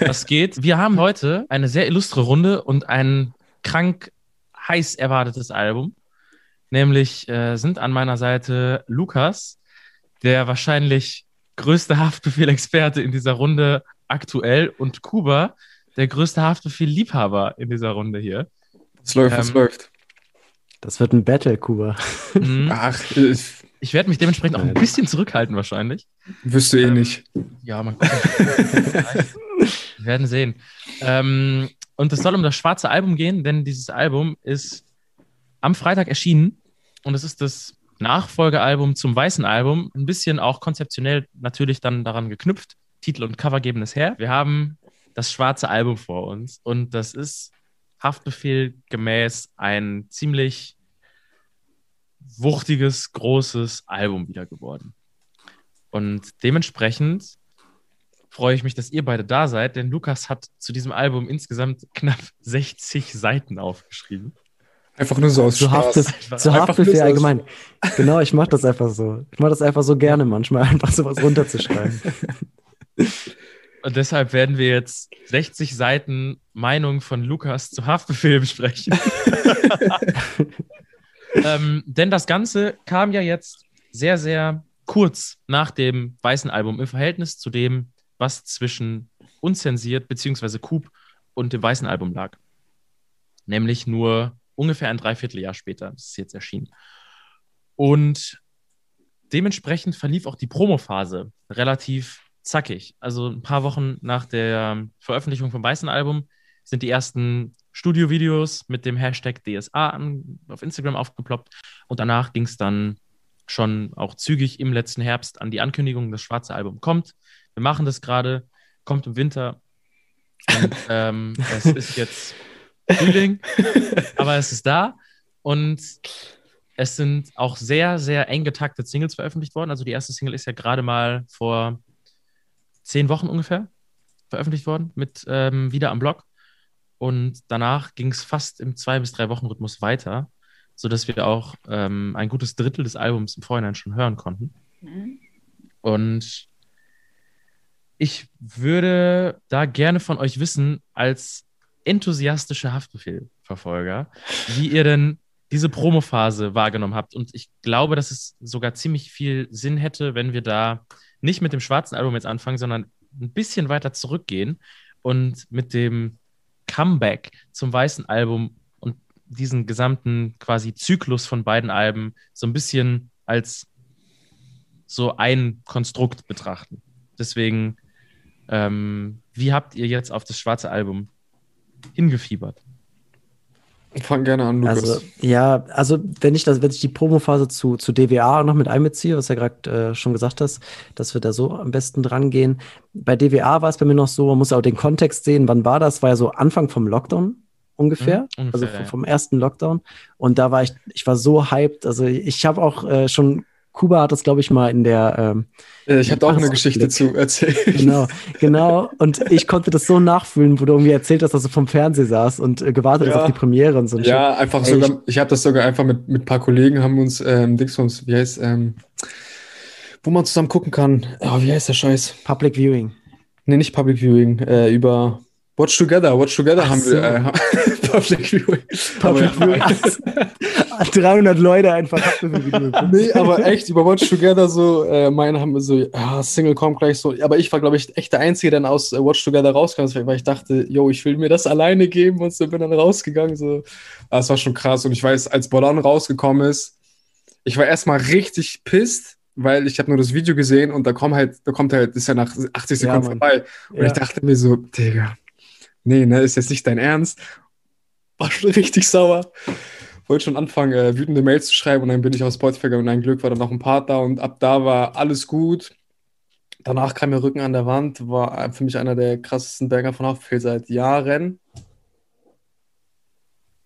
Was geht? Wir haben heute eine sehr illustre Runde und ein krank heiß erwartetes Album. Nämlich äh, sind an meiner Seite Lukas, der wahrscheinlich größte Haftbefehl-Experte in dieser Runde aktuell und Kuba, der größte Haftbefehl-Liebhaber in dieser Runde hier. Es läuft, es Ähm, läuft. Das wird ein Battle, Kuba. Mhm. Ach, ich, Ich werde mich dementsprechend auch ein bisschen zurückhalten wahrscheinlich. wirst du eh Ähm, nicht. Ja, man Wir werden sehen. Ähm, und es soll um das schwarze Album gehen, denn dieses Album ist am Freitag erschienen und es ist das Nachfolgealbum zum weißen Album. Ein bisschen auch konzeptionell natürlich dann daran geknüpft. Titel und Cover geben es her. Wir haben das schwarze Album vor uns und das ist Haftbefehl gemäß ein ziemlich wuchtiges, großes Album wieder geworden. Und dementsprechend freue ich mich, dass ihr beide da seid, denn Lukas hat zu diesem Album insgesamt knapp 60 Seiten aufgeschrieben. Einfach nur so aus Zu, Spaß. Zu Haftbefehl allgemein. Genau, ich mache das einfach so. Ich mache das einfach so gerne manchmal, einfach sowas runterzuschreiben. Und deshalb werden wir jetzt 60 Seiten Meinung von Lukas zu Haftbefehl besprechen. Ähm, denn das Ganze kam ja jetzt sehr, sehr kurz nach dem weißen Album im Verhältnis zu dem, was zwischen unzensiert bzw. Coop und dem weißen Album lag. Nämlich nur ungefähr ein Dreivierteljahr später. Das ist jetzt erschienen. Und dementsprechend verlief auch die Promophase relativ zackig. Also ein paar Wochen nach der Veröffentlichung vom weißen Album sind die ersten Studiovideos mit dem Hashtag DSA an, auf Instagram aufgeploppt. Und danach ging es dann schon auch zügig im letzten Herbst an die Ankündigung, das schwarze Album kommt. Wir machen das gerade, kommt im Winter. Und ähm, es ist jetzt Frühling, aber es ist da. Und es sind auch sehr, sehr eng getaktet Singles veröffentlicht worden. Also die erste Single ist ja gerade mal vor zehn Wochen ungefähr veröffentlicht worden mit ähm, Wieder am Block. Und danach ging es fast im zwei bis drei Wochen Rhythmus weiter, sodass wir auch ähm, ein gutes Drittel des Albums im Vorhinein schon hören konnten. Und ich würde da gerne von euch wissen, als enthusiastische Haftbefehl-Verfolger, wie ihr denn diese Promophase wahrgenommen habt. Und ich glaube, dass es sogar ziemlich viel Sinn hätte, wenn wir da nicht mit dem schwarzen Album jetzt anfangen, sondern ein bisschen weiter zurückgehen und mit dem Comeback zum weißen Album und diesen gesamten quasi Zyklus von beiden Alben so ein bisschen als so ein Konstrukt betrachten. Deswegen, ähm, wie habt ihr jetzt auf das schwarze Album hingefiebert? Fang gerne an, Lukas. Also, ja, also wenn ich das, wenn ich die Promophase zu, zu DWA noch mit einbeziehe, was ja gerade äh, schon gesagt hast, dass wir da so am besten dran gehen. Bei DWA war es bei mir noch so, man muss auch den Kontext sehen, wann war das? War ja so Anfang vom Lockdown ungefähr, Mhm, ungefähr, also ja. vom, vom ersten Lockdown. Und da war ich, ich war so hyped. Also ich habe auch äh, schon, Kuba hat das, glaube ich, mal in der ähm, Äh, ich habe auch eine Geschichte zu erzählen. Genau, genau. Und ich konnte das so nachfühlen, wo du irgendwie erzählt hast, dass du vom Fernseher saß und äh, gewartet hast Ja. auf die Premiere und so. ein Ja, einfach Ey, sogar, ich habe das sogar einfach mit, mit ein paar Kollegen, haben uns, ähm, Dings von uns, wie heißt, ähm, wo man zusammen gucken kann. Oh, wie heißt der Scheiß? Shit. Public Viewing. Nee, nicht Public Viewing, äh, über Watch Together, Watch Together Ach haben so. wir, äh, Public Viewing. Public Viewing. 300 Leute einfach. Nee, aber echt, über Watch Together so, äh, meine haben wir so, ja, Single kommt gleich so. Aber ich war, glaube ich, echt der Einzige, der dann aus äh, Watch Together rauskam, weil ich dachte, yo, ich will mir das alleine geben und so bin dann rausgegangen. So. Aber es war schon krass. Und ich weiß, als Bolon rausgekommen ist, ich war erstmal richtig pisst, weil ich habe nur das Video gesehen und da kommt halt, da kommt halt, ist ja nach 80 Ja, Sekunden Mann. vorbei. Und Ja. ich dachte mir so, Digga, nee, ne, ist jetzt nicht dein Ernst. War schon richtig sauer. Wollte schon anfangen, äh, wütende Mails zu schreiben und dann bin ich auf Spotify gegangen und ein Glück war dann noch ein Part da und ab da war alles gut. Danach kam mir Rücken an der Wand, war für mich einer der krassesten Banger von Haftbefehl seit Jahren.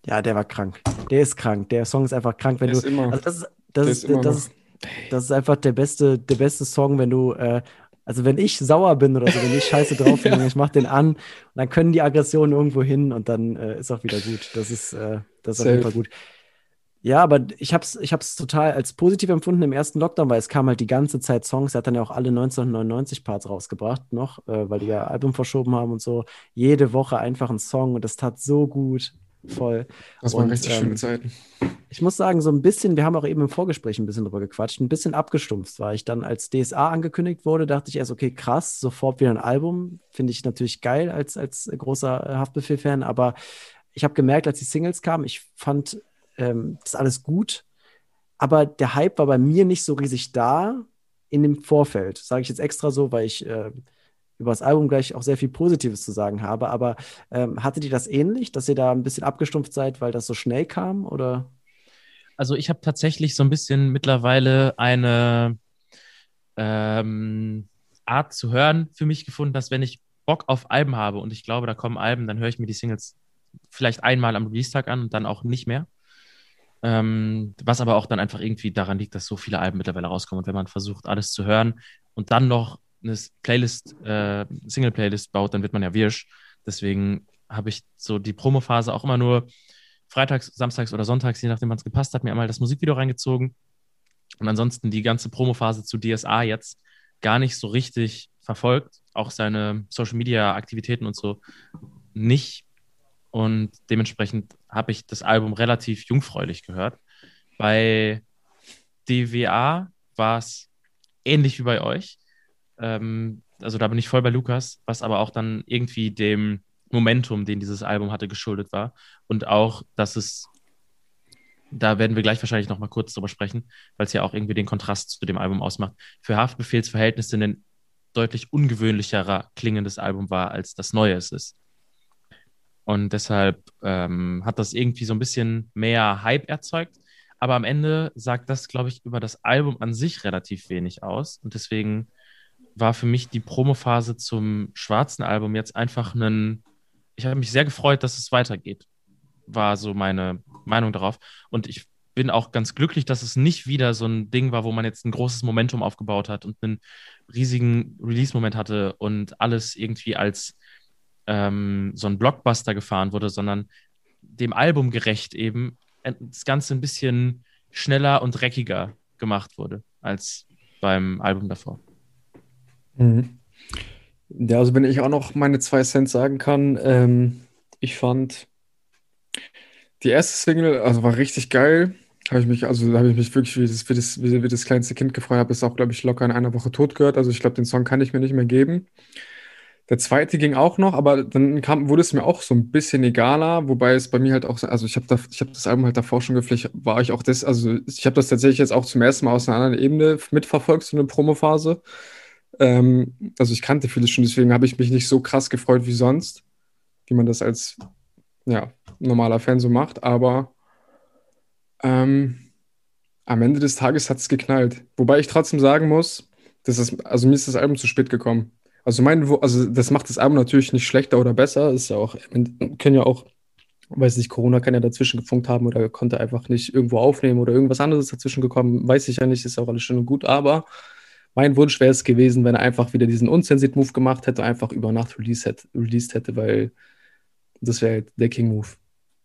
Ja, der war krank. Der ist krank. Der Song ist einfach krank, wenn Der du. ist immer- also das ist, das ist, ist das ist, das ist einfach der beste, der beste Song, wenn du, äh, also wenn ich sauer bin oder so, wenn ich scheiße drauf bin, ich mach den an und dann können die Aggressionen irgendwo hin und dann äh, ist auch wieder gut. Das ist, äh, das ist auf jeden. Fall gut. Ja, aber ich hab's, ich hab's total als positiv empfunden im ersten Lockdown, weil es kam halt die ganze Zeit Songs. Er hat dann ja auch alle 1999 Parts rausgebracht noch, äh, weil die ja Album verschoben haben und so. Jede Woche einfach ein Song und das tat so gut. Voll. Das waren Und, richtig ähm, schöne Zeiten. Ich muss sagen, so ein bisschen, wir haben auch eben im Vorgespräch ein bisschen drüber gequatscht, ein bisschen abgestumpft war ich dann, als DSA angekündigt wurde, dachte ich erst, okay, krass, sofort wieder ein Album. Finde ich natürlich geil als, als großer äh, Haftbefehl-Fan, aber ich habe gemerkt, als die Singles kamen, ich fand ähm, das alles gut, aber der Hype war bei mir nicht so riesig da in dem Vorfeld. Sage ich jetzt extra so, weil ich äh, über das Album gleich auch sehr viel Positives zu sagen habe, aber ähm, hattet ihr das ähnlich, dass ihr da ein bisschen abgestumpft seid, weil das so schnell kam oder? Also ich habe tatsächlich so ein bisschen mittlerweile eine ähm, Art zu hören für mich gefunden, dass wenn ich Bock auf Alben habe und ich glaube, da kommen Alben, dann höre ich mir die Singles vielleicht einmal am Release-Tag an und dann auch nicht mehr. Ähm, was aber auch dann einfach irgendwie daran liegt, dass so viele Alben mittlerweile rauskommen und wenn man versucht, alles zu hören und dann noch eine Playlist, äh, Single-Playlist baut, dann wird man ja wirsch. Deswegen habe ich so die Promophase auch immer nur freitags, samstags oder sonntags, je nachdem, wann es gepasst hat, mir einmal das Musikvideo reingezogen. Und ansonsten die ganze Promophase zu DSA jetzt gar nicht so richtig verfolgt. Auch seine Social Media Aktivitäten und so nicht. Und dementsprechend habe ich das Album relativ jungfräulich gehört. Bei DWA war es ähnlich wie bei euch. Ähm, also da bin ich voll bei Lukas, was aber auch dann irgendwie dem Momentum, den dieses Album hatte, geschuldet war. Und auch, dass es, da werden wir gleich wahrscheinlich noch mal kurz drüber sprechen, weil es ja auch irgendwie den Kontrast zu dem Album ausmacht, für Haftbefehlsverhältnisse ein deutlich ungewöhnlicherer klingendes Album war, als das neue es ist. Und deshalb ähm, hat das irgendwie so ein bisschen mehr Hype erzeugt. Aber am Ende sagt das, glaube ich, über das Album an sich relativ wenig aus. Und deswegen war für mich die Promophase zum schwarzen Album jetzt einfach ein. Ich habe mich sehr gefreut, dass es weitergeht. War so meine Meinung darauf. Und ich bin auch ganz glücklich, dass es nicht wieder so ein Ding war, wo man jetzt ein großes Momentum aufgebaut hat und einen riesigen Release-Moment hatte und alles irgendwie als ähm, so ein Blockbuster gefahren wurde, sondern dem Album gerecht eben das Ganze ein bisschen schneller und dreckiger gemacht wurde als beim Album davor. Mhm. Ja, also wenn ich auch noch meine zwei Cent sagen kann, ähm, ich fand die erste Single, also war richtig geil. Habe ich mich, also habe ich mich wirklich wie das, wie das, wie, das kleinste Kind gefreut, habe es auch, glaube ich, locker in einer Woche tot gehört. Also ich glaube, den Song kann ich mir nicht mehr geben. Der zweite ging auch noch, aber dann kam, wurde es mir auch so ein bisschen egaler, wobei es bei mir halt auch, so- also ich habe da, habe das Album halt davor schon gepflegt, war ich auch das, also ich habe das tatsächlich jetzt auch zum ersten Mal aus einer anderen Ebene mitverfolgt, so eine Promophase. Ähm, also ich kannte vieles schon, deswegen habe ich mich nicht so krass gefreut wie sonst, wie man das als ja, normaler Fan so macht, aber ähm, am Ende des Tages hat es geknallt. Wobei ich trotzdem sagen muss, dass es, also mir ist das Album zu spät gekommen. Also mein, also das macht das Album natürlich nicht schlechter oder besser. Ist ja auch, können ja auch, weiß nicht, Corona kann ja dazwischen gefunkt haben oder konnte einfach nicht irgendwo aufnehmen oder irgendwas anderes dazwischen gekommen. Weiß ich ja nicht, ist ja auch alles schön und gut, aber mein Wunsch wäre es gewesen, wenn er einfach wieder diesen unzensiert Move gemacht hätte, einfach über Nacht released hätte, weil das wäre halt der King-Move.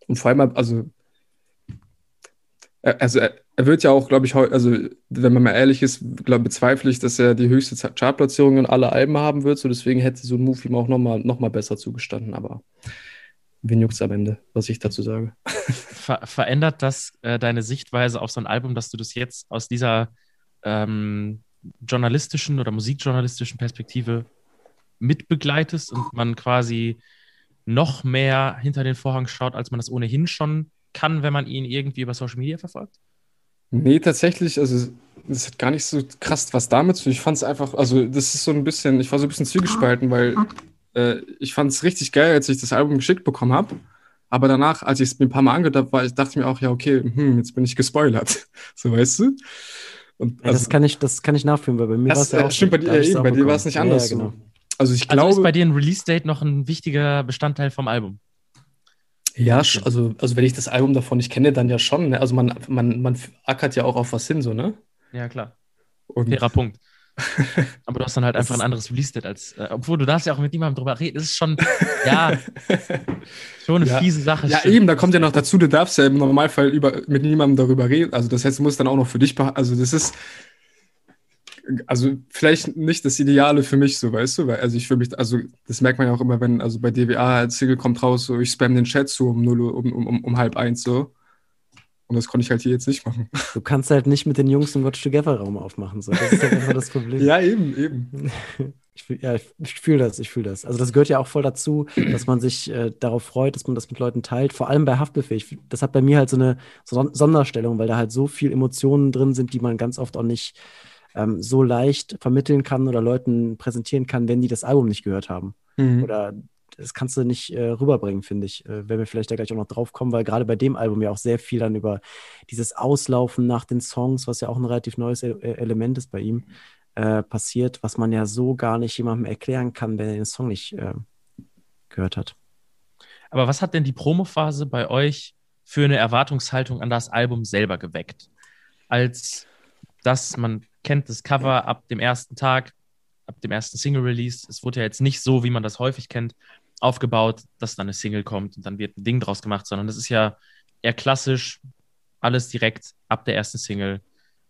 Und vor allem, also, er- also er, wird ja auch, glaube ich, also wenn man mal ehrlich ist, glaub, bezweifle ich, dass er die höchste Chartplatzierung in alle Alben haben wird. So deswegen hätte so ein Move ihm auch nochmal noch mal besser zugestanden. Aber wen juckt's am Ende, was ich dazu sage? Ver verändert das äh, deine Sichtweise auf so ein Album, dass du das jetzt aus dieser ähm, journalistischen oder musikjournalistischen Perspektive mitbegleitest und man quasi noch mehr hinter den Vorhang schaut, als man das ohnehin schon kann, wenn man ihn irgendwie über Social Media verfolgt? Nee, tatsächlich, also das hat gar nicht so krass was damit zu tun. Ich fand es einfach, also das ist so ein bisschen, ich war so ein bisschen zwiegespalten, weil äh, ich fand es richtig geil, als ich das Album geschickt bekommen habe. Aber danach, als ich es mir ein paar Mal angehört habe, war, ich dachte mir auch, ja, okay, hm, jetzt bin ich gespoilert. So, weißt du? Und Ja, das, kann ich, das kann ich nachfühlen, weil bei mir war es also das ja äh, auch stimmt bei dir, ja, auch bei dir war es nicht Ja, anders. Ja, genau. so. Also ich Also glaube, ist bei dir ein Release-Date noch ein wichtiger Bestandteil vom Album? ja, also, also wenn ich das Album davon nicht kenne, dann ja schon. Ne? Also man, man, man ackert ja auch auf was hin, so, ne? Ja, klar. Und Fairer Punkt. Aber du hast dann halt einfach ein anderes Release-Date als, äh, obwohl du darfst ja auch mit niemandem drüber reden. Das ist schon, ja, schon eine Ja. fiese Sache. Ja, stimmt. eben, da kommt ja noch dazu, du darfst ja im Normalfall über, mit niemandem darüber reden. Also das heißt, du musst dann auch noch für dich Also das ist, also vielleicht nicht das Ideale für mich, so weißt du, weil also ich für mich, also das merkt man ja auch immer, wenn, also bei DWA halt Single kommt raus, so ich spam den Chat so um 0 Uhr, um, um, um, um halb eins so. Und das konnte ich halt hier jetzt nicht machen. Du kannst halt nicht mit den Jungs im Watch Together Raum aufmachen. So. Das ist halt einfach das Problem. Ja, eben, eben. Ich ja, ich fühle das, ich fühle das. Also das gehört ja auch voll dazu, dass man sich äh, darauf freut, dass man das mit Leuten teilt. Vor allem bei Haftbefehl. Ich, das hat bei mir halt so eine Son Sonderstellung, weil da halt so viel Emotionen drin sind, die man ganz oft auch nicht ähm, so leicht vermitteln kann oder Leuten präsentieren kann, wenn die das Album nicht gehört haben. Mhm. Oder das kannst du nicht äh, rüberbringen, finde ich. Äh, wenn wir vielleicht da gleich auch noch drauf kommen, weil gerade bei dem Album ja auch sehr viel dann über dieses Auslaufen nach den Songs, was ja auch ein relativ neues e äh, Element ist bei ihm, äh, passiert, was man ja so gar nicht jemandem erklären kann, wenn er den Song nicht äh, gehört hat. Aber was hat denn die Promophase bei euch für eine Erwartungshaltung an das Album selber geweckt? Als dass man kennt das Cover ab dem ersten Tag, ab dem ersten Single-Release. Es wurde ja jetzt nicht so, wie man das häufig kennt, aufgebaut, dass dann eine Single kommt und dann wird ein Ding draus gemacht, sondern es ist ja eher klassisch alles direkt ab der ersten Single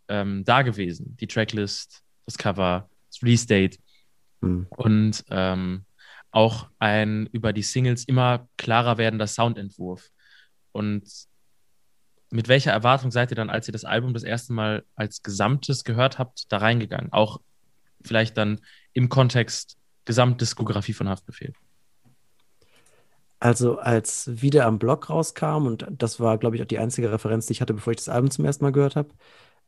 ähm, da gewesen. Die Tracklist, das Cover, das Release-Date Hm. und ähm, auch ein über die Singles immer klarer werdender Soundentwurf. Und mit welcher Erwartung seid ihr dann, als ihr das Album das erste Mal als Gesamtes gehört habt, da reingegangen? Auch vielleicht dann im Kontext Gesamtdiskografie von Haftbefehl. Also als wieder am Blog rauskam, und das war, glaube ich, auch die einzige Referenz, die ich hatte, bevor ich das Album zum ersten Mal gehört habe,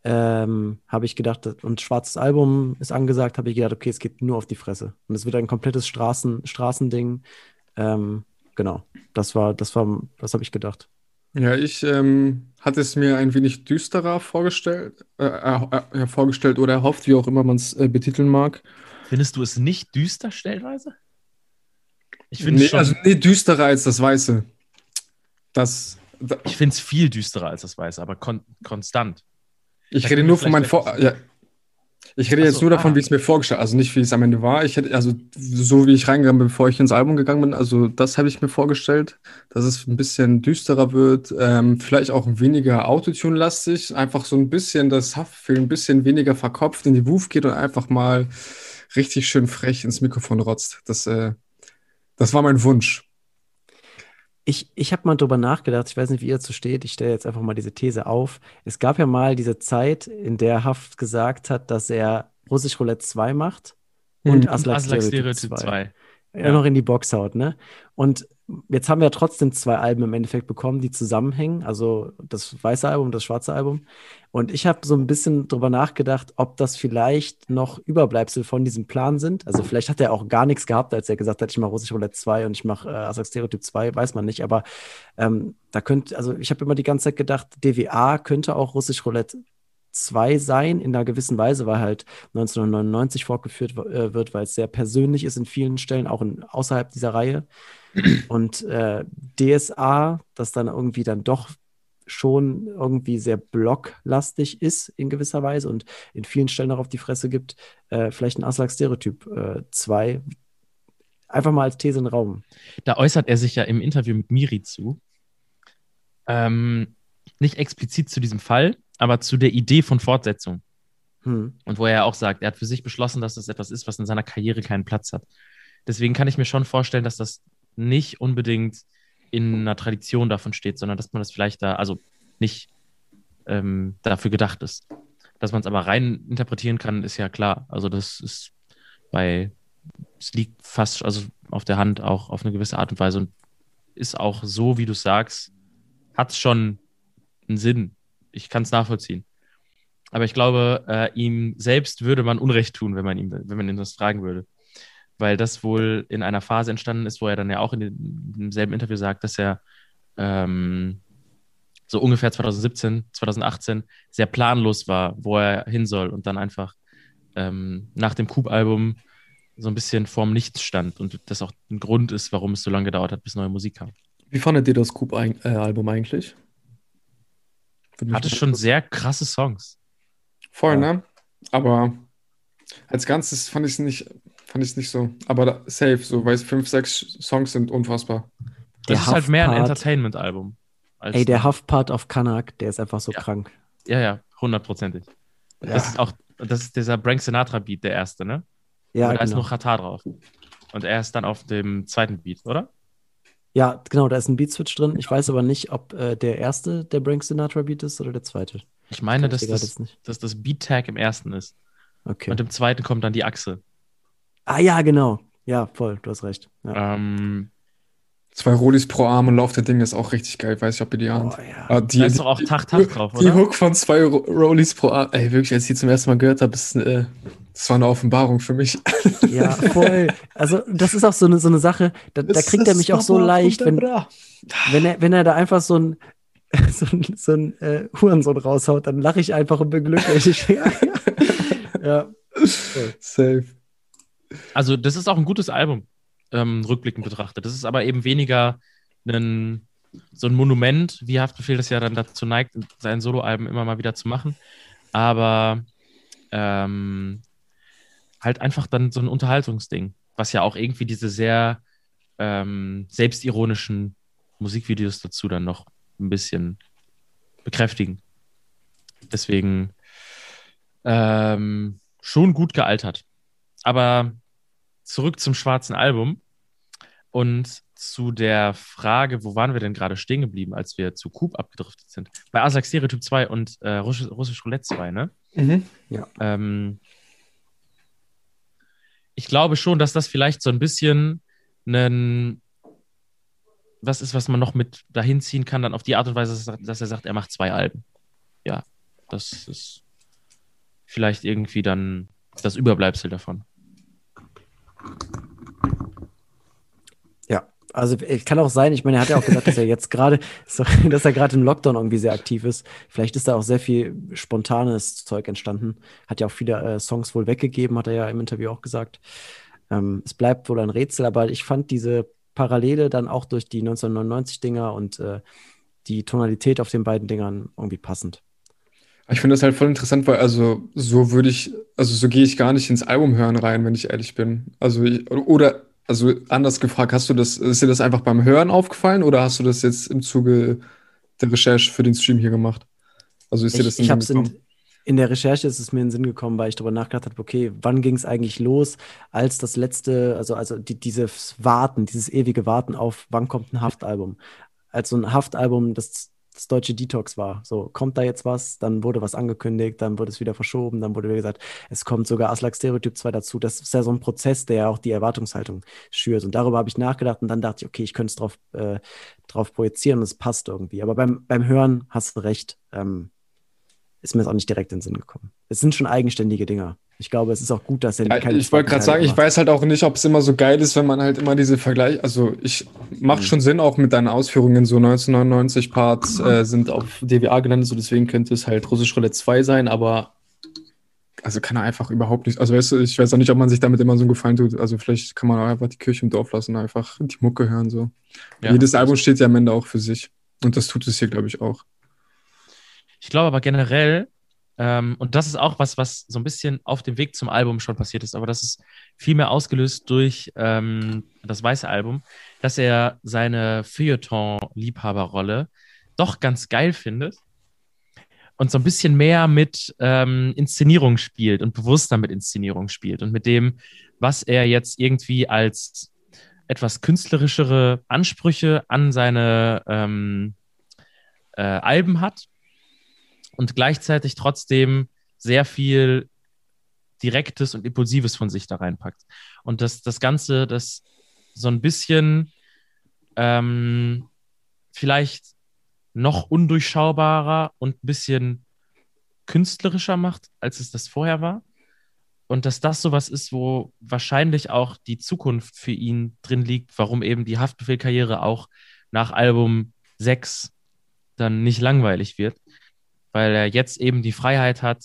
ähm, habe ich gedacht, und schwarzes Album ist angesagt, habe ich gedacht, okay, es geht nur auf die Fresse. Und es wird ein komplettes Straßen, Straßending. Ähm, genau, das war, das war, das habe ich gedacht. Ja, ich ähm, hatte es mir ein wenig düsterer vorgestellt, äh, äh, vorgestellt oder erhofft, wie auch immer man es äh, betiteln mag. Findest du es nicht düster stellenweise? Ich finde Nee, es schon, also nee, düsterer als das Weiße. Das, da, ich finde es viel düsterer als das Weiße, aber kon konstant. ich Da rede nur von meinem Vor, ja. Ich rede jetzt so, nur davon, ah. wie es mir vorgestellt also nicht, wie es am Ende war. Ich hätte, also so wie ich reingegangen bin, bevor ich ins Album gegangen bin, also das habe ich mir vorgestellt, dass es ein bisschen düsterer wird, ähm, vielleicht auch weniger Autotune-lastig, einfach so ein bisschen das Haftbefehl ein bisschen weniger verkopft in die Woof geht und einfach mal richtig schön frech ins Mikrofon rotzt. Das, äh, das war mein Wunsch. Ich, ich habe mal drüber nachgedacht, ich weiß nicht, wie ihr dazu steht, ich stelle jetzt einfach mal diese These auf. Es gab ja mal diese Zeit, in der Haft gesagt hat, dass er Russisch Roulette 2 macht und Mhm. Aslak Stereotyp 2. 2. Ja. Noch in die Box haut, ne? Und jetzt haben wir ja trotzdem zwei Alben im Endeffekt bekommen, die zusammenhängen, also das weiße Album und das schwarze Album. Und ich habe so ein bisschen drüber nachgedacht, ob das vielleicht noch Überbleibsel von diesem Plan sind. Also vielleicht hat er auch gar nichts gehabt, als er gesagt hat, ich mache Russisch Roulette 2 und ich mache äh, Aslak Stereotyp 2, weiß man nicht. Aber ähm, da könnte, also ich habe immer die ganze Zeit gedacht, DWA könnte auch Russisch Roulette 2 sein, in einer gewissen Weise, weil halt 1999 fortgeführt äh, wird, weil es sehr persönlich ist in vielen Stellen, auch in, außerhalb dieser Reihe. Und äh, DSA, das dann irgendwie dann doch schon irgendwie sehr blocklastig ist in gewisser Weise und in vielen Stellen auch auf die Fresse gibt, äh, vielleicht ein Aslak Stereotyp 2. Einfach mal als These in den Raum. Da äußert er sich ja im Interview mit Miri zu. Ähm, nicht explizit zu diesem Fall, aber zu der Idee von Fortsetzung. Hm. Und wo er ja auch sagt, er hat für sich beschlossen, dass das etwas ist, was in seiner Karriere keinen Platz hat. Deswegen kann ich mir schon vorstellen, dass das nicht unbedingt in einer Tradition davon steht, sondern dass man das vielleicht da, also nicht ähm, dafür gedacht ist. Dass man es aber rein interpretieren kann, ist ja klar. Also das ist bei, es liegt fast also auf der Hand auch auf eine gewisse Art und Weise und ist auch so, wie du sagst, hat es schon einen Sinn. Ich kann es nachvollziehen. Aber ich glaube, äh, ihm selbst würde man Unrecht tun, wenn man ihm, wenn man ihn das fragen würde. Weil das wohl in einer Phase entstanden ist, wo er dann ja auch in, demselben Interview sagt, dass er ähm, so ungefähr 2017, 2018 sehr planlos war, wo er hin soll und dann einfach ähm, nach dem Coop-Album so ein bisschen vorm Nichts stand und das auch ein Grund ist, warum es so lange gedauert hat, bis neue Musik kam. Wie fandet ihr das Coop-Album eigentlich? Mich Hatte schon sehr krasse Songs. Voll, Ja. ne? Aber als Ganzes fand ich es nicht, fand ich's nicht so. Aber da, safe, so, weil es fünf, sechs Songs sind unfassbar. Das Der ist halt mehr ein Entertainment-Album. Ey, der Huff-Part auf Kanak, der ist einfach so Ja. krank. Ja, ja, hundertprozentig. Das ist auch, das ist dieser Frank Sinatra-Beat, der erste, ne? Ja, Und da ist genau. noch Katar drauf. Und er ist dann auf dem zweiten Beat, oder? Ja, genau, da ist ein Beat-Switch drin. Ich weiß aber nicht, ob äh, der erste der Brank Sinatra Beat ist oder der zweite. Ich meine, ich dass grad das, dass das Beat-Tag im ersten ist. Okay. Und im zweiten kommt dann die Achse. Ah ja, genau. Ja, voll, du hast recht. Ja. Ähm, Zwei Rollis pro Arm und Lauf der Dinge ist auch richtig geil. Weiß ich, ob ihr die ahnt. Oh, ja. Ah, die, da ist doch auch die- Tach Tach drauf, Die oder? Hook von zwei Ro Rollies pro Arm. Ey, wirklich, als ich die zum ersten Mal gehört habe, ist, äh, das war eine Offenbarung für mich. ja, voll. Also, das ist auch so eine, so eine Sache, da, da kriegt er mich auch so leicht, wenn, wenn, er, wenn er da einfach so ein, so ein, so ein äh, Hurensohn raushaut, dann lache ich einfach und bin glücklich. ja. ja. Safe. Also, das ist auch ein gutes Album, ähm, rückblickend betrachtet. Das ist aber eben weniger ein, so ein Monument, wie Haftbefehl das ja dann dazu neigt, sein Soloalben immer mal wieder zu machen. Aber ähm, halt einfach dann so ein Unterhaltungsding, was ja auch irgendwie diese sehr ähm, selbstironischen Musikvideos dazu dann noch ein bisschen bekräftigen. Deswegen ähm, schon gut gealtert. Aber zurück zum schwarzen Album und zu der Frage, wo waren wir denn gerade stehen geblieben, als wir zu Coop abgedriftet sind? Bei Aslak Stereotyp 2 und äh, Russisch, Russisch Roulette 2, ne? Mhm. Ähm, ich glaube schon, dass das vielleicht so ein bisschen ein was ist, was man noch mit dahin ziehen kann, dann auf die Art und Weise, dass er sagt, er macht zwei Alben. Ja, das ist vielleicht irgendwie dann das Überbleibsel davon. Ja, also es kann auch sein, ich meine, er hat ja auch gesagt, dass er jetzt gerade, dass er gerade im Lockdown irgendwie sehr aktiv ist. Vielleicht ist da auch sehr viel spontanes Zeug entstanden. Hat ja auch viele äh, Songs wohl weggegeben, hat er ja im Interview auch gesagt. Ähm, es bleibt wohl ein Rätsel, aber ich fand diese Parallele dann auch durch die 1999-Dinger und äh, die Tonalität auf den beiden Dingern irgendwie passend. Ich finde das halt voll interessant, weil also so würde ich, also so gehe ich gar nicht ins Album hören rein, wenn ich ehrlich bin. Also ich, oder also anders gefragt, hast du das, ist dir das einfach beim Hören aufgefallen oder hast du das jetzt im Zuge der Recherche für den Stream hier gemacht? Also ist dir das Ich, ich in den Sinn gekommen? in, in der Recherche ist es mir in den Sinn gekommen, weil ich darüber nachgedacht habe, okay, wann ging es eigentlich los, als das letzte, also, also die, dieses Warten, dieses ewige Warten auf, wann kommt ein Haftalbum? Als so ein Haftalbum das, das deutsche Detox war. So, kommt da jetzt was, dann wurde was angekündigt, dann wurde es wieder verschoben, dann wurde wieder gesagt, es kommt sogar Aslak Stereotyp 2 dazu. Das ist ja so ein Prozess, der ja auch die Erwartungshaltung schürt. Und darüber habe ich nachgedacht und dann dachte ich, okay, ich könnte es drauf, äh, drauf projizieren und es passt irgendwie. Aber beim, beim Hören hast du recht. Ähm, ist mir das auch nicht direkt in den Sinn gekommen. Es sind schon eigenständige Dinger. Ich glaube, es ist auch gut, dass er Ja, keine ich wollte gerade sagen, Teile ich macht. weiß halt auch nicht, ob es immer so geil ist, wenn man halt immer diese Vergleich, also ich macht Mhm. schon Sinn auch mit deinen Ausführungen, so 1999 Parts äh, sind auf DWA gelandet, so deswegen könnte es halt Russisch Roulette 2 sein, aber also kann er einfach überhaupt nicht, also weißt du, ich weiß auch nicht, ob man sich damit immer so einen Gefallen tut, also vielleicht kann man auch einfach die Kirche im Dorf lassen, einfach die Mucke hören, so. Ja. Jedes Album steht ja am Ende auch für sich und das tut es hier, glaube ich, auch. Ich glaube aber generell, ähm, und das ist auch was, was so ein bisschen auf dem Weg zum Album schon passiert ist, aber das ist viel mehr ausgelöst durch ähm, das weiße Album, dass er seine Feuilleton-Liebhaberrolle doch ganz geil findet und so ein bisschen mehr mit ähm, Inszenierung spielt und bewusster mit Inszenierung spielt und mit dem, was er jetzt irgendwie als etwas künstlerischere Ansprüche an seine ähm, äh, Alben hat und gleichzeitig trotzdem sehr viel Direktes und Impulsives von sich da reinpackt. Und das, das Ganze, das so ein bisschen ähm, vielleicht noch undurchschaubarer und ein bisschen künstlerischer macht, als es das vorher war. Und dass das sowas ist, wo wahrscheinlich auch die Zukunft für ihn drin liegt, warum eben die Haftbefehl-Karriere auch nach Album 6 dann nicht langweilig wird, weil er jetzt eben die Freiheit hat,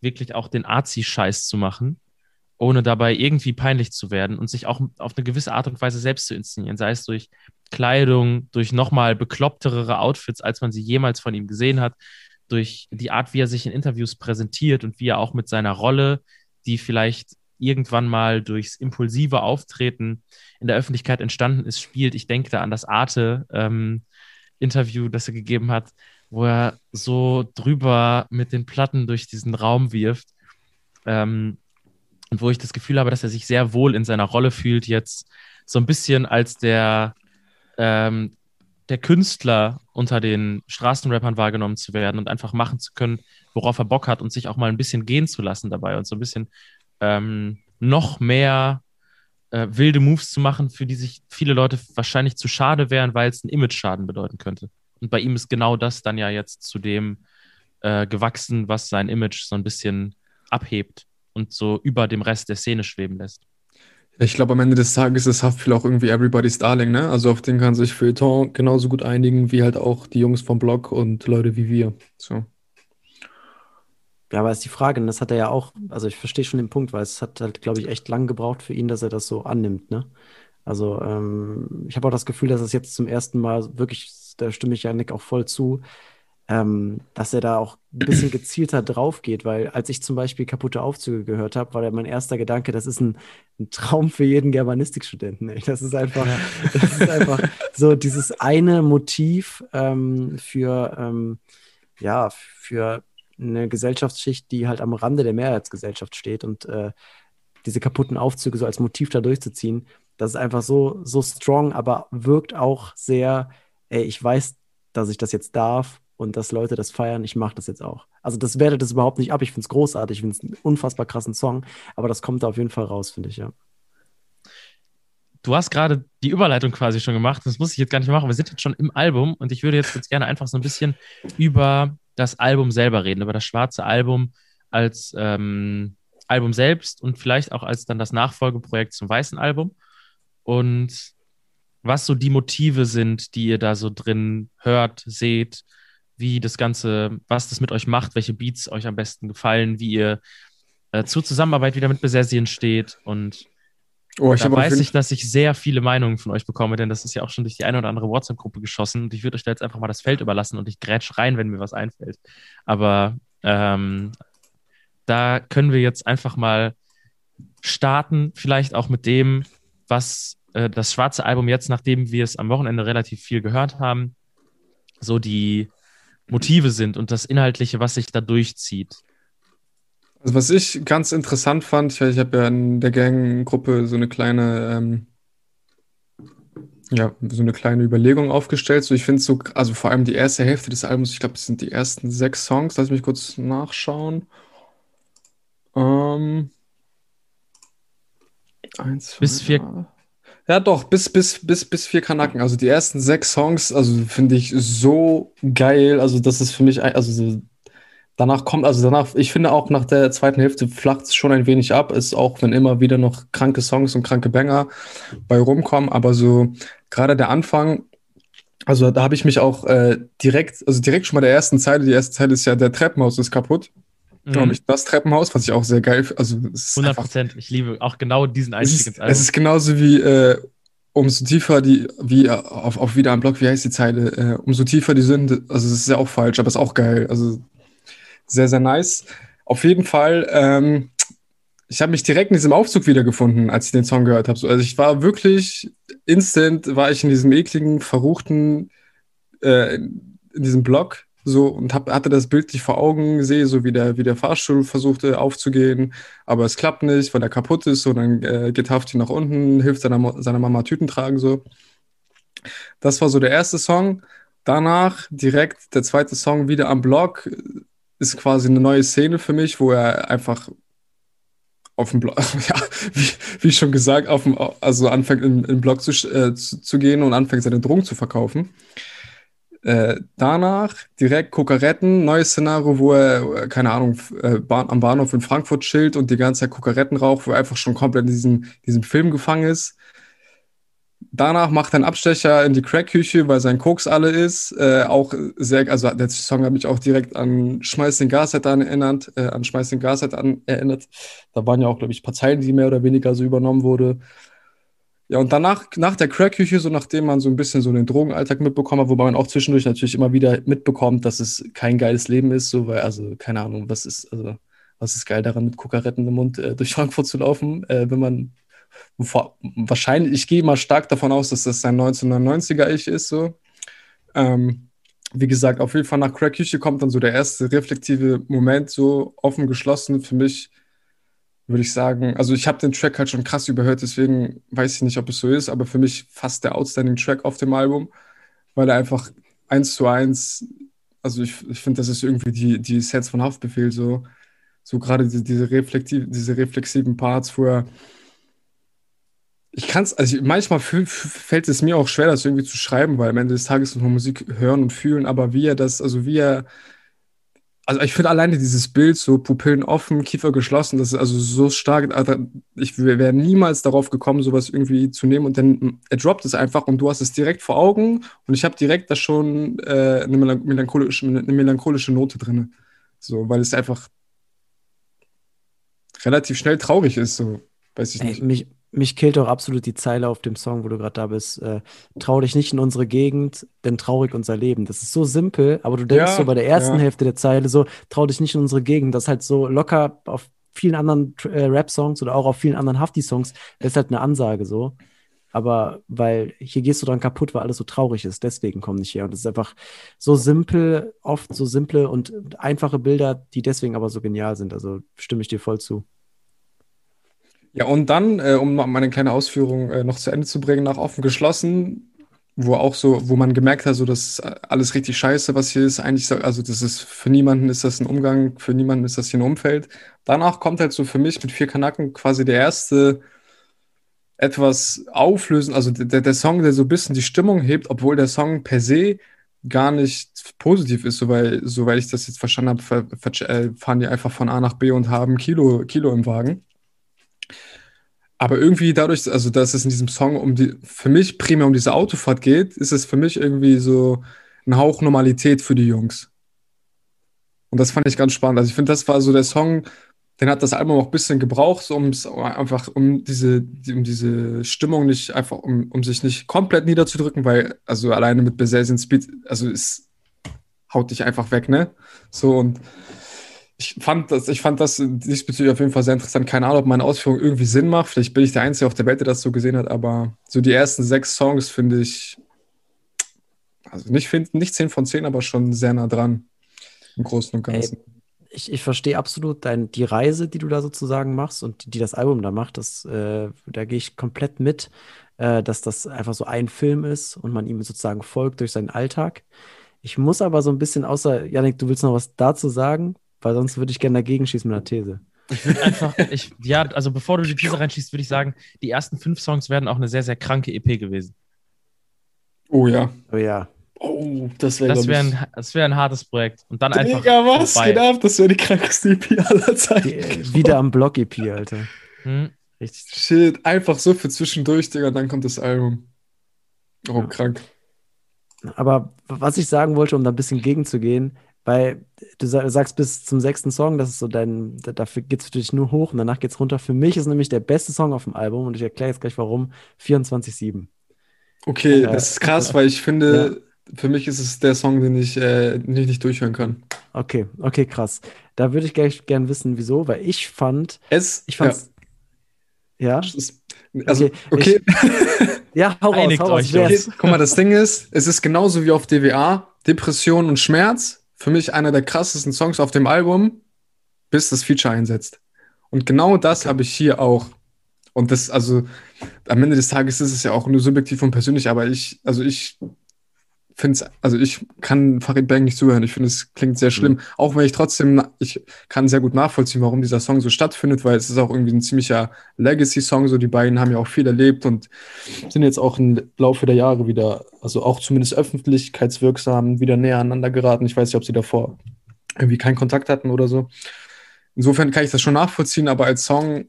wirklich auch den Arzi-Scheiß zu machen, ohne dabei irgendwie peinlich zu werden und sich auch auf eine gewisse Art und Weise selbst zu inszenieren, sei es durch Kleidung, durch nochmal bekloppterere Outfits, als man sie jemals von ihm gesehen hat, durch die Art, wie er sich in Interviews präsentiert und wie er auch mit seiner Rolle, die vielleicht irgendwann mal durchs impulsive Auftreten in der Öffentlichkeit entstanden ist, spielt. Ich denke da an das Arte-Interview, ähm, das er gegeben hat, wo er so drüber mit den Platten durch diesen Raum wirft. Ähm, und wo ich das Gefühl habe, dass er sich sehr wohl in seiner Rolle fühlt, jetzt so ein bisschen als der, ähm, der Künstler unter den Straßenrappern wahrgenommen zu werden und einfach machen zu können, worauf er Bock hat und sich auch mal ein bisschen gehen zu lassen dabei und so ein bisschen ähm, noch mehr äh, wilde Moves zu machen, für die sich viele Leute wahrscheinlich zu schade wären, weil es einen Image-Schaden bedeuten könnte. Und bei ihm ist genau das dann ja jetzt zu dem äh, gewachsen, was sein Image so ein bisschen abhebt und so über dem Rest der Szene schweben lässt. Ich glaube, am Ende des Tages ist Haftbefehl auch irgendwie Everybody's Darling, ne? Also auf den kann sich Feuilleton genauso gut einigen, wie halt auch die Jungs vom Blog und Leute wie wir. So. Ja, aber ist die Frage, und das hat er ja auch, also ich verstehe schon den Punkt, weil es hat halt, glaube ich, echt lang gebraucht für ihn, dass er das so annimmt, ne? Also ähm, ich habe auch das Gefühl, dass es jetzt zum ersten Mal wirklich, da stimme ich ja Nick auch voll zu, ähm, dass er da auch ein bisschen gezielter drauf geht, weil als ich zum Beispiel kaputte Aufzüge gehört habe, war mein erster Gedanke, das ist ein, ein Traum für jeden Germanistikstudenten. Ey. Das ist einfach, das ist einfach so dieses eine Motiv ähm, für, ähm, ja, für eine Gesellschaftsschicht, die halt am Rande der Mehrheitsgesellschaft steht und äh, diese kaputten Aufzüge so als Motiv da durchzuziehen, das ist einfach so, so strong, aber wirkt auch sehr, ey, ich weiß, dass ich das jetzt darf und dass Leute das feiern, ich mache das jetzt auch. Also das wertet das überhaupt nicht ab, ich finde es großartig, ich finde es einen unfassbar krassen Song, aber das kommt da auf jeden Fall raus, finde ich, ja. Du hast gerade die Überleitung quasi schon gemacht, das muss ich jetzt gar nicht machen, wir sind jetzt schon im Album und ich würde jetzt, jetzt gerne einfach so ein bisschen über das Album selber reden, über das schwarze Album als ähm, Album selbst und vielleicht auch als dann das Nachfolgeprojekt zum weißen Album. Und was so die Motive sind, die ihr da so drin hört, seht, wie das Ganze, was das mit euch macht, welche Beats euch am besten gefallen, wie ihr äh, zur Zusammenarbeit wieder mit Besessien steht und Oh, ich da weiß ich, dass ich sehr viele Meinungen von euch bekomme, denn das ist ja auch schon durch die eine oder andere WhatsApp-Gruppe geschossen. Und ich würde euch da jetzt einfach mal das Feld überlassen und ich grätsch rein, wenn mir was einfällt. Aber ähm, da können wir jetzt einfach mal starten, vielleicht auch mit dem, was äh, das schwarze Album jetzt, nachdem wir es am Wochenende relativ viel gehört haben, so die Motive sind und das Inhaltliche, was sich da durchzieht. Also was ich ganz interessant fand, ich, ich habe ja in der Gang-Gruppe so eine kleine, ähm, ja, so eine kleine Überlegung aufgestellt. So, ich finde so, also vor allem die erste Hälfte des Albums, ich glaube, das sind die ersten sechs Songs. Lass mich kurz nachschauen. Ähm, eins, bis vier. Ja, doch, bis, bis, bis, bis vier Kanaken. Also die ersten sechs Songs, also finde ich so geil. Also, das ist für mich, also so Danach kommt, also danach, ich finde auch nach der zweiten Hälfte flacht es schon ein wenig ab, ist auch, wenn immer wieder noch kranke Songs und kranke Banger bei rumkommen, aber so gerade der Anfang, also da habe ich mich auch äh, direkt, also direkt schon mal der ersten Zeile, die erste Zeile ist ja, der Treppenhaus ist kaputt. Mhm. Ich, das Treppenhaus, was ich auch sehr geil finde. Also, 100 Prozent, ich liebe auch genau diesen Einstieg ist, ins Album. Es ist genauso wie, äh, umso tiefer die, wie auf, auf wieder am Blog, wie heißt die Zeile, äh, umso tiefer die sind, also es ist ja auch falsch, aber es ist auch geil. Also sehr, sehr nice. Auf jeden Fall, ähm, ich habe mich direkt in diesem Aufzug wiedergefunden, als ich den Song gehört habe. So, also ich war wirklich instant, war ich in diesem ekligen, verruchten, äh, in diesem Block so und hab, hatte das Bild nicht vor Augen, sehe so wie der, wie der Fahrstuhl versuchte aufzugehen, aber es klappt nicht, weil er kaputt ist und dann äh, geht Hafti nach unten, hilft seiner, seiner Mama Tüten tragen so. Das war so der erste Song. Danach direkt der zweite Song wieder am Block, ist quasi eine neue Szene für mich, wo er einfach auf dem Blog, ja, wie, wie, schon gesagt, auf dem, also anfängt in den Blog zu, äh, zu, zu, gehen und anfängt seine Drogen zu verkaufen. Äh, danach direkt Kokaretten, neues Szenario, wo er, keine Ahnung, äh, Bahn, am Bahnhof in Frankfurt chillt und die ganze Zeit Kokaretten raucht, wo er einfach schon komplett in diesem, diesem Film gefangen ist. Danach macht er einen Abstecher in die Crackküche, weil sein Koks alle ist. Äh, auch sehr, also der Song hat mich auch direkt an Schmeiß den Gasset an erinnert, äh, an Schmeiß den Gasset an erinnert. Da waren ja auch, glaube ich, Zeilen, die mehr oder weniger so übernommen wurde. Ja, und danach, nach der Crackküche, so nachdem man so ein bisschen so den Drogenalltag mitbekommen hat, wobei man auch zwischendurch natürlich immer wieder mitbekommt, dass es kein geiles Leben ist, so, weil, also, keine Ahnung, was ist, also, was ist geil daran, mit Kokaretten im Mund äh, durch Frankfurt zu laufen, äh, wenn man vor, wahrscheinlich, ich gehe mal stark davon aus, dass das sein 1999er-Ich ist, so. Ähm, wie gesagt, auf jeden Fall nach Crackküche kommt dann so der erste reflektive Moment, so offen geschlossen für mich würde ich sagen. Also ich habe den Track halt schon krass überhört, deswegen weiß ich nicht, ob es so ist, aber für mich fast der outstanding Track auf dem Album, weil er einfach eins zu eins, also ich, ich finde, das ist irgendwie die, die Sets von Haftbefehl so, so gerade die, diese, reflektiv, diese reflexiven Parts, wo er ich kann es, also manchmal fällt es mir auch schwer, das irgendwie zu schreiben, weil am Ende des Tages man Musik hören und fühlen, aber wie er das, also wie er also ich finde alleine dieses Bild, so Pupillen offen, Kiefer geschlossen, das ist also so stark. Ich wäre niemals darauf gekommen, sowas irgendwie zu nehmen und dann er droppt es einfach und du hast es direkt vor Augen und ich habe direkt da schon äh, eine, melancholische, eine melancholische Note drin. So, weil es einfach relativ schnell traurig ist, so weiß ich Ey, nicht. mich, mich killt auch absolut die Zeile auf dem Song, wo du gerade da bist. Äh, trau dich nicht in unsere Gegend, denn traurig unser Leben. Das ist so simpel, aber du denkst Ja, so bei der ersten ja. Hälfte der Zeile so, trau dich nicht in unsere Gegend. Das ist halt so locker auf vielen anderen äh, Rap-Songs oder auch auf vielen anderen Hafti-Songs. Das ist halt eine Ansage so. Aber weil hier gehst du dran kaputt, weil alles so traurig ist. Deswegen komm nicht her. Und es ist einfach so simpel, oft so simple und einfache Bilder, die deswegen aber so genial sind. Also stimme ich dir voll zu. Ja, und dann, äh, um meine kleine Ausführung äh, noch zu Ende zu bringen, nach offen geschlossen, wo auch so, wo man gemerkt hat, so das ist alles richtig scheiße, was hier ist. Eigentlich, so- also das ist für niemanden ist das ein Umgang, für niemanden ist das hier ein Umfeld. Danach kommt halt so für mich mit vier Kanaken quasi der erste etwas auflösen, also der, der Song, der so ein bisschen die Stimmung hebt, obwohl der Song per se gar nicht positiv ist, so weil, soweit ich das jetzt verstanden habe, äh, fahren die einfach von A nach B und haben Kilo, Kilo im Wagen. Aber irgendwie dadurch, also dass es in diesem Song um die, für mich primär um diese Autofahrt geht, ist es für mich irgendwie so ein Hauch Normalität für die Jungs. Und das fand ich ganz spannend. Also ich finde, das war so der Song, den hat das Album auch ein bisschen gebraucht, um einfach, um diese, die- um diese Stimmung nicht einfach, um, um sich nicht komplett niederzudrücken, weil, also alleine mit Besazian Speed, also es haut dich einfach weg, ne? So und ich fand das, ich fand das diesbezüglich auf jeden Fall sehr interessant. Keine Ahnung, ob meine Ausführung irgendwie Sinn macht. Vielleicht bin ich der Einzige auf der Welt, der das so gesehen hat, aber so die ersten sechs Songs finde ich, also nicht, find, nicht 10 von 10, aber schon sehr nah dran. Im Großen und Ganzen. ich, ich verstehe absolut dein, die Reise, die du da sozusagen machst und die, die das Album da macht. Das, äh, da gehe ich komplett mit, äh, dass das einfach so ein Film ist und man ihm sozusagen folgt durch seinen Alltag. Ich muss aber so ein bisschen, außer, Janik, du willst noch was dazu sagen, weil sonst würde ich gerne dagegen schießen mit einer These. Ich würde einfach, ich, ja, also bevor du die These reinschießt, würde ich sagen, die ersten fünf Songs werden auch eine sehr, sehr kranke EP gewesen. Oh ja. Oh ja. Oh, das wäre, Das ich. ein, das wär ein hartes Projekt. Und dann einfach. Digga, was vorbei. geht ab? Das wäre die krankste EP aller Zeiten. Die, äh, wieder am Block-EP, Alter. Hm, Richtig. Shit, einfach so für zwischendurch, Digga, dann kommt das Album. Oh, Ja. krank. Aber was ich sagen wollte, um da ein bisschen gegenzugehen, weil du sa- sagst bis zum sechsten Song, das ist so dein, da- dafür geht es für dich nur hoch und danach geht es runter. Für mich ist nämlich der beste Song auf dem Album und ich erkläre jetzt gleich warum, 24-7. Okay, Äh, das ist krass, weil ich finde, für mich ist es der Song, den ich äh, nicht, nicht durchhören kann. Okay, okay, krass. Da würde ich gleich gern wissen, wieso, weil ich fand, Es, ich fand's, ja, ja, es, also, Okay, okay, ja, hau raus, Einigt hau raus, ich guck mal, das Ding ist, es ist genauso wie auf DWA, Depression und Schmerz, für mich einer der krassesten Songs auf dem Album, bis das Feature einsetzt. Und genau das habe ich hier auch. Und das, also, am Ende des Tages ist es ja auch nur subjektiv und persönlich, aber ich, also ich finde es, also ich kann Farid Bang nicht zuhören. Ich finde, es klingt sehr schlimm. Auch wenn ich trotzdem, ich kann sehr gut nachvollziehen, warum dieser Song so stattfindet, weil es ist auch irgendwie ein ziemlicher Legacy-Song. So, die beiden haben ja auch viel erlebt und sind jetzt auch im Laufe der Jahre wieder, also auch zumindest öffentlichkeitswirksam, wieder näher aneinander geraten. Ich weiß nicht, ob sie davor irgendwie keinen Kontakt hatten oder so. insofern kann ich das schon nachvollziehen, aber als Song,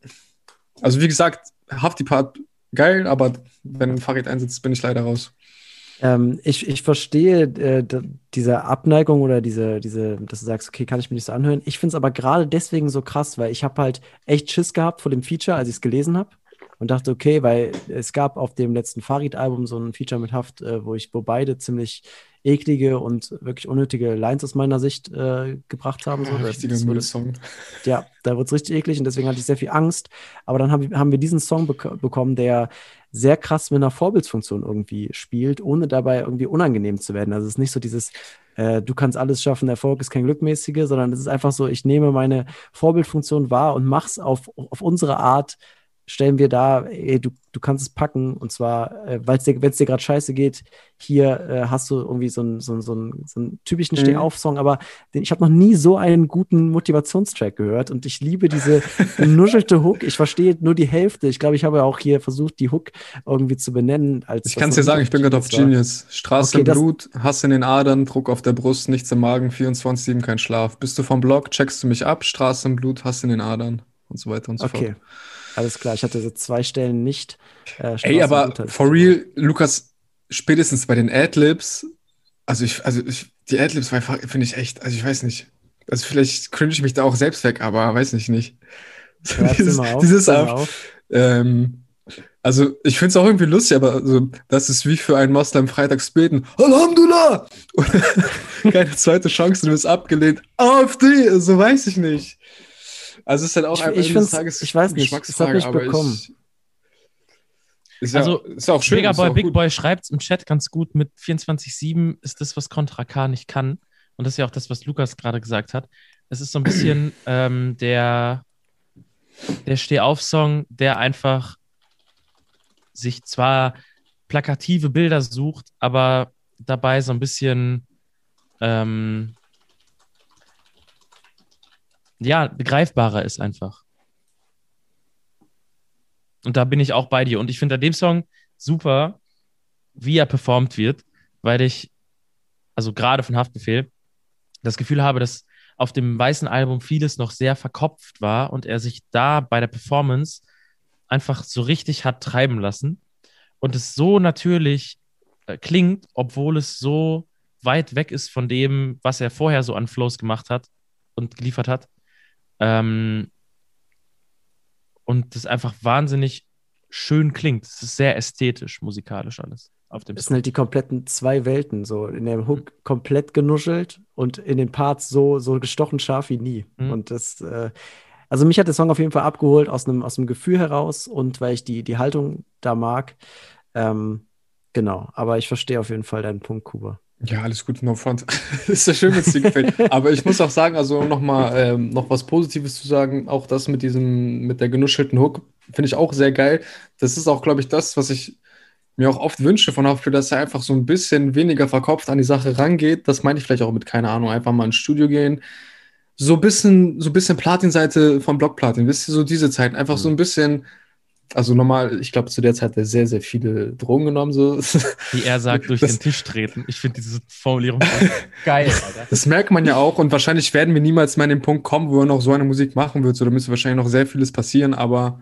also wie gesagt, Hafti Part geil, aber wenn Farid einsetzt, bin ich leider raus. Ähm, ich, ich verstehe äh, diese Abneigung oder diese, diese, dass du sagst, okay, kann ich mir nicht so anhören. Ich finde es aber gerade deswegen so krass, weil ich habe halt echt Schiss gehabt vor dem Feature, als ich es gelesen habe. Und dachte, okay, weil es gab auf dem letzten Farid-Album so ein Feature mit Haft, äh, wo ich, wo beide ziemlich eklige und wirklich unnötige Lines aus meiner Sicht äh, gebracht haben. So. Das- richtiger wurde- Müllsong. ja, da wird es richtig eklig und deswegen hatte ich sehr viel Angst. Aber dann haben, wir- haben wir diesen Song bek bekommen, der sehr krass mit einer Vorbildsfunktion irgendwie spielt, ohne dabei irgendwie unangenehm zu werden. Also es ist nicht so dieses, äh, du kannst alles schaffen, Erfolg ist kein Glückmäßige, sondern es ist einfach so, ich nehme meine Vorbildfunktion wahr und mach's auf, auf unsere Art. Stellen wir da, ey, du, du kannst es packen und zwar, äh, weil es dir, wenn es dir gerade scheiße geht, hier äh, hast du irgendwie so einen so einen- so einen- so einen typischen Mhm. Steh-auf-Song, aber den, ich habe noch nie so einen guten Motivationstrack gehört und ich liebe diese nuschelte Hook. Ich verstehe nur die Hälfte. Ich glaube, ich habe ja auch hier versucht, die Hook irgendwie zu benennen. Als Ich kann es dir sagen, ich bin gerade auf. Genius. Straße Okay, im Blut, Hass in den Adern, Druck auf der Brust, nichts im Magen, 24-7 kein Schlaf. Bist du vom Block, checkst du mich ab, Straße im Blut, Hass in den Adern und so weiter und so Okay, fort. Alles klar. Ich hatte so zwei Stellen nicht. Äh, Ey, aber for nicht. real, Lukas, spätestens bei den Adlibs, also ich, also ich, die Adlibs finde ich echt, also ich weiß nicht. Also vielleicht cringe ich mich da auch selbst weg, aber weiß ich nicht. Erzähl dieses, auf, dieses auf, auf. ähm, also ich finde es auch irgendwie lustig, aber also, das ist wie für einen Moslem freitags beten. Alhamdulillah! Keine zweite Chance, du wirst abgelehnt. AfD! So weiß ich nicht. Also es ist halt auch Ich- am ich des Tages ich weiß nicht, hat mich aber bekommen. Ich, ist ja, Also, ist ja auch schön. Bigger ist ja Boy, auch Big gut. Boy schreibt es im Chat ganz gut mit 24-7 ist das, was Contra K nicht kann. Und das ist ja auch das, was Lukas gerade gesagt hat. Es ist so ein bisschen ähm, der, der Steh-auf-Song, der einfach sich zwar plakative Bilder sucht, aber dabei so ein bisschen ähm, ja, begreifbarer ist einfach. Und da bin ich auch bei dir. Und ich finde an dem Song super, wie er performt wird, weil ich, also gerade von Haftbefehl, das Gefühl habe, dass auf dem weißen Album vieles noch sehr verkopft war und er sich da bei der Performance einfach so richtig hat treiben lassen und es so natürlich äh, klingt, obwohl es so weit weg ist von dem, was er vorher so an Flows gemacht hat und geliefert hat. Ähm, und das einfach wahnsinnig schön klingt. Es ist sehr ästhetisch, musikalisch alles auf dem Es sind halt die kompletten zwei Welten. So in dem Hook komplett genuschelt und in den Parts so, so gestochen scharf wie nie. Mhm. Und das, äh, also mich hat der Song auf jeden Fall abgeholt aus einem, aus einem Gefühl heraus und weil ich die, die Haltung da mag. Ähm, genau, aber ich verstehe auf jeden Fall deinen Punkt, Kuba. Ja, alles gut, no front. ist ja schön, wenn es dir gefällt. Aber ich muss auch sagen, also um noch mal ähm, noch was Positives zu sagen, auch das mit diesem, mit der genuschelten Hook, finde ich auch sehr geil. Das ist auch, glaube ich, das, was ich mir auch oft wünsche von Haftbefehl, dass er einfach so ein bisschen weniger verkopft an die Sache rangeht. Das meine ich vielleicht auch mit, keine Ahnung, einfach mal ins Studio gehen. So ein bisschen, so ein bisschen Platin-Seite von Blockplatin, wisst ihr, so diese Zeit. Einfach so ein bisschen, also normal, ich glaube, zu der Zeit hat er sehr, sehr viele Drogen genommen, so. Wie er sagt, durch Das- den Tisch treten. Ich finde diese Formulierung geil, Alter. Das merkt man ja auch und wahrscheinlich werden wir niemals mehr an den Punkt kommen, wo er noch so eine Musik machen wird. So, da müsste wahrscheinlich noch sehr vieles passieren, aber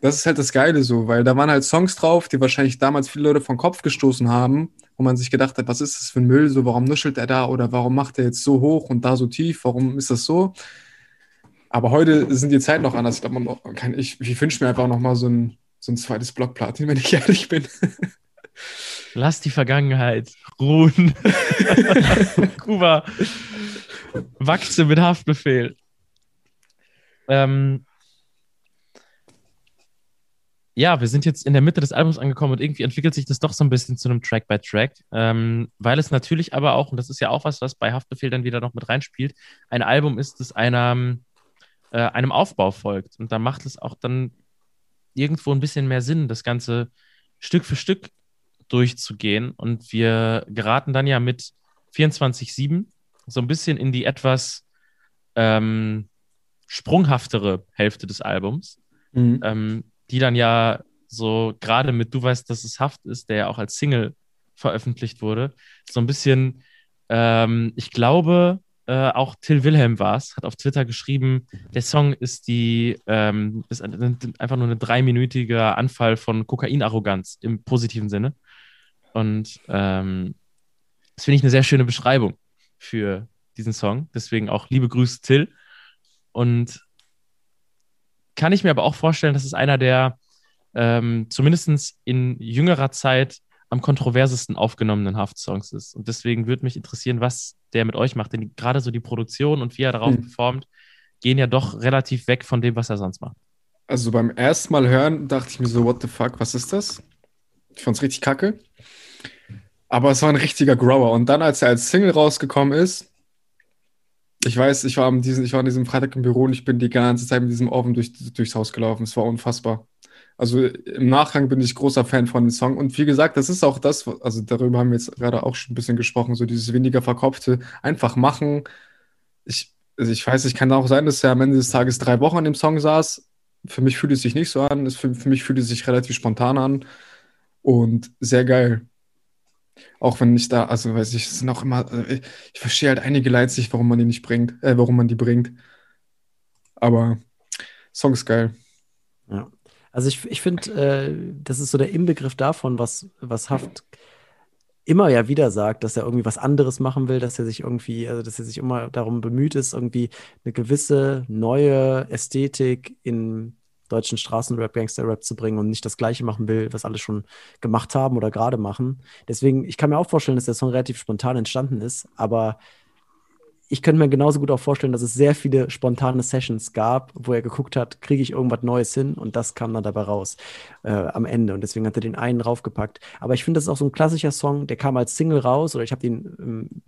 das ist halt das Geile so, weil da waren halt Songs drauf, die wahrscheinlich damals viele Leute vom Kopf gestoßen haben, wo man sich gedacht hat, was ist das für ein Müll, so, warum nuschelt er da oder warum macht er jetzt so hoch und da so tief, warum ist das so? Aber heute sind die Zeiten noch anders. Ich, glaub, man kann, ich, ich wünsche mir einfach noch mal so ein, so ein zweites Blockplatin, wenn ich ehrlich bin. Lass die Vergangenheit ruhen. Kuba, wachse mit Haftbefehl. Ähm, ja, wir sind jetzt in der Mitte des Albums angekommen und irgendwie entwickelt sich das doch so ein bisschen zu einem Track by Track, ähm, weil es natürlich aber auch, und das ist ja auch was, was bei Haftbefehl dann wieder noch mit reinspielt, ein Album ist, das einem, äh, einem Aufbau folgt. Und da macht es auch dann irgendwo ein bisschen mehr Sinn, das Ganze Stück für Stück durchzugehen. Und wir geraten dann ja mit 24-7 so ein bisschen in die etwas ähm, sprunghaftere Hälfte des Albums, ähm, die dann ja so gerade mit Du weißt, dass es Haft ist, der ja auch als Single veröffentlicht wurde, so ein bisschen, ähm, ich glaube, äh, auch Till Wilhelm war es, hat auf Twitter geschrieben, der Song ist die, ähm, ist ein- einfach nur ein dreiminütiger Anfall von Kokainarroganz im positiven Sinne. Und ähm, das finde ich eine sehr schöne Beschreibung für diesen Song. Deswegen auch liebe Grüße, Till. Und kann ich mir aber auch vorstellen, dass es einer der ähm, zumindest in jüngerer Zeit am kontroversesten aufgenommenen Haft-Songs ist. Und deswegen würde mich interessieren, was der mit euch macht. Denn gerade so die Produktion und wie er darauf Hm. performt, gehen ja doch relativ weg von dem, was er sonst macht. Also beim ersten Mal hören dachte ich mir so, what the fuck, was ist das? Ich fand's richtig kacke. Aber es war ein richtiger Grower. Und dann, als er als Single rausgekommen ist, ich weiß, ich war, am diesen, ich war an diesem Freitag im Büro und ich bin die ganze Zeit mit diesem Ofen durch, durchs Haus gelaufen. Es war unfassbar. Also im Nachgang bin ich großer Fan von dem Song. Und wie gesagt, das ist auch das, also darüber haben wir jetzt gerade auch schon ein bisschen gesprochen, so dieses weniger verkopfte, einfach machen. Ich, also ich weiß, ich kann auch sein, dass er am Ende des Tages drei Wochen an dem Song saß. Für mich fühlt es sich nicht so an. Für, für mich fühlt es sich relativ spontan an und sehr geil. Auch wenn ich da, also weiß ich, es sind auch immer, ich, ich verstehe halt einige Lines nicht, warum man die nicht bringt, äh, warum man die bringt. Aber Song ist geil. Ja. Also ich, ich finde, äh, das ist so der Inbegriff davon, was, was Haft immer ja wieder sagt, dass er irgendwie was anderes machen will, dass er sich irgendwie, also dass er sich immer darum bemüht ist, irgendwie eine gewisse neue Ästhetik in deutschen Straßenrap, Gangsterrap zu bringen und nicht das Gleiche machen will, was alle schon gemacht haben oder gerade machen. Deswegen, ich kann mir auch vorstellen, dass der Song relativ spontan entstanden ist, aber ich könnte mir genauso gut auch vorstellen, dass es sehr viele spontane Sessions gab, wo er geguckt hat, kriege ich irgendwas Neues hin und das kam dann dabei raus äh, am Ende und deswegen hat er den einen draufgepackt. Aber ich finde, das ist auch so ein klassischer Song, der kam als Single raus oder ich habe den, ähm,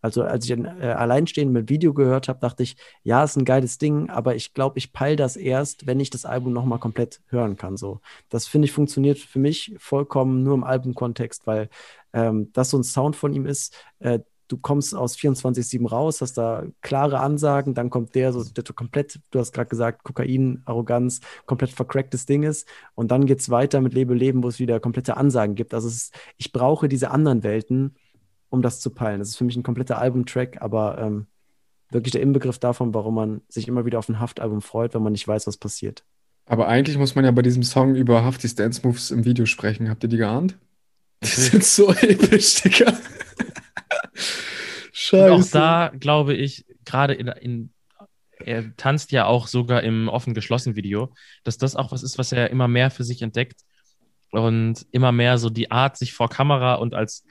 also als ich den äh, alleinstehend mit Video gehört habe, dachte ich, ja, ist ein geiles Ding, aber ich glaube, ich peil das erst, wenn ich das Album nochmal komplett hören kann. So, das finde ich funktioniert für mich vollkommen nur im Albumkontext, weil ähm, das so ein Sound von ihm ist. Äh, du kommst aus 24-7 raus, hast da klare Ansagen, dann kommt der so, der komplett, du hast gerade gesagt, Kokain, Arroganz, komplett vercracktes Ding ist. Und dann geht's weiter mit Lebe Leben, wo es wieder komplette Ansagen gibt. Also es ist, ich brauche diese anderen Welten, um das zu peilen. Das ist für mich ein kompletter Albumtrack, aber ähm, wirklich der Inbegriff davon, warum man sich immer wieder auf ein Haftalbum freut, wenn man nicht weiß, was passiert. Aber eigentlich muss man ja bei diesem Song über Haftis Dance Moves im Video sprechen. Habt ihr die geahnt? Die sind so episch, Digga. Und auch Scheiße. da glaube ich, gerade in, in, er tanzt ja auch sogar im offen-geschlossen Video, dass das auch was ist, was er immer mehr für sich entdeckt und immer mehr so die Art, sich vor Kamera und als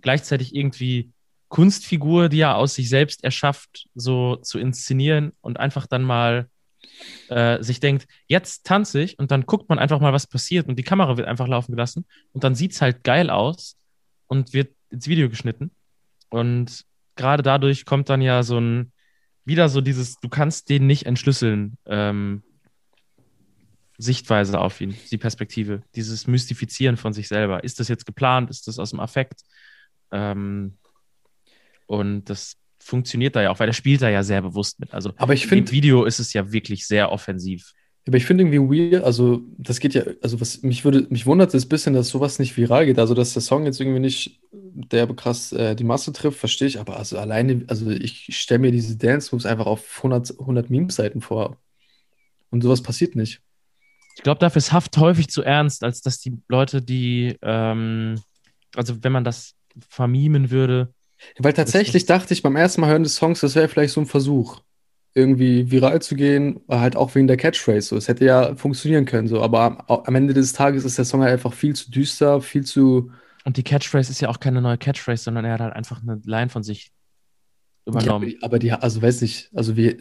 gleichzeitig irgendwie Kunstfigur, die er aus sich selbst erschafft, so zu inszenieren und einfach dann mal äh, sich denkt, jetzt tanze ich und dann guckt man einfach mal, was passiert und die Kamera wird einfach laufen gelassen und dann sieht es halt geil aus und wird ins Video geschnitten. Und gerade dadurch kommt dann ja so ein, wieder so dieses, du kannst den nicht entschlüsseln, ähm, Sichtweise auf ihn, die Perspektive, dieses Mystifizieren von sich selber. Ist das jetzt geplant? Ist das aus dem Affekt? Ähm, und das funktioniert da ja auch, weil der spielt da ja sehr bewusst mit. Also Aber ich im finde, Video ist es ja wirklich sehr offensiv. Aber ich finde irgendwie weird, also das geht ja, also was mich würde, mich wundert es ein bisschen, dass sowas nicht viral geht. Also dass der Song jetzt irgendwie nicht der krass äh, die Masse trifft, verstehe ich, aber also alleine, also ich stelle mir diese Dance Moves einfach auf 100, 100 Meme-Seiten vor. Und sowas passiert nicht. Ich glaube, dafür ist Haft häufig zu ernst, als dass die Leute, die, ähm, also wenn man das vermimen würde, Weil tatsächlich dachte ich beim ersten Mal hören des Songs, das wäre vielleicht so ein Versuch, irgendwie viral zu gehen, halt auch wegen der Catchphrase. So, es hätte ja funktionieren können, so, aber am, Ende des Tages ist der Song halt einfach viel zu düster, viel zu. und die Catchphrase ist ja auch keine neue Catchphrase, sondern er hat halt einfach eine Line von sich übernommen. Ja, aber die, also weiß nicht, also wie,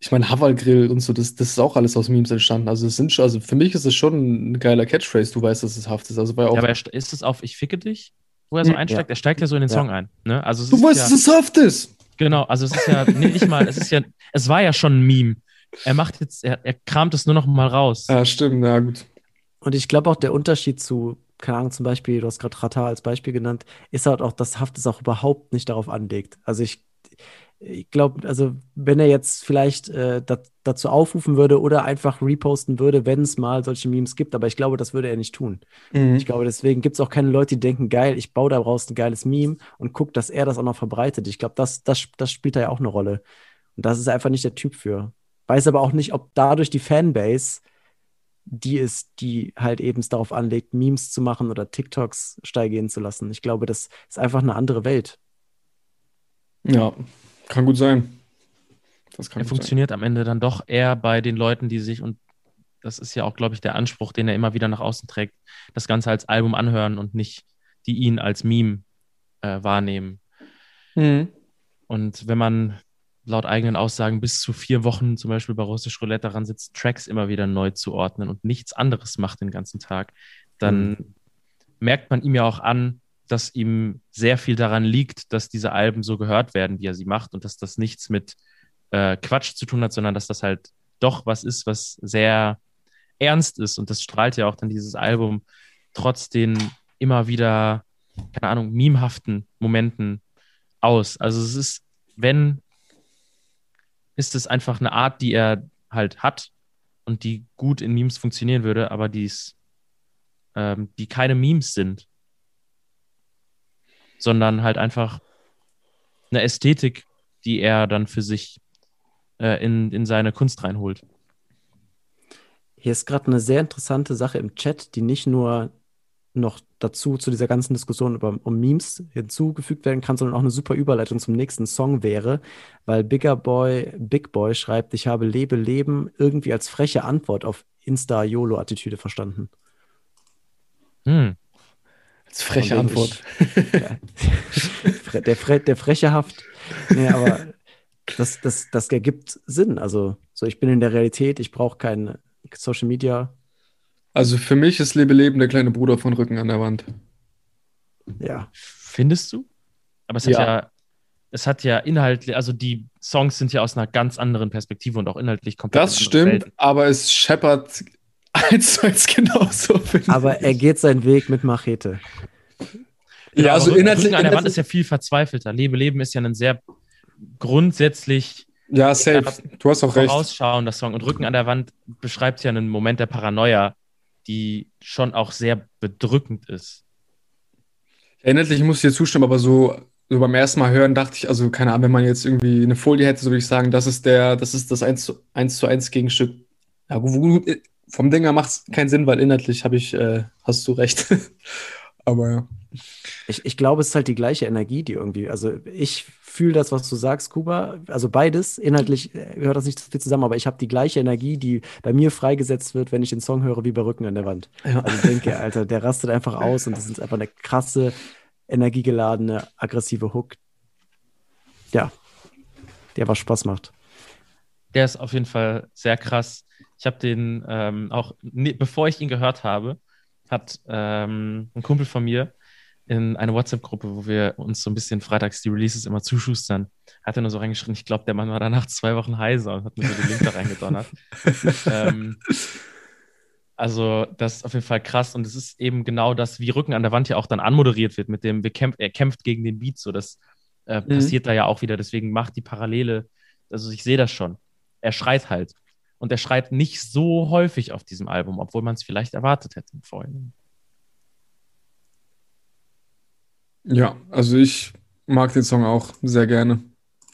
ich meine, Havalgrill und so, das, das ist auch alles aus Memes entstanden. Also es sind schon, also für mich ist es schon ein geiler Catchphrase, du weißt, dass es Haft ist. Also ja auch. Ja, aber er st- ist es auf Ich ficke dich, wo er so Hm, einsteigt? Er steigt ja so in den Ja. Song ein. Ne? Also du weißt, ja, dass es Haft ist! Genau, also es ist ja nee, nicht mal, es ist ja, es war ja schon ein Meme. Er macht jetzt, er, er kramt es nur noch mal raus. Ja, stimmt, ja, gut. Und ich glaube auch der Unterschied zu, keine Ahnung, zum Beispiel, du hast gerade Rata als Beispiel genannt, ist halt auch, dass Haft es auch überhaupt nicht darauf anlegt. Also ich, ich glaube, also wenn er jetzt vielleicht äh, dat, dazu aufrufen würde oder einfach reposten würde, wenn es mal solche Memes gibt, aber ich glaube, das würde er nicht tun. Mhm. Ich glaube, deswegen gibt es auch keine Leute, die denken, geil, ich baue daraus ein geiles Meme und guck, dass er das auch noch verbreitet. Ich glaube, das, das, das spielt da ja auch eine Rolle. Und das ist einfach nicht der Typ für. Weiß aber auch nicht, ob dadurch die Fanbase die ist, die halt eben es darauf anlegt, Memes zu machen oder TikToks steil gehen zu lassen. Ich glaube, das ist einfach eine andere Welt. Ja, kann gut sein. Das kann Er gut sein. funktioniert am Ende dann doch eher bei den Leuten, die sich, und das ist ja auch, glaube ich, der Anspruch, den er immer wieder nach außen trägt, das Ganze als Album anhören und nicht die ihn als Meme äh, wahrnehmen. Mhm. Und wenn man laut eigenen Aussagen bis zu vier Wochen zum Beispiel bei Russisch Roulette daran sitzt, Tracks immer wieder neu zu ordnen und nichts anderes macht den ganzen Tag, dann merkt man ihm ja auch an, dass ihm sehr viel daran liegt, dass diese Alben so gehört werden, wie er sie macht und dass das nichts mit äh, Quatsch zu tun hat, sondern dass das halt doch was ist, was sehr ernst ist und das strahlt ja auch dann dieses Album trotz den immer wieder, keine Ahnung, memehaften Momenten aus. Also es ist, wenn, ist es einfach eine Art, die er halt hat und die gut in Memes funktionieren würde, aber die's, ähm, die keine Memes sind, sondern halt einfach eine Ästhetik, die er dann für sich äh, in, in seine Kunst reinholt. Hier ist gerade eine sehr interessante Sache im Chat, die nicht nur noch dazu zu dieser ganzen Diskussion über, um Memes hinzugefügt werden kann, sondern auch eine super Überleitung zum nächsten Song wäre, weil Bigger Boy, Big Boy schreibt, ich habe Lebe Leben irgendwie als freche Antwort auf Insta-YOLO-Attitüde verstanden. Hm. Als freche Antwort. Fre- der, Fre der freche Haft. Nee, aber das, das, das ergibt Sinn. Also, so ich bin in der Realität, ich brauche kein Social Media. Also für mich ist Lebe Leben der kleine Bruder von Rücken an der Wand. Ja, Findest du? Aber es hat Ja. ja, es hat ja inhaltlich, also die Songs sind ja aus einer ganz anderen Perspektive und auch inhaltlich komplett Das stimmt, Welten. aber es scheppert eins zu eins genauso. aber ich. er geht seinen Weg mit Machete. ja, also aber inhaltlich, Rücken an der Wand ist ja viel verzweifelter. Lebe Leben ist ja ein sehr grundsätzlich ja, safe. Du hast auch recht. vorausschauender Song und Rücken an der Wand beschreibt ja einen Moment der Paranoia, die schon auch sehr bedrückend ist. Ja, inhaltlich muss ich dir zustimmen, aber so, so beim ersten Mal hören dachte ich, also keine Ahnung, wenn man jetzt irgendwie eine Folie hätte, so würde ich sagen, das ist der, das ist das 1 zu 1, zu 1 Gegenstück. Ja, gut, vom Dinger macht es keinen Sinn, weil inhaltlich habe ich, äh, hast du recht. aber ja. Ich, ich glaube, es ist halt die gleiche Energie, die irgendwie, also ich fühle das, was du sagst, Kuba, also beides, inhaltlich äh, gehört das nicht so viel zusammen, aber ich habe die gleiche Energie, die bei mir freigesetzt wird, wenn ich den Song höre, wie bei Rücken an der Wand. Ja. Also ich denke, Alter, der rastet einfach aus und das ist einfach eine krasse, energiegeladene, aggressive Hook. Ja, der was Spaß macht. Der ist auf jeden Fall sehr krass. Ich habe den ähm, auch, ne, bevor ich ihn gehört habe, hat ähm, ein Kumpel von mir in eine WhatsApp-Gruppe, wo wir uns so ein bisschen freitags die Releases immer zuschustern, hat er nur so reingeschrieben, ich glaube, der Mann war danach zwei Wochen heiser und hat mir so den Link da reingedonnert. ähm, also, das ist auf jeden Fall krass und es ist eben genau das, wie Rücken an der Wand ja auch dann anmoderiert wird, mit dem, wir kämpf, er kämpft gegen den Beat, so das äh, passiert da ja auch wieder. Deswegen macht die Parallele, also ich sehe das schon. Er schreit halt. Und er schreit nicht so häufig auf diesem Album, obwohl man es vielleicht erwartet hätte im Vorhinein. Ja, also ich mag den Song auch sehr gerne.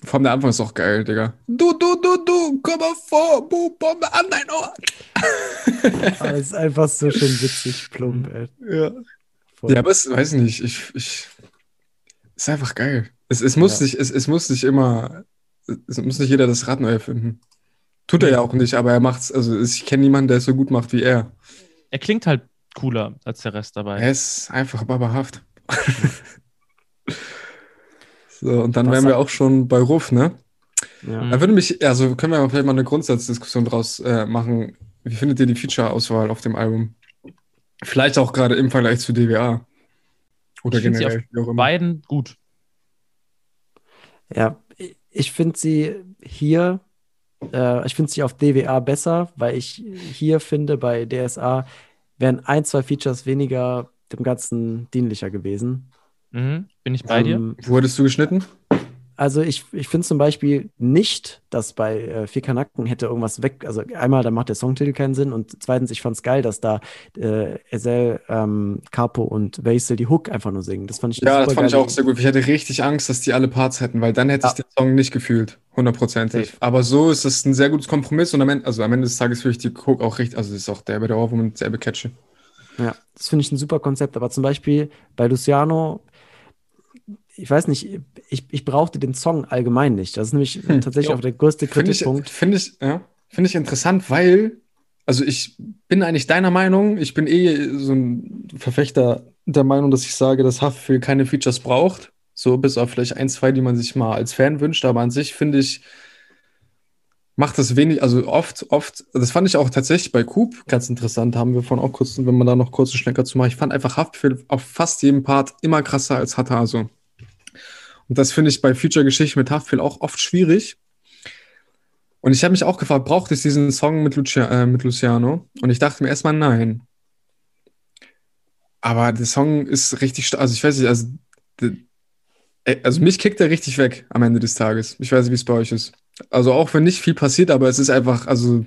Vor allem der Anfang ist auch geil, Digga. Du, du, du, du, komm mal vor, Bu, Bombe an dein Ohr. Aber es ist einfach so schön witzig, plump, ey. Ja. Voll. Ja, aber es weiß nicht, ich, ich, ist einfach geil. Es, es muss Ja. nicht, es, es muss nicht immer, es muss nicht jeder das Rad neu erfinden. Tut er ja auch nicht, aber er macht's, also ich kenne niemanden, der es so gut macht wie er. Er klingt halt cooler als der Rest dabei. Er ist einfach babahaft. so, und dann Was wären wir auch schon bei Ruf, ne? Ja. Da würde mich, also können wir vielleicht mal eine Grundsatzdiskussion draus äh, machen. Wie findet ihr die Feature-Auswahl auf dem Album? Vielleicht auch gerade im Vergleich zu DWA. Oder Ich find sie generell, wie auch immer. Beiden gut. Ja, ich finde sie hier, äh, ich finde sie auf DWA besser, weil ich hier finde, bei DSA wären ein, zwei Features weniger dem Ganzen dienlicher gewesen. Mhm. Bin ich bei dir? Ähm, Wo hattest du geschnitten? Also ich, ich finde zum Beispiel nicht, dass bei äh, Vier Kanaken hätte irgendwas weg. Also einmal, da macht der Songtitel keinen Sinn und zweitens, ich fand es geil, dass da äh, Ezel, ähm, Capo und Vasil die Hook einfach nur singen. Das fand ich Ja, das fand ich geil. auch sehr gut. Ich hatte richtig Angst, dass die alle Parts hätten, weil dann hätte ich Ja. den Song nicht gefühlt. Hundertprozentig. Aber so ist es ein sehr gutes Kompromiss und am Ende, also am Ende des Tages finde ich die Hook auch richtig, also das ist auch der bei der Ohrwurm und selbe Catchy. Ja, das finde ich ein super Konzept. Aber zum Beispiel bei Luciano, ich weiß nicht, ich, ich brauchte den Song allgemein nicht. Das ist nämlich Hm, tatsächlich jo. auch der größte Finde ich, Kritikpunkt. finde ich, ja, finde ich interessant, weil, also ich bin eigentlich deiner Meinung, ich bin eh so ein Verfechter der Meinung, dass ich sage, dass Haftbefehl keine Features braucht. So bis auf vielleicht ein, zwei, die man sich mal als Fan wünscht, aber an sich finde ich, macht das wenig, also oft, oft, das fand ich auch tatsächlich bei Coop ganz interessant, haben wir von auch kurz, wenn man da noch kurz einen Schlenker zu machen. Ich fand einfach Haftbefehl auf fast jedem Part immer krasser als Hataso. Und das finde ich bei Feature-Geschichten mit Haftbefehl auch oft schwierig. Und ich habe mich auch gefragt, braucht es diesen Song mit, Lucia, äh, mit Luciano? Und ich dachte mir erstmal nein. Aber der Song ist richtig, also ich weiß nicht, also, äh, also mich kickt er richtig weg am Ende des Tages. Ich weiß nicht, wie es bei euch ist. Also auch wenn nicht viel passiert, aber es ist einfach, also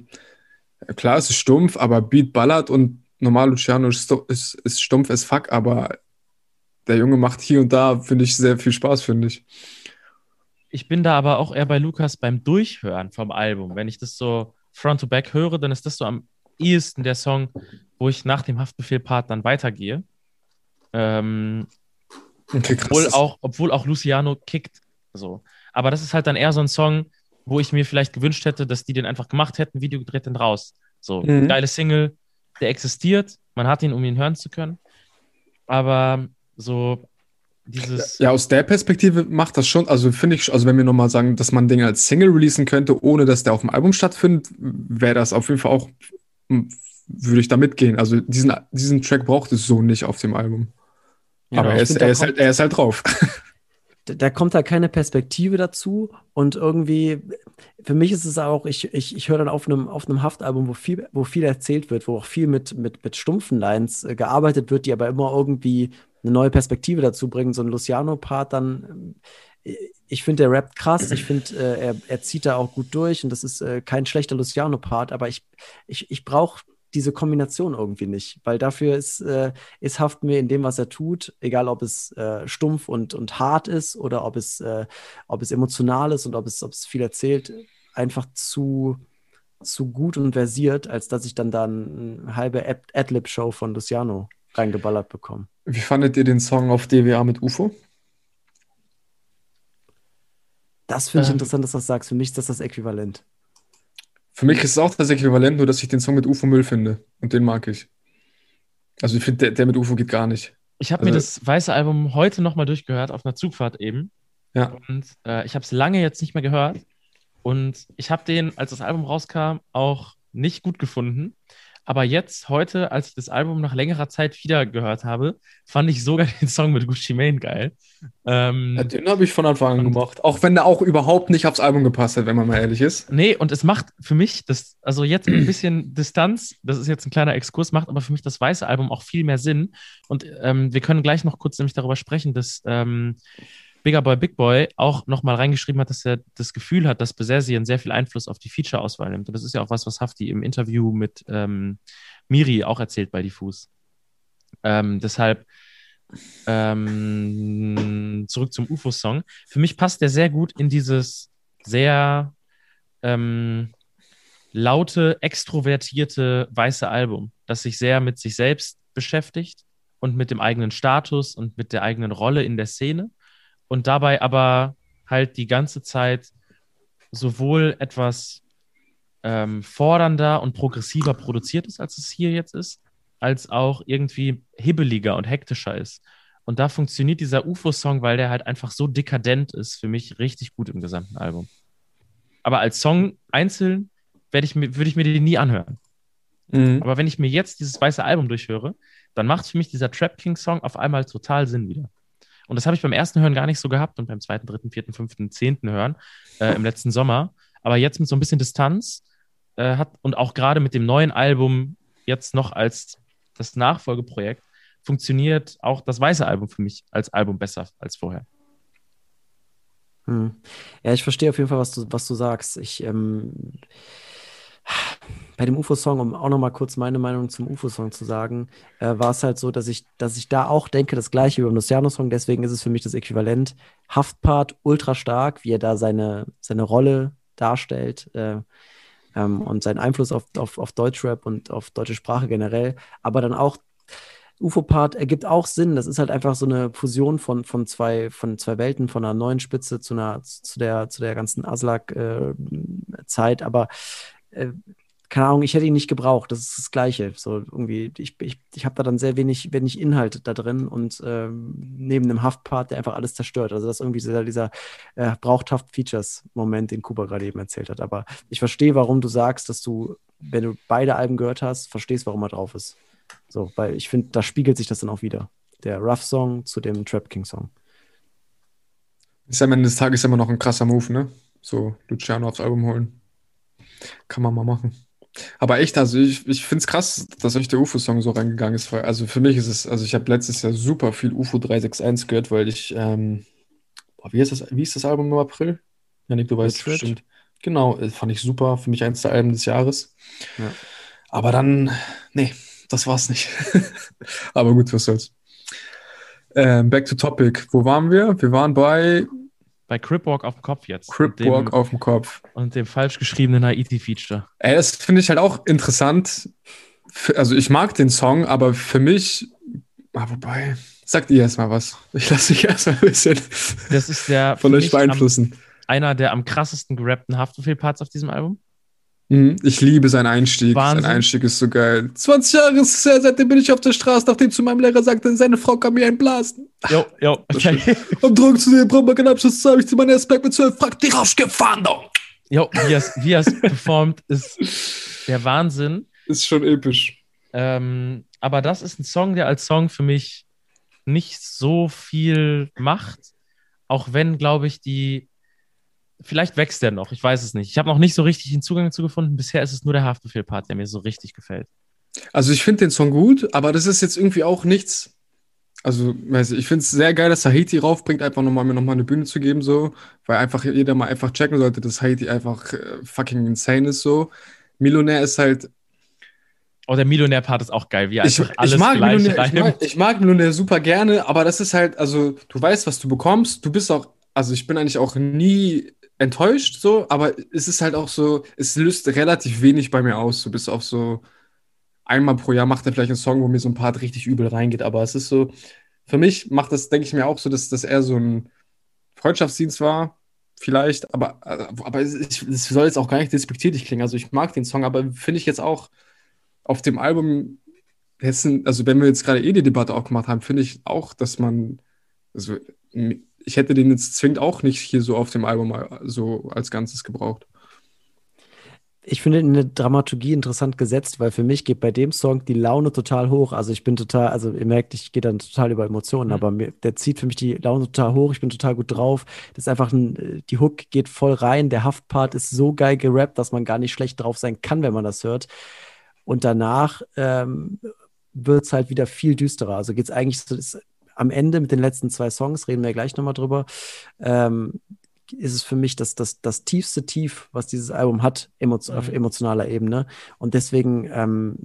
klar, es ist stumpf, aber Beat ballert und normal Luciano ist, ist, ist stumpf as fuck, aber der Junge macht hier und da, finde ich, sehr viel Spaß, finde ich. Ich bin da aber auch eher bei Lukas beim Durchhören vom Album. Wenn ich das so front to back höre, dann ist das so am ehesten der Song, wo ich nach dem Haftbefehl-Part dann weitergehe. Ähm, Okay, obwohl, auch, obwohl auch Luciano kickt. So. Aber das ist halt dann eher so ein Song, wo ich mir vielleicht gewünscht hätte, dass die den einfach gemacht hätten, Video gedreht und raus. So, Mhm. geile Single, der existiert, man hat ihn, um ihn hören zu können. Aber so dieses. Ja, aus der Perspektive macht das schon, also finde ich, also wenn wir nochmal sagen, dass man Dinge als Single releasen könnte, ohne dass der auf dem Album stattfindet, wäre das auf jeden Fall auch, würde ich da mitgehen. Also diesen, diesen Track braucht es so nicht auf dem Album. Ja, Aber er ist, find, er, ist halt, er ist halt drauf. da, kommt da keine Perspektive dazu und irgendwie, für mich ist es auch, ich, ich, ich höre dann auf einem, auf einem Haftalbum, wo viel, wo viel erzählt wird, wo auch viel mit, mit, mit stumpfen Lines äh, gearbeitet wird, die aber immer irgendwie eine neue Perspektive dazu bringen. So ein Luciano-Part dann, äh, ich finde, der rappt krass, ich finde, äh, er, er zieht da auch gut durch und das ist äh, kein schlechter Luciano-Part, aber ich, ich, ich brauche diese Kombination irgendwie nicht, weil dafür ist, äh, ist Haft mir in dem, was er tut, egal ob es äh, stumpf und, und hart ist oder ob es, äh, ob es emotional ist und ob es, ob es viel erzählt, einfach zu, zu gut und versiert, als dass ich dann da eine halbe Ad- Adlib-Show von Luciano reingeballert bekomme. Wie fandet ihr den Song auf DWA mit UFO? Das finde ich Ähm. interessant, dass du das sagst. Für mich ist das das Äquivalent. Für mich ist es auch das Äquivalent, nur dass ich den Song mit UFO Müll finde. Und den mag ich. Also ich finde, der, der mit UFO geht gar nicht. Ich habe mir Also- das weiße Album heute nochmal durchgehört auf einer Zugfahrt eben. Ja. Und äh, ich habe es lange jetzt nicht mehr gehört. Und ich habe den, als das Album rauskam, auch nicht gut gefunden. Aber jetzt, heute, als ich das Album nach längerer Zeit wieder gehört habe, fand ich sogar den Song mit Gucci Mane geil. Ähm, Ja, den habe ich von Anfang an gemacht. Auch wenn der auch überhaupt nicht aufs Album gepasst hat, wenn man mal ehrlich ist. Nee, und es macht für mich das, also jetzt ein bisschen Distanz, das ist jetzt ein kleiner Exkurs, macht aber für mich das weiße Album auch viel mehr Sinn. Und ähm, wir können gleich noch kurz nämlich darüber sprechen, dass ähm, Bigger Boy Big Boy auch nochmal reingeschrieben hat, dass er das Gefühl hat, dass Besessien sehr viel Einfluss auf die Feature-Auswahl nimmt. Und das ist ja auch was, was Hafti im Interview mit ähm, Miri auch erzählt bei Diffus. Ähm, deshalb ähm, zurück zum UFO-Song. Für mich passt der sehr gut in dieses sehr ähm, laute, extrovertierte weiße Album, das sich sehr mit sich selbst beschäftigt und mit dem eigenen Status und mit der eigenen Rolle in der Szene und dabei aber halt die ganze Zeit sowohl etwas ähm, fordernder und progressiver produziert ist, als es hier jetzt ist, als auch irgendwie hibbeliger und hektischer ist. Und da funktioniert dieser UFO-Song, weil der halt einfach so dekadent ist, für mich richtig gut im gesamten Album. Aber als Song einzeln werde ich mir, würde ich mir den nie anhören. Mhm. Aber wenn ich mir jetzt dieses weiße Album durchhöre, dann macht für mich dieser Trap King Song auf einmal total Sinn wieder. Und das habe ich beim ersten Hören gar nicht so gehabt und beim zweiten, dritten, vierten, fünften, zehnten Hören äh, im letzten Sommer. Aber jetzt mit so ein bisschen Distanz äh, hat und auch gerade mit dem neuen Album jetzt noch als das Nachfolgeprojekt funktioniert auch das weiße Album für mich als Album besser als vorher. Hm. Ja, ich verstehe auf jeden Fall, was du, was du sagst. Ich, ähm, bei dem UFO-Song, um auch noch mal kurz meine Meinung zum UFO-Song zu sagen, äh, war es halt so, dass ich, dass ich da auch denke, das gleiche über den Luciano-Song, deswegen ist es für mich das Äquivalent. Haftpart ultra stark, wie er da seine, seine Rolle darstellt äh, ähm, und seinen Einfluss auf, auf, auf Deutschrap und auf deutsche Sprache generell, aber dann auch UFO-Part ergibt auch Sinn. Das ist halt einfach so eine Fusion von, von, zwei, von zwei Welten, von einer neuen Spitze zu, einer, zu, der, zu der ganzen Aslak-Zeit. Äh, aber äh, keine Ahnung, ich hätte ihn nicht gebraucht. Das ist das Gleiche. So irgendwie, ich, ich, ich habe da dann sehr wenig, wenig Inhalt da drin und ähm, neben dem Haftpart, der einfach alles zerstört. Also das ist irgendwie dieser, dieser äh, Braucht-Haft-Features-Moment, den Kuba gerade eben erzählt hat. Aber ich verstehe, warum du sagst, dass du, wenn du beide Alben gehört hast, verstehst, warum er drauf ist. So, weil ich finde, da spiegelt sich das dann auch wieder. Der Rough-Song zu dem Trap King-Song. Ist am Ende des Tages immer noch ein krasser Move, ne? So Luciano aufs Album holen. Kann man mal machen. Aber echt, also ich, ich finde es krass, dass euch der UFO-Song so reingegangen ist. Also für mich ist es, also ich habe letztes Jahr super viel UFO 361 gehört, weil ich, ähm, boah, wie, ist das, wie ist das Album im April? Janik, du weißt Rich bestimmt. Genau, äh, fand ich super. Für mich eins der Alben des Jahres. Ja. Aber dann, nee, das war's nicht. Aber gut, was soll's. Ähm, back to topic. Wo waren wir? Wir waren bei Bei Cripwalk auf dem Kopf jetzt. Cripwalk auf dem Kopf. und dem falsch geschriebenen Haiti-Feature. Ey, das finde ich halt auch interessant. Also ich mag den Song, aber für mich, ah, wobei, sagt ihr erstmal was. Ich lasse mich erstmal ein bisschen Das ist der von euch mich am, beeinflussen. einer der am krassesten gerappten Haftbefehl-Parts auf diesem Album. Mhm, Ich liebe seinen Einstieg. Wahnsinn. Sein Einstieg ist so geil. 20 Jahre ist es her, seitdem bin ich auf der Straße, nachdem zu meinem Lehrer sagte, seine Frau kann mir einblasen. Jo, jo. Um Drogen zu nehmen, braucht man keinen Abschluss, habe ich zu meinem Berg mit 12 Franken die Rauschgefahndung. jo, wie er es wie er's performt, ist der Wahnsinn. Ist schon episch. Ähm, aber das ist ein Song, der als Song für mich nicht so viel macht. Auch wenn, glaube ich, die. Vielleicht wächst der noch, ich weiß es nicht. Ich habe noch nicht so richtig den Zugang dazu gefunden. Bisher ist es nur der Haftbefehl-Part, der mir so richtig gefällt. Also ich finde den Song gut, aber das ist jetzt irgendwie auch nichts. Also, ich, finde es sehr geil, dass Haiti raufbringt, einfach nochmal mir nochmal eine Bühne zu geben, so, weil einfach jeder mal einfach checken sollte, dass Haiti einfach äh, fucking insane ist, so. Millionär ist halt, Oh, der Millionär-Part ist auch geil, wie ich, einfach ich, alles mag gleich Millionär, ich, mag, ich mag Millionär super gerne, aber das ist halt, also, du weißt, was du bekommst, du bist auch, also ich bin eigentlich auch nie enttäuscht, so, aber es ist halt auch so, es löst relativ wenig bei mir aus, so bis auf so einmal pro Jahr macht er vielleicht einen Song, wo mir so ein Part richtig übel reingeht, aber es ist so, für mich macht das, denke ich mir auch so, dass das eher so ein Freundschaftsdienst war, vielleicht, aber, aber es, es es soll jetzt auch gar nicht despektierlich klingen, also ich mag den Song, aber finde ich jetzt auch auf dem Album, also wenn wir jetzt gerade eh die Debatte aufgemacht haben, finde ich auch, dass man, also ich hätte den jetzt zwingend auch nicht hier so auf dem Album mal so als Ganzes gebraucht. Ich finde eine Dramaturgie interessant gesetzt, weil für mich geht bei dem Song die Laune total hoch. Also ich bin total, also ihr merkt, ich gehe dann total über Emotionen, Mhm. aber mir, der zieht für mich die Laune total hoch. Ich bin total gut drauf. Das ist einfach ein, die Hook geht voll rein. Der Haftpart ist so geil gerappt, dass man gar nicht schlecht drauf sein kann, wenn man das hört. Und danach ähm, wird es halt wieder viel düsterer. Also geht es eigentlich so, ist, am Ende mit den letzten zwei Songs, reden wir gleich nochmal drüber, ähm, ist es für mich das, das, das tiefste Tief, was dieses Album hat, emotio auf Mhm. emotionaler Ebene. Und deswegen ähm,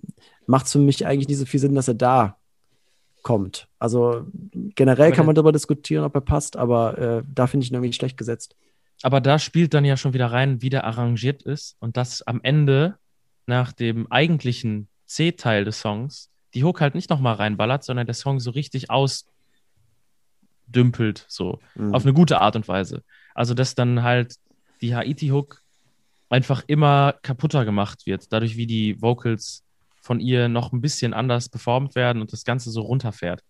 macht es für mich eigentlich nicht so viel Sinn, dass er da kommt. Also generell kann man darüber diskutieren, ob er passt, aber äh, da finde ich ihn irgendwie schlecht gesetzt. Aber da spielt dann ja schon wieder rein, wie der arrangiert ist und dass am Ende nach dem eigentlichen C-Teil des Songs die Hook halt nicht nochmal reinballert, sondern der Song so richtig ausdümpelt, so Mhm. auf eine gute Art und Weise. Also dass dann halt die Haiti-Hook einfach immer kaputter gemacht wird, dadurch wie die Vocals von ihr noch ein bisschen anders performt werden und das Ganze so runterfährt.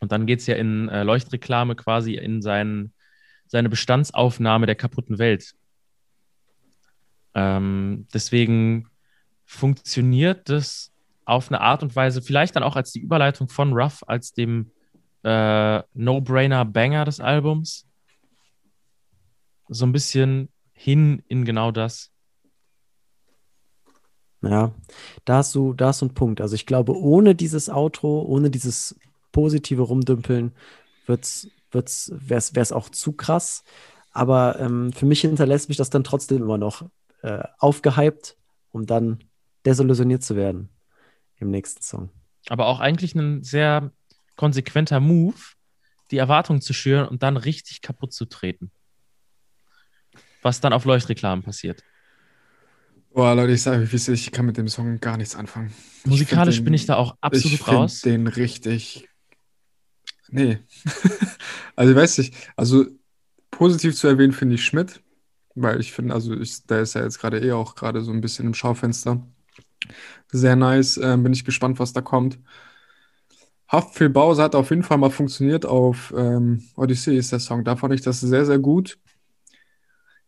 Und dann geht es ja in äh, Leuchtreklame quasi in seinen, seine Bestandsaufnahme der kaputten Welt. Ähm, deswegen funktioniert das auf eine Art und Weise, vielleicht dann auch als die Überleitung von Ruff, als dem äh, No-Brainer-Banger des Albums, so ein bisschen hin in genau das. Ja, da hast du, da hast du einen Punkt. Also ich glaube, ohne dieses Outro, ohne dieses positive Rumdümpeln, wird's, wird's, wär's, wär's auch zu krass. Aber ähm, für mich hinterlässt mich das dann trotzdem immer noch äh, aufgehypt, um dann desillusioniert zu werden im nächsten Song. Aber auch eigentlich ein sehr konsequenter Move, die Erwartungen zu schüren und dann richtig kaputt zu treten. Was dann auf Leuchtreklamen passiert. Boah, Leute, ich sage, ist, ich kann mit dem Song gar nichts anfangen. Musikalisch bin den- ich da auch absolut ich raus. den richtig. Nee. also, ich weiß nicht. Also, positiv zu erwähnen finde ich Schmidt, weil ich finde, also, ich, der ist ja jetzt gerade eh auch gerade so ein bisschen im Schaufenster. Sehr nice. Ähm, bin ich gespannt, was da kommt. Haftbefehl Bowser hat auf jeden Fall mal funktioniert auf ähm, Odyssey ist der Song. Da fand ich das sehr, sehr gut.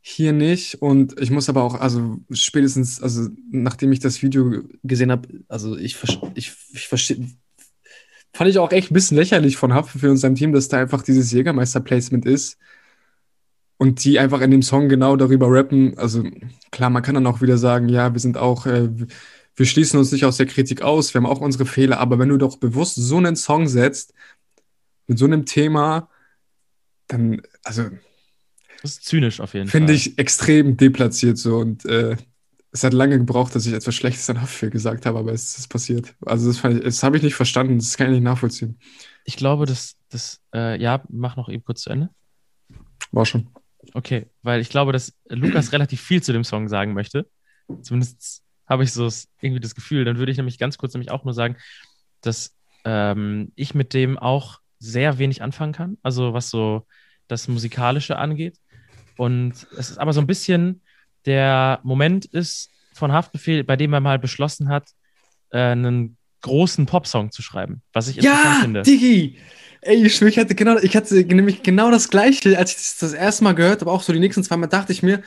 Hier nicht. Und ich muss aber auch, also spätestens, also nachdem ich das Video gesehen habe, also ich, ich, ich verstehe, fand ich auch echt ein bisschen lächerlich von Haftbefehl und seinem Team, dass da einfach dieses Jägermeister-Placement ist. Und die einfach in dem Song genau darüber rappen. Also klar, man kann dann auch wieder sagen, ja, wir sind auch, äh, wir schließen uns nicht aus der Kritik aus, wir haben auch unsere Fehler, aber wenn du doch bewusst so einen Song setzt, mit so einem Thema, dann, also Das ist zynisch auf jeden finde Fall. ich extrem deplatziert so und äh, es hat lange gebraucht, dass ich etwas Schlechtes an Haftbefehl gesagt habe, aber es ist passiert. Also das, ich- das habe ich nicht verstanden, das kann ich nicht nachvollziehen. Ich glaube, dass das, äh, ja, mach noch eben kurz zu Ende. War schon. Okay, weil ich glaube, dass Lukas relativ viel zu dem Song sagen möchte. Zumindest habe ich so irgendwie das Gefühl. Dann würde ich nämlich ganz kurz nämlich auch nur sagen, dass ähm, ich mit dem auch sehr wenig anfangen kann. Also was so das Musikalische angeht. Und es ist aber so ein bisschen der Moment ist von Haftbefehl, bei dem er mal beschlossen hat, äh, einen großen Popsong zu schreiben, was ich interessant Ja, finde. Digi! Ey, ich, ich hatte genau, ich hatte nämlich genau das Gleiche, als ich das das erste Mal gehört habe, auch so die nächsten zwei Mal, dachte ich mir,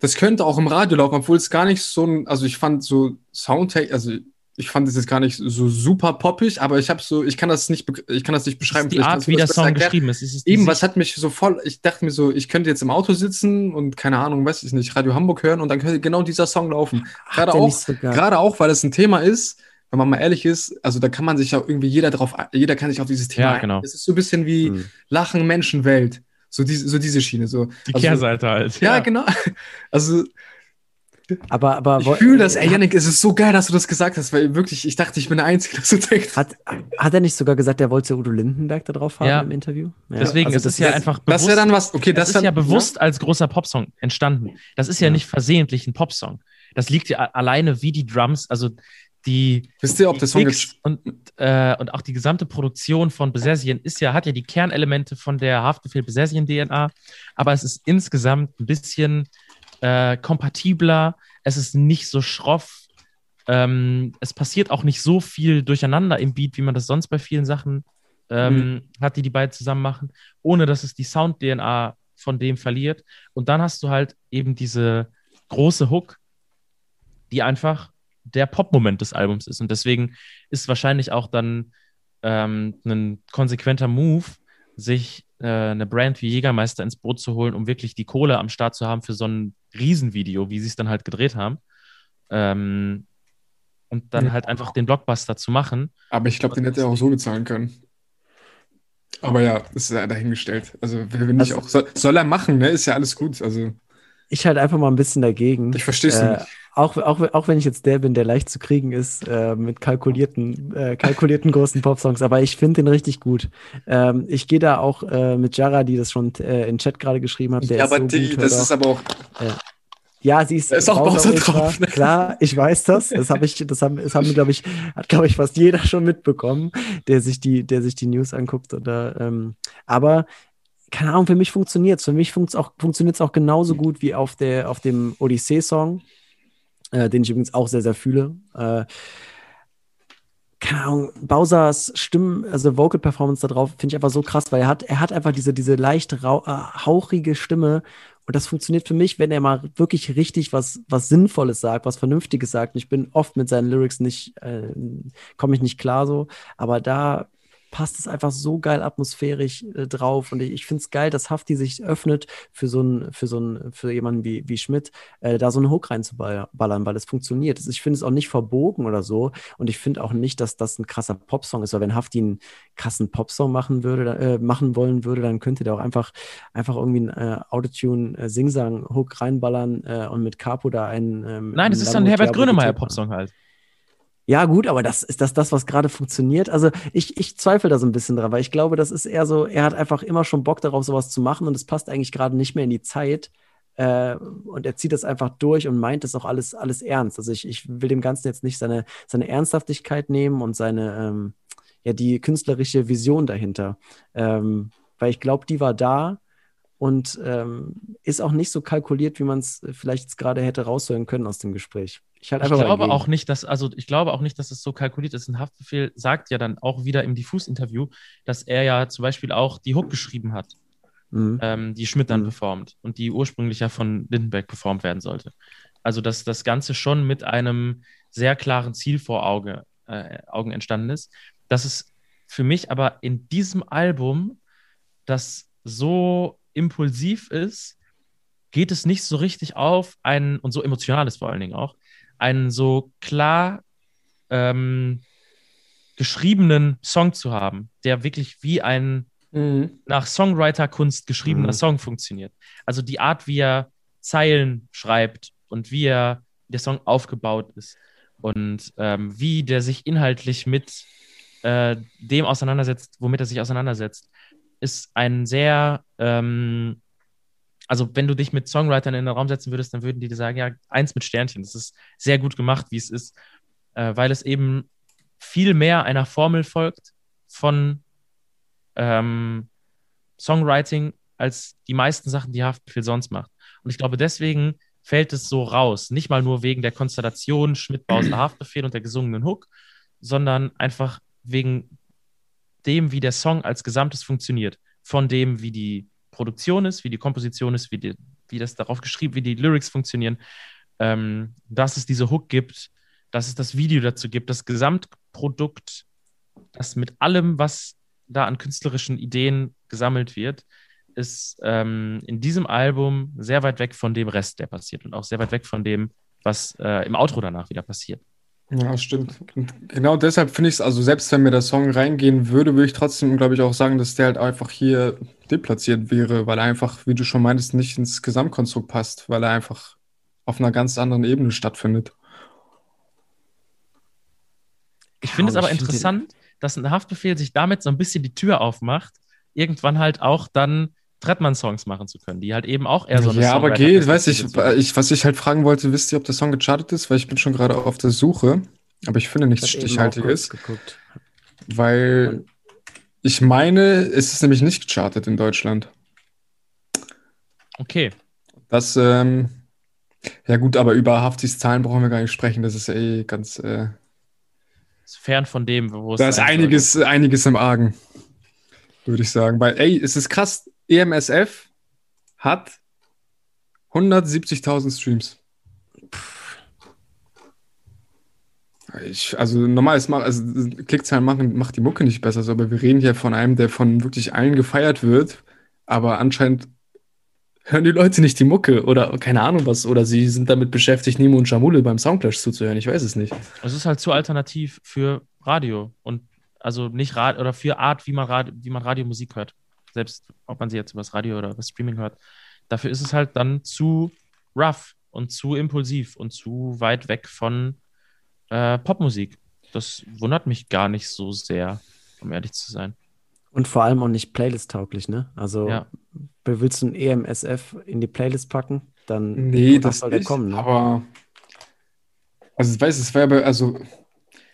das könnte auch im Radio laufen, obwohl es gar nicht so ein, also ich fand so Soundtech, also ich fand es jetzt gar nicht so super poppig, aber ich habe so, ich kann das nicht, ich kann das nicht Das beschreiben. ist die Art, wie das der Song erklären. geschrieben ist. Es ist die Eben, was hat mich so voll, ich dachte mir so, ich könnte jetzt im Auto sitzen und keine Ahnung, weiß ich nicht, Radio Hamburg hören und dann könnte genau dieser Song laufen. Gerade auch, sogar- gerade auch, weil es ein Thema ist, wenn man mal ehrlich ist, also da kann man sich ja irgendwie jeder drauf, jeder kann sich auf dieses Thema Ja, genau. Es ist so ein bisschen wie Hm. Lachen, Menschenwelt. So diese, so diese Schiene. So. die also, Kehrseite halt. Ja, genau. Also Aber, aber ich wo- fühle das, ey, Yannick, es ist so geil, dass du das gesagt hast, weil wirklich, ich dachte, ich bin der Einzige, der so denkt. hat, hat er nicht sogar gesagt, er wollte Udo Lindenberg da drauf haben Ja. im Interview? Ja, Deswegen also ist es das ja einfach Das wäre dann was, okay, das, das ist dann, ja bewusst als großer Popsong entstanden. Das ist ja, Ja. nicht versehentlich ein Popsong. Das liegt ja alleine wie die Drums, also die, Wisst ihr, ob der Song jetzt, und, äh, und auch die gesamte Produktion von Besessien ist ja, hat ja die Kernelemente von der Haftbefehl Besessien DNA, aber es ist insgesamt ein bisschen äh, kompatibler, es ist nicht so schroff, ähm, es passiert auch nicht so viel durcheinander im Beat, wie man das sonst bei vielen Sachen ähm, hat, die die beiden zusammen machen, ohne dass es die Sound-DNA von dem verliert. Und dann hast du halt eben diese große Hook, die einfach der Pop-Moment des Albums ist. Und deswegen ist wahrscheinlich auch dann ähm, ein konsequenter Move, sich äh, eine Brand wie Jägermeister ins Boot zu holen, um wirklich die Kohle am Start zu haben für so ein Riesenvideo, wie sie es dann halt gedreht haben. Ähm, und dann Ja. halt einfach den Blockbuster zu machen. aber ich glaube, den hätte er auch so bezahlen können. Aber ja, das ist ja dahingestellt. Also, nicht Also- auch, soll, soll er machen, ne? Ist ja alles gut. Also, Ich halt einfach mal ein bisschen dagegen. ich verstehe es Äh, nicht. Auch, auch, auch wenn ich jetzt der bin, der leicht zu kriegen ist äh, mit kalkulierten, äh, kalkulierten großen Popsongs, aber ich finde den richtig gut. Ähm, ich gehe da auch äh, mit Jara, die das schon äh, in den Chat gerade geschrieben hat. Ja, aber so die, gut, das ist aber auch, ja, sie ist, Da ist auch Bowser drauf, ne? Klar, ich weiß das. Das habe ich, das haben, das haben glaube ich, hat glaube ich fast jeder schon mitbekommen, der sich die, der sich die News anguckt oder. Ähm, aber keine Ahnung, für mich funktioniert es. Für mich funkt's auch, funktioniert es auch genauso gut wie auf der, auf dem Odyssee-Song, äh, den ich übrigens auch sehr, sehr fühle. Äh, keine Ahnung, Bowsers Stimmen, also Vocal Performance da drauf, finde ich einfach so krass, weil er hat, er hat einfach diese, diese leicht rau, äh, hauchige Stimme und das funktioniert für mich, wenn er mal wirklich richtig was, was Sinnvolles sagt, was Vernünftiges sagt. Und ich bin oft mit seinen Lyrics nicht, äh, komme ich nicht klar so, aber da passt es einfach so geil atmosphärisch äh, drauf. Und ich, ich finde es geil, dass Hafti sich öffnet für so einen, für so einen, für jemanden wie, wie Schmidt, äh, da so einen Hook reinzuballern, weil es funktioniert. Ich finde es auch nicht verbogen oder so. Und ich finde auch nicht, dass das ein krasser Popsong ist, weil wenn Hafti einen krassen Popsong machen würde, äh, machen wollen würde, dann könnte der auch einfach, einfach irgendwie einen äh, Autotune-Singsang-Hook reinballern äh, und mit Capo da einen. Nein, das ist dann Herbert Grönemeyer-Popsong halt. Ja, gut, aber das ist das, das was gerade funktioniert. Also ich, ich zweifle da so ein bisschen dran, weil ich glaube, das ist eher so, er hat einfach immer schon Bock darauf, sowas zu machen und es passt eigentlich gerade nicht mehr in die Zeit. Äh, und er zieht das einfach durch und meint das auch alles, alles ernst. Also ich, ich will dem Ganzen jetzt nicht seine, seine Ernsthaftigkeit nehmen und seine, ähm, ja, die künstlerische Vision dahinter. Ähm, weil ich glaube, die war da und ähm, ist auch nicht so kalkuliert, wie man es vielleicht jetzt gerade hätte raushören können aus dem Gespräch. Ich, halt ich glaube auch nicht, dass, also ich glaube auch nicht, dass es so kalkuliert ist. Ein Haftbefehl sagt ja dann auch wieder im Diffus-Interview, dass er ja zum Beispiel auch die Hook geschrieben hat, mhm. ähm, die Schmidt dann mhm. performt und die ursprünglich ja von Lindenberg performt werden sollte. Also, dass das Ganze schon mit einem sehr klaren Ziel vor Auge, äh, Augen entstanden ist. Dass es für mich aber in diesem Album, das so impulsiv ist, geht es nicht so richtig auf, ein, und so emotional ist vor allen Dingen auch, einen so klar ähm, geschriebenen Song zu haben, der wirklich wie ein mhm. nach Songwriter-Kunst geschriebener mhm. Song funktioniert. Also die Art, wie er Zeilen schreibt und wie er der Song aufgebaut ist und ähm, wie der sich inhaltlich mit äh, dem auseinandersetzt, womit er sich auseinandersetzt, ist ein sehr ähm, also wenn du dich mit Songwritern in den Raum setzen würdest, dann würden die dir sagen, ja, eins mit Sternchen, das ist sehr gut gemacht, wie es ist, äh, weil es eben viel mehr einer Formel folgt von ähm, Songwriting als die meisten Sachen, die Haftbefehl sonst macht. Und ich glaube, deswegen fällt es so raus. Nicht mal nur wegen der Konstellation Schmidt-Bauser Haftbefehl und der gesungenen Hook, sondern einfach wegen dem, wie der Song als Gesamtes funktioniert. Von dem, wie die Produktion ist, wie die Komposition ist, wie, die, wie das darauf geschrieben, wie die Lyrics funktionieren, ähm, dass es diese Hook gibt, dass es das Video dazu gibt, das Gesamtprodukt, das mit allem, was da an künstlerischen Ideen gesammelt wird, ist ähm, in diesem Album sehr weit weg von dem Rest, der passiert und auch sehr weit weg von dem, was äh, im Outro danach wieder passiert. Ja, stimmt. Und genau deshalb finde ich es, also selbst wenn mir der Song reingehen würde, würde ich trotzdem, glaube ich, auch sagen, dass der halt einfach hier deplatziert wäre, weil er einfach, wie du schon meintest, nicht ins Gesamtkonstrukt passt, weil er einfach auf einer ganz anderen Ebene stattfindet. Ich finde es aber interessant, dass ein Haftbefehl sich damit so ein bisschen die Tür aufmacht, irgendwann halt auch dann Trettmann-Songs machen zu können, die halt eben auch eher so eine Ja, aber geht, weiß ich, ich, was ich halt fragen wollte, wisst ihr, ob der Song gechartet ist? Weil ich bin schon gerade auf der Suche, aber ich finde nichts Stichhaltiges. Weil ich meine, es ist nämlich nicht gechartet in Deutschland. Okay. Das, ähm, ja gut, aber über Haftis Zahlen brauchen wir gar nicht sprechen, das ist eh ganz. Äh, fern von dem, wo es. Da ist einiges, einiges im Argen, würde ich sagen. Weil, ey, es ist krass, EMSF hat 170.000 Streams. Ich, also normal, ist, also Klickzahlen machen, macht die Mucke nicht besser, aber wir reden hier von einem, der von wirklich allen gefeiert wird, aber anscheinend hören die Leute nicht die Mucke oder keine Ahnung was, oder sie sind damit beschäftigt, Nemo und Jamule beim Soundclash zuzuhören, ich weiß es nicht. Es ist halt zu alternativ für Radio und also nicht Rad oder für Art, wie man, Rad, wie man Radiomusik hört selbst ob man sie jetzt über das Radio oder über Streaming hört, dafür ist es halt dann zu rough und zu impulsiv und zu weit weg von äh, Popmusik. Das wundert mich gar nicht so sehr, um ehrlich zu sein. Und vor allem auch nicht Playlist-tauglich, ne? Also ja. willst du ein EMSF in die Playlist packen, dann nee, das soll der kommen. Ne? Aber also ich weiß, es wäre also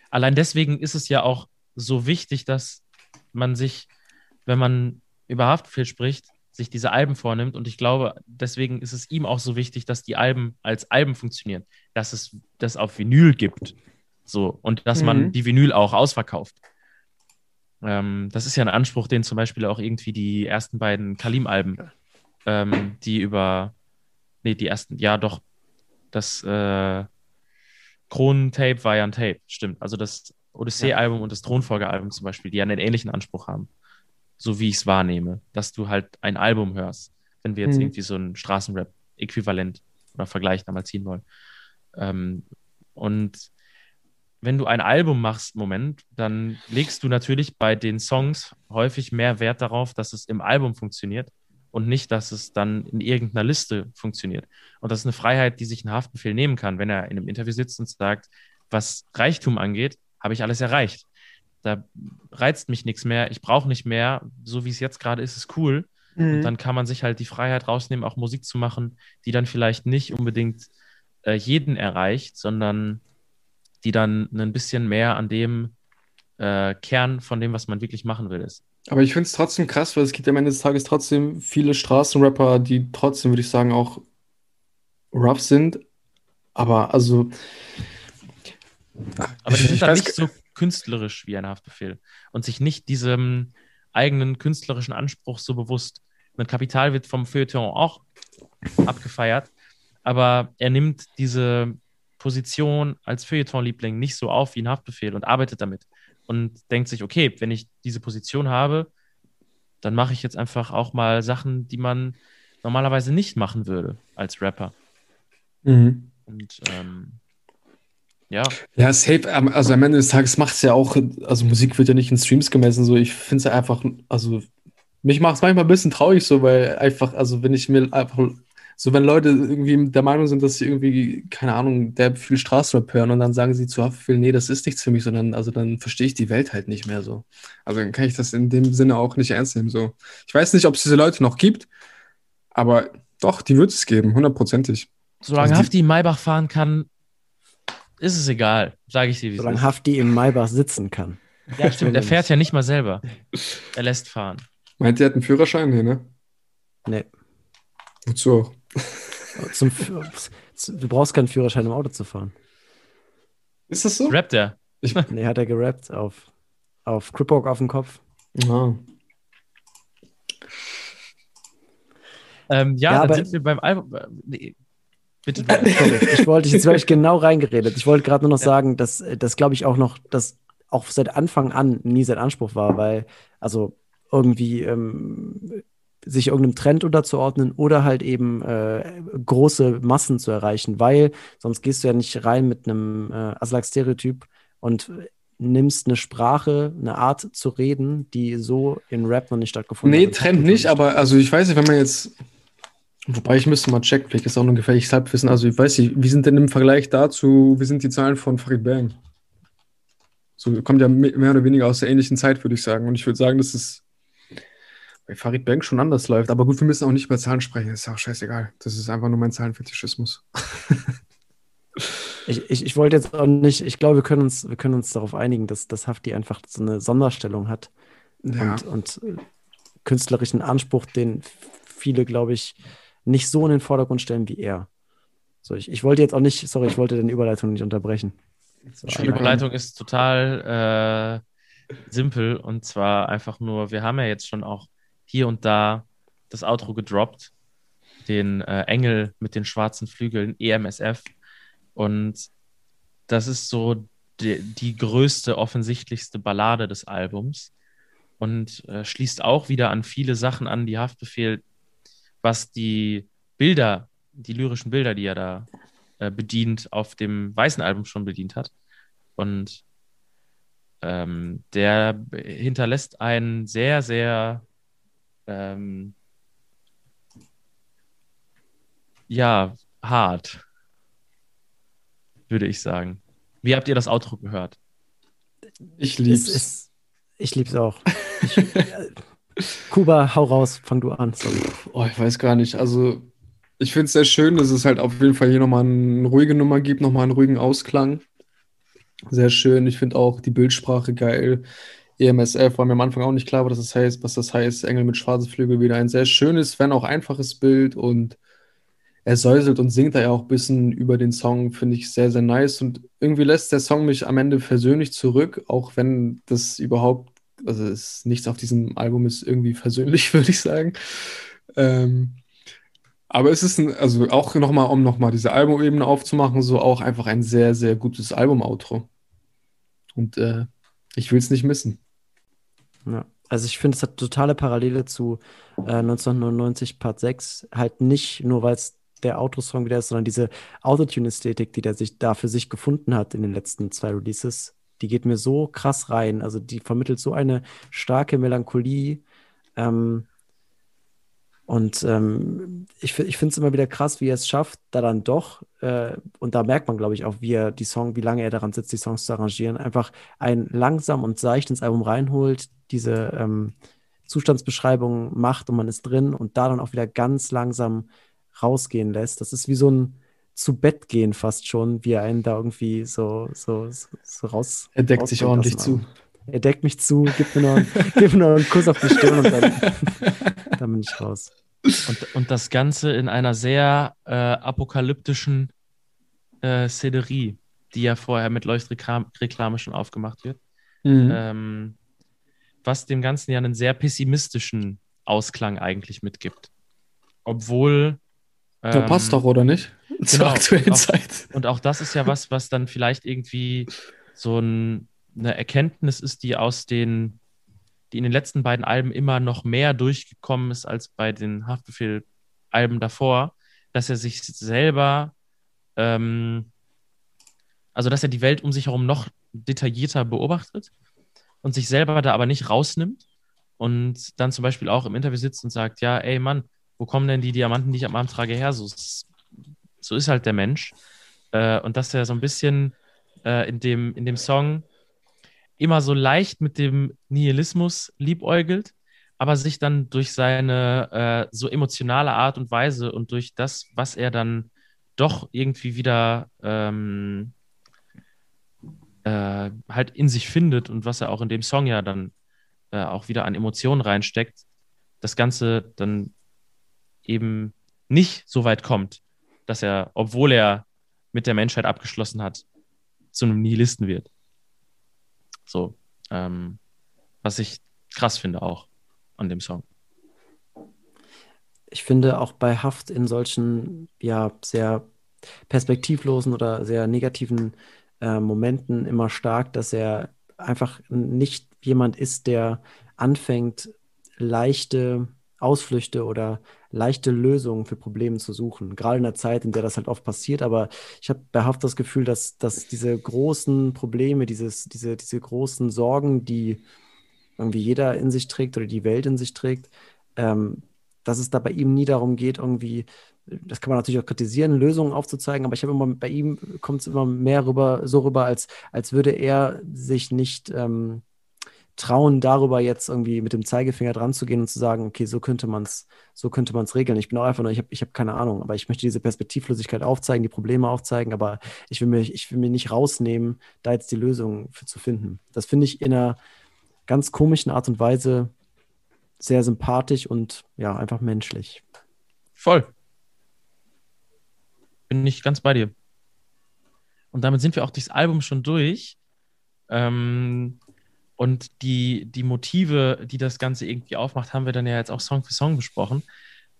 allein deswegen ist es ja auch so wichtig, dass man sich, wenn man über Haftbefehl spricht, sich diese Alben vornimmt. Und ich glaube, deswegen ist es ihm auch so wichtig, dass die Alben als Alben funktionieren, dass es das auf Vinyl gibt. So, und dass mhm. man die Vinyl auch ausverkauft. Ähm, das ist ja ein Anspruch, den zum Beispiel auch irgendwie die ersten beiden Kalim-Alben, ähm, die über, nee, die ersten, ja doch, das äh, Kronentape war ja ein Tape, stimmt. Also das Odyssee-Album und das Thronfolger-Album zum Beispiel, die einen ähnlichen Anspruch haben. So wie ich es wahrnehme, dass du halt ein Album hörst, wenn wir jetzt Mhm. irgendwie so ein Straßenrap-Äquivalent oder Vergleich da mal ziehen wollen. Ähm, und wenn du ein Album machst, Moment, dann legst du natürlich bei den Songs häufig mehr Wert darauf, dass es im Album funktioniert und nicht, dass es dann in irgendeiner Liste funktioniert. Und das ist eine Freiheit, die sich ein Haftbefehl nehmen kann, wenn er in einem Interview sitzt und sagt, was Reichtum angeht, habe ich alles erreicht. Da reizt mich nichts mehr, ich brauche nicht mehr, so wie es jetzt gerade ist, ist cool. Und dann kann man sich halt die Freiheit rausnehmen, auch Musik zu machen, die dann vielleicht nicht unbedingt äh, jeden erreicht, sondern die dann ein bisschen mehr an dem äh, Kern von dem, was man wirklich machen will, ist. Aber ich finde es trotzdem krass, weil es gibt am Ende des Tages trotzdem viele Straßenrapper, die trotzdem, würde ich sagen, auch rough sind. Aber also, Aber die Ich sind dann nicht so künstlerisch wie ein Haftbefehl und sich nicht diesem eigenen künstlerischen Anspruch so bewusst. Ein Kapital wird vom Feuilleton auch abgefeiert, aber er nimmt diese Position als Feuilleton-Liebling nicht so auf wie ein Haftbefehl und arbeitet damit und denkt sich, okay, wenn ich diese Position habe, dann mache ich jetzt einfach auch mal Sachen, die man normalerweise nicht machen würde als Rapper. mhm. Und ähm, ja, Ja, safe. am- Also am Ende des Tages macht es ja auch, also Musik wird ja nicht in Streams gemessen, so ich finde es ja einfach, also mich macht es manchmal ein bisschen traurig so, weil einfach, also wenn ich mir einfach, so wenn Leute irgendwie der Meinung sind, dass sie irgendwie, keine Ahnung, der viel Straßenrap hören und dann sagen sie zu Haftbefehl, nee, das ist nichts für mich, sondern also dann verstehe ich die Welt halt nicht mehr so. Also dann kann ich das in dem Sinne auch nicht ernst nehmen so. Ich weiß nicht, ob es diese Leute noch gibt, aber doch, die wird es geben, hundertprozentig. solange Also die- Hafti in Maybach fahren kann, ist es egal, sage ich dir, wie es Solange. Hafti im Maybach sitzen kann. Ja, stimmt, er fährt ja nicht mal selber. Er lässt fahren. Meint ihr, hat einen Führerschein? Nee, ne? Nee. Wozu auch? Zum, du brauchst keinen Führerschein, um Auto zu fahren. Ist das so? Rappt er? Nee, hat er gerappt auf, auf Cripwalk auf dem Kopf. Ah. Ähm, ja, Ja, dann aber- sind wir beim Album. äh, Nee, bitte. Sorry, ich wollte, jetzt habe ich genau reingeredet. Ich wollte gerade nur noch sagen, dass das glaube ich auch noch, dass auch seit Anfang an nie sein Anspruch war, weil also irgendwie ähm, sich irgendeinem Trend unterzuordnen oder halt eben äh, große Massen zu erreichen, weil sonst gehst du ja nicht rein mit einem äh, Aslak-Stereotyp und nimmst eine Sprache, eine Art zu reden, die so in Rap noch nicht stattgefunden Nee, hat. Trend nicht, aber also ich weiß nicht, wenn man jetzt. Wobei ich müsste mal checken, vielleicht ist auch nur ein gefährliches Halbwissen. Also ich weiß nicht, wie sind denn im Vergleich dazu, wie sind die Zahlen von Farid Bang? So kommt ja me- mehr oder weniger aus der ähnlichen Zeit, würde ich sagen. Und ich würde sagen, dass es bei Farid Bang schon anders läuft. Aber gut, wir müssen auch nicht über Zahlen sprechen, ist auch scheißegal. Das ist einfach nur mein Zahlenfetischismus. Ich, ich, ich wollte jetzt auch nicht, ich glaube, wir können uns, wir können uns darauf einigen, dass, dass Hafti einfach so eine Sonderstellung hat Ja. und, und künstlerischen Anspruch, den viele, glaube ich, nicht so in den Vordergrund stellen wie er. So, ich, ich wollte jetzt auch nicht, sorry, ich wollte den Überleitung nicht unterbrechen. So, Die Überleitung ist total äh, simpel und zwar einfach nur, wir haben ja jetzt schon auch hier und da das Outro gedroppt, den äh, Engel mit den schwarzen Flügeln, EMSF. Und das ist so die, die größte, offensichtlichste Ballade des Albums und äh, schließt auch wieder an viele Sachen an, die Haftbefehl, was die Bilder, die lyrischen Bilder, die er da äh, bedient, auf dem weißen Album schon bedient hat. Und ähm, der hinterlässt einen sehr, sehr ähm, ja, hart, würde ich sagen. Wie habt ihr das Outro gehört? Ich Es lieb's. ist, ich lieb's auch. Ich, Kuba, hau raus, fang du an. Sorry. Oh, ich weiß gar nicht. Also, ich finde es sehr schön, dass es halt auf jeden Fall hier nochmal eine ruhige Nummer gibt, nochmal einen ruhigen Ausklang. Sehr schön. Ich finde auch die Bildsprache geil. EMSF war mir am Anfang auch nicht klar, was das heißt, was das heißt. Engel mit schwarzen Flügel wieder ein sehr schönes, wenn auch einfaches Bild und er säuselt und singt da ja auch ein bisschen über den Song, finde ich sehr, sehr nice. Und irgendwie lässt der Song mich am Ende persönlich zurück, auch wenn das überhaupt, also es, nichts auf diesem Album ist irgendwie versöhnlich, würde ich sagen. Ähm, aber es ist ein, also auch nochmal, um nochmal diese Albumebene aufzumachen, so auch einfach ein sehr, sehr gutes Album-Outro. Und äh, ich will es nicht missen. Ja. Also ich finde, es hat totale Parallele zu äh, 1999 Part 6. Halt nicht nur, weil es der Autosong wieder ist, sondern diese Autotune-Ästhetik, die der sich da für sich gefunden hat in den letzten zwei Releases, die geht mir so krass rein. Also die vermittelt so eine starke Melancholie. Ähm, und ähm, ich, ich finde es immer wieder krass, wie er es schafft, da dann doch, äh, und da merkt man, glaube ich, auch, wie er die Song, wie lange er daran sitzt, die Songs zu arrangieren, einfach ein langsam und seicht ins Album reinholt, diese ähm, Zustandsbeschreibung macht und man ist drin und da dann auch wieder ganz langsam rausgehen lässt. Das ist wie so ein zu Bett gehen fast schon, wie er einen da irgendwie so, so, so, so raus. Er deckt sich ordentlich zu. Er deckt mich zu, gibt mir noch, gibt mir noch einen Kuss auf die Stirn und dann, dann bin ich raus. Und, und das Ganze in einer sehr äh, apokalyptischen äh, Szenerie, die ja vorher mit Leuchtreklame schon aufgemacht wird. Mhm. Ähm, was dem Ganzen ja einen sehr pessimistischen Ausklang eigentlich mitgibt. Obwohl. Ähm, ja, passt doch, oder nicht? Zur genau, aktuellen auch, Zeit. Und auch das ist ja was, was dann vielleicht irgendwie so ein, eine Erkenntnis ist, die aus den, die in den letzten beiden Alben immer noch mehr durchgekommen ist als bei den Haftbefehl-Alben davor, dass er sich selber, ähm, also dass er die Welt um sich herum noch detaillierter beobachtet und sich selber da aber nicht rausnimmt und dann zum Beispiel auch im Interview sitzt und sagt, ja, ey Mann, wo kommen denn die Diamanten, die ich am Arm trage, her? So, so ist halt der Mensch. Äh, und dass er so ein bisschen äh, in, dem, in dem Song immer so leicht mit dem Nihilismus liebäugelt, aber sich dann durch seine äh, so emotionale Art und Weise und durch das, was er dann doch irgendwie wieder ähm, äh, halt in sich findet und was er auch in dem Song ja dann äh, auch wieder an Emotionen reinsteckt, das Ganze dann eben nicht so weit kommt, dass er, obwohl er mit der Menschheit abgeschlossen hat, zu einem Nihilisten wird. So, ähm, was ich krass finde auch an dem Song. Ich finde auch bei Haft in solchen, ja, sehr perspektivlosen oder sehr negativen äh, Momenten immer stark, dass er einfach nicht jemand ist, der anfängt, leichte Ausflüchte oder leichte Lösungen für Probleme zu suchen. Gerade in der Zeit, in der das halt oft passiert. Aber ich habe bei Haft das Gefühl, dass, dass diese großen Probleme, dieses, diese, diese großen Sorgen, die irgendwie jeder in sich trägt oder die Welt in sich trägt, ähm, dass es da bei ihm nie darum geht, irgendwie das kann man natürlich auch kritisieren, Lösungen aufzuzeigen, aber ich habe immer bei ihm kommt es immer mehr rüber, so rüber, als, als würde er sich nicht ähm, trauen, darüber jetzt irgendwie mit dem Zeigefinger dran zu gehen und zu sagen, okay, so könnte man es, so könnte man es regeln. Ich bin auch einfach nur, ich habe ich hab keine Ahnung, aber ich möchte diese Perspektivlosigkeit aufzeigen, die Probleme aufzeigen, aber ich will mir, ich will mir nicht rausnehmen, da jetzt die Lösung für zu finden. Das finde ich in einer ganz komischen Art und Weise sehr sympathisch und ja, einfach menschlich. Voll bin ich ganz bei dir. Und damit sind wir auch durchs Album schon durch. Ähm, und die, die Motive, die das Ganze irgendwie aufmacht, haben wir dann ja jetzt auch Song für Song besprochen.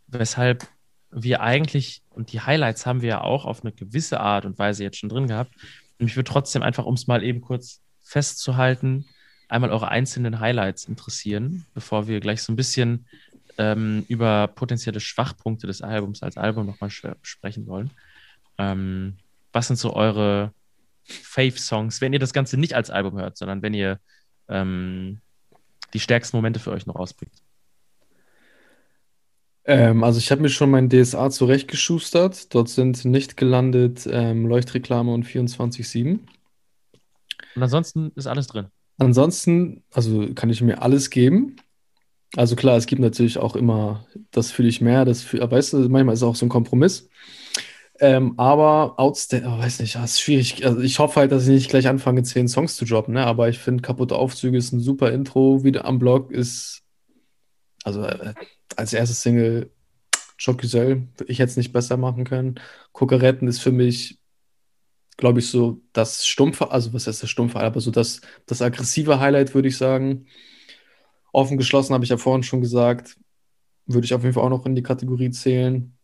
Weshalb wir eigentlich, und die Highlights haben wir ja auch auf eine gewisse Art und Weise jetzt schon drin gehabt. Und mich würde trotzdem einfach, um es mal eben kurz festzuhalten, einmal eure einzelnen Highlights interessieren, bevor wir gleich so ein bisschen ähm, über potenzielle Schwachpunkte des Albums als Album nochmal sprechen wollen. Ähm, was sind so eure Fave-Songs, wenn ihr das Ganze nicht als Album hört, sondern wenn ihr ähm, die stärksten Momente für euch noch rausbringt? Ähm, also ich habe mir schon mein DSA zurechtgeschustert. Dort sind nicht gelandet ähm, Leuchtreklame und 24-7. Und ansonsten ist alles drin. Ansonsten, also kann ich mir alles geben. Also klar, es gibt natürlich auch immer, das fühle ich mehr, das fühl, weißt du, manchmal ist es auch so ein Kompromiss. Ähm, aber outstanding, oh, weiß nicht, das ist schwierig. Also ich hoffe halt, dass ich nicht gleich anfange, zehn Songs zu droppen, ne? Aber ich finde, kaputte Aufzüge ist ein super Intro. Wieder am Blog ist, also äh, als erstes Single Chocusel, ich hätte es nicht besser machen können. Kokeretten ist für mich, glaube ich, so das stumpfe, also was heißt das stumpfe, aber so das, das aggressive Highlight, würde ich sagen. Offen geschlossen, habe ich ja vorhin schon gesagt, würde ich auf jeden Fall auch noch in die Kategorie zählen.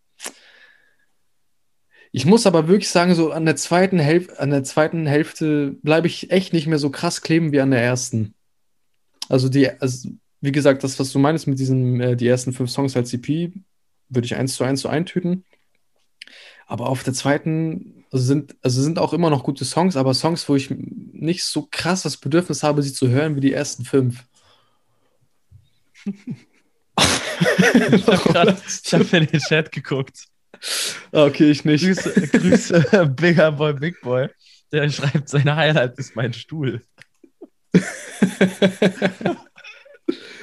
Ich muss aber wirklich sagen, so an der zweiten, Hälf an der zweiten Hälfte bleibe ich echt nicht mehr so krass kleben wie an der ersten. Also die, also wie gesagt, das, was du meinst mit diesen, äh, die ersten fünf Songs als EP, würde ich eins zu eins so eintüten. Aber auf der zweiten sind, also sind auch immer noch gute Songs, aber Songs, wo ich nicht so krass das Bedürfnis habe, sie zu hören wie die ersten fünf. Ich habe hab in den Chat geguckt. Ah, okay, ich nicht. Grüße, Grüße Bigger Boy, Big Boy. Der schreibt, seine Highlight ist mein Stuhl.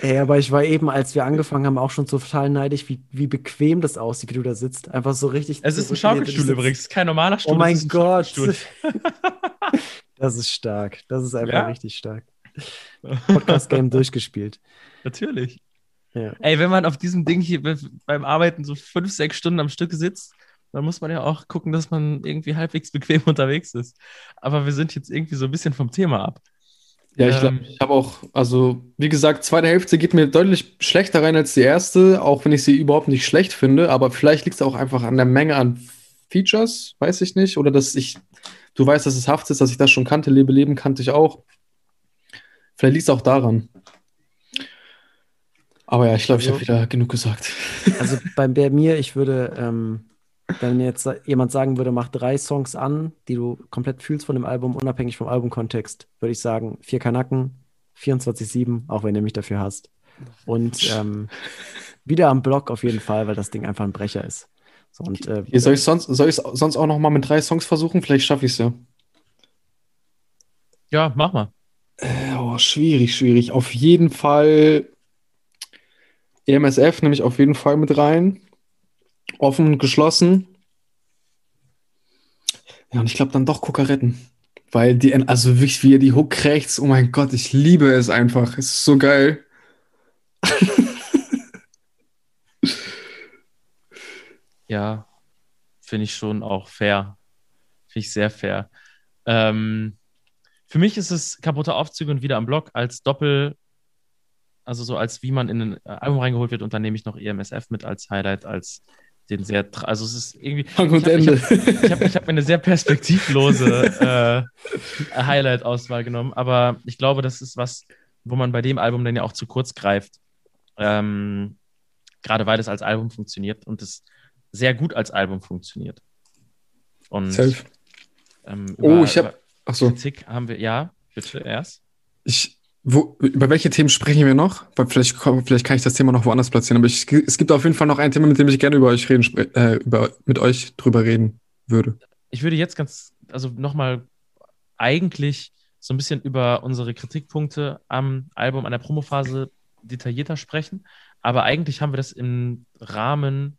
Ey, aber ich war eben, als wir angefangen haben, auch schon total neidisch, wie, wie bequem das aussieht, wie du da sitzt. Einfach so richtig. Es ist ein. Schaukelstuhl übrigens, kein normaler Stuhl. Oh mein Gott. Das ist stark. Das ist einfach Ja. richtig stark. Podcast-Game durchgespielt. Natürlich. Ja. Ey, wenn man auf diesem Ding hier be- beim Arbeiten so fünf, sechs Stunden am Stück sitzt, dann muss man ja auch gucken, dass man irgendwie halbwegs bequem unterwegs ist. Aber wir sind jetzt irgendwie so ein bisschen vom Thema ab. Ja, ich glaube, Ähm. ich habe auch, also wie gesagt, zweite Hälfte geht mir deutlich schlechter rein als die erste, auch wenn ich sie überhaupt nicht schlecht finde, aber vielleicht liegt es auch einfach an der Menge an Features, weiß ich nicht, oder dass ich, du weißt, dass es Haft ist, dass ich das schon kannte, Lebe Leben kannte ich auch. Vielleicht liegt es auch daran. Aber ja, ich glaube, ich habe Also- wieder genug gesagt. Also bei, bei mir, ich würde, ähm, wenn mir jetzt jemand sagen würde, mach drei Songs an, die du komplett fühlst von dem Album, unabhängig vom Albumkontext, würde ich sagen, vier Kanacken, 24-7, auch wenn ihr mich dafür hasst. Und ähm, wieder am Block auf jeden Fall, weil das Ding einfach ein Brecher ist. So, und äh, Hier, soll ich sonst, soll ich sonst auch noch mal mit drei Songs versuchen? Vielleicht schaffe ich es ja. Ja, mach mal. Äh, Oh, schwierig, schwierig. Auf jeden Fall EMSF nehme ich auf jeden Fall mit rein. Offen und geschlossen. Ja, und ich glaube dann doch Kokaretten. Weil die, also wirklich, wie er die Hook kriegt, oh mein Gott, ich liebe es einfach. Es ist so geil. Ja, finde ich schon auch fair. Finde ich sehr fair. Ähm, für mich ist es kaputte Aufzüge und wieder am Block als Doppel, also so als wie man in ein Album reingeholt wird und dann nehme ich noch EMSF mit als Highlight, als den sehr, also es ist irgendwie, Fang und hab- ich Ende. ich habe ich hab mir eine sehr perspektivlose äh, Highlight-Auswahl genommen, aber ich glaube, das ist was, wo man bei dem Album dann ja auch zu kurz greift. Ähm, gerade weil es als Album funktioniert und es sehr gut als Album funktioniert. Und Safe. ähm, Oh, über- ich habe. Achso. Kritik haben wir, ja, bitte erst. Ich, wo, über welche Themen sprechen wir noch? Weil vielleicht, vielleicht kann ich das Thema noch woanders platzieren, aber ich, es gibt auf jeden Fall noch ein Thema, mit dem ich gerne über euch reden, äh, über, mit euch drüber reden würde. ich würde jetzt ganz, also nochmal eigentlich so ein bisschen über unsere Kritikpunkte am Album, an der Promophase detaillierter sprechen. Aber eigentlich haben wir das im Rahmen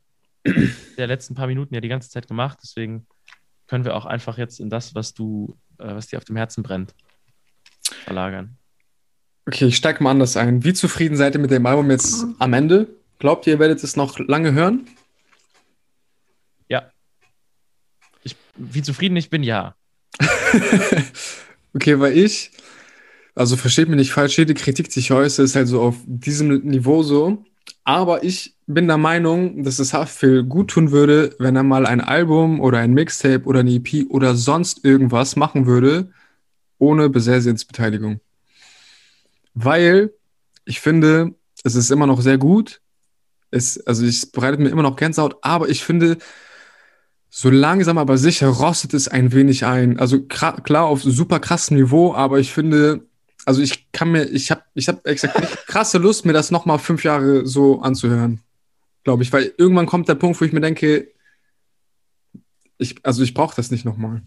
der letzten paar Minuten ja die ganze Zeit gemacht. Deswegen können wir auch einfach jetzt in das, was du, äh, was dir auf dem Herzen brennt, verlagern. Okay, ich steige mal anders ein. Wie zufrieden seid ihr mit dem Album jetzt am Ende? Glaubt ihr, ihr werdet es noch lange hören? Ja. Ich, wie zufrieden ich bin, ja. Okay, weil ich, also versteht mich nicht falsch, jede Kritik, die ich äußere, ist halt so auf diesem Niveau so. Aber ich bin der Meinung, dass es Haftbefehl gut tun würde, wenn er mal ein Album oder ein Mixtape oder eine EP oder sonst irgendwas machen würde, ohne Besessiens Beteiligung. Weil ich finde, es ist immer noch sehr gut. Es, also es bereitet mir immer noch Gänsehaut, aber ich finde, so langsam aber sicher rostet es ein wenig ein. Also klar auf super krassem Niveau, aber ich finde, also ich kann mir, ich habe, ich habe exakt nicht krasse Lust, mir das nochmal fünf Jahre so anzuhören, glaube ich, weil irgendwann kommt der Punkt, wo ich mir denke, ich, also ich brauche das nicht nochmal.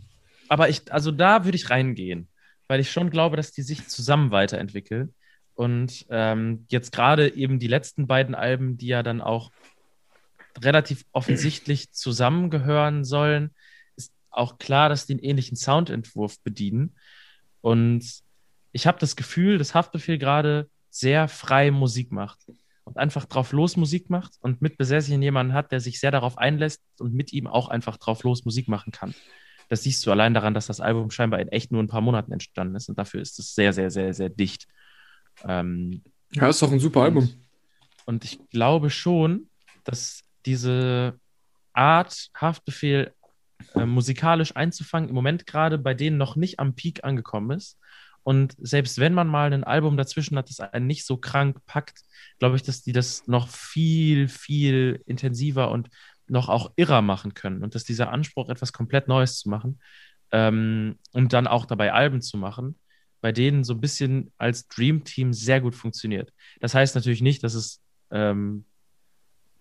Aber ich, also da würde ich reingehen, weil ich schon glaube, dass die sich zusammen weiterentwickeln. Und ähm, jetzt gerade eben die letzten beiden Alben, die ja dann auch relativ offensichtlich zusammengehören sollen, ist auch klar, dass die einen ähnlichen Soundentwurf bedienen. Und ich habe das Gefühl, dass Haftbefehl gerade sehr frei Musik macht und einfach drauf los Musik macht und mit Besesschen jemanden hat, der sich sehr darauf einlässt und mit ihm auch einfach drauf los Musik machen kann. Das siehst du allein daran, dass das Album scheinbar in echt nur ein paar Monaten entstanden ist und dafür ist es sehr, sehr, sehr, sehr dicht. Ähm, Ja, ist doch ein super Album. und ich glaube schon, dass diese Art, Haftbefehl äh, musikalisch einzufangen, im Moment gerade bei denen noch nicht am Peak angekommen ist. Und selbst wenn man mal ein Album dazwischen hat, das einen nicht so krank packt, glaube ich, dass die das noch viel, viel intensiver und noch auch irrer machen können. Und dass dieser Anspruch, etwas komplett Neues zu machen ähm, und dann auch dabei Alben zu machen, bei denen so ein bisschen als Dream Team sehr gut funktioniert. Das heißt natürlich nicht, dass es, ähm,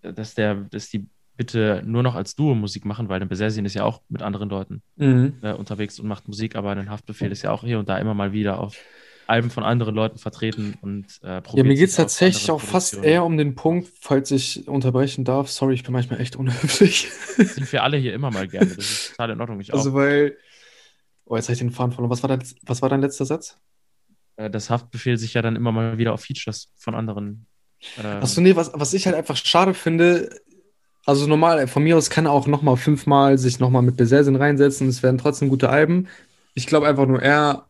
dass der, dass die bitte nur noch als Duo Musik machen, weil der Besessin ist ja auch mit anderen Leuten Mhm. äh, unterwegs und macht Musik, aber ein Haftbefehl ist ja auch hier und da immer mal wieder auf Alben von anderen Leuten vertreten und äh, Ja, probiert mir geht es tatsächlich auch fast eher um den Punkt, falls ich unterbrechen darf. Sorry, ich bin manchmal echt unhöflich. Sind wir alle hier immer mal gerne. Das ist total in Ordnung. Ich auch. Also, weil. Oh, jetzt habe ich den Faden verloren. Was war, dein, was war dein letzter Satz? äh, das Haftbefehl sich ja dann immer mal wieder auf Features von anderen. ähm, Achso, nee, was, was ich halt einfach schade finde, also normal, von mir aus kann er auch nochmal fünfmal sich nochmal mit Besersin reinsetzen, es werden trotzdem gute Alben. Ich glaube einfach nur, er,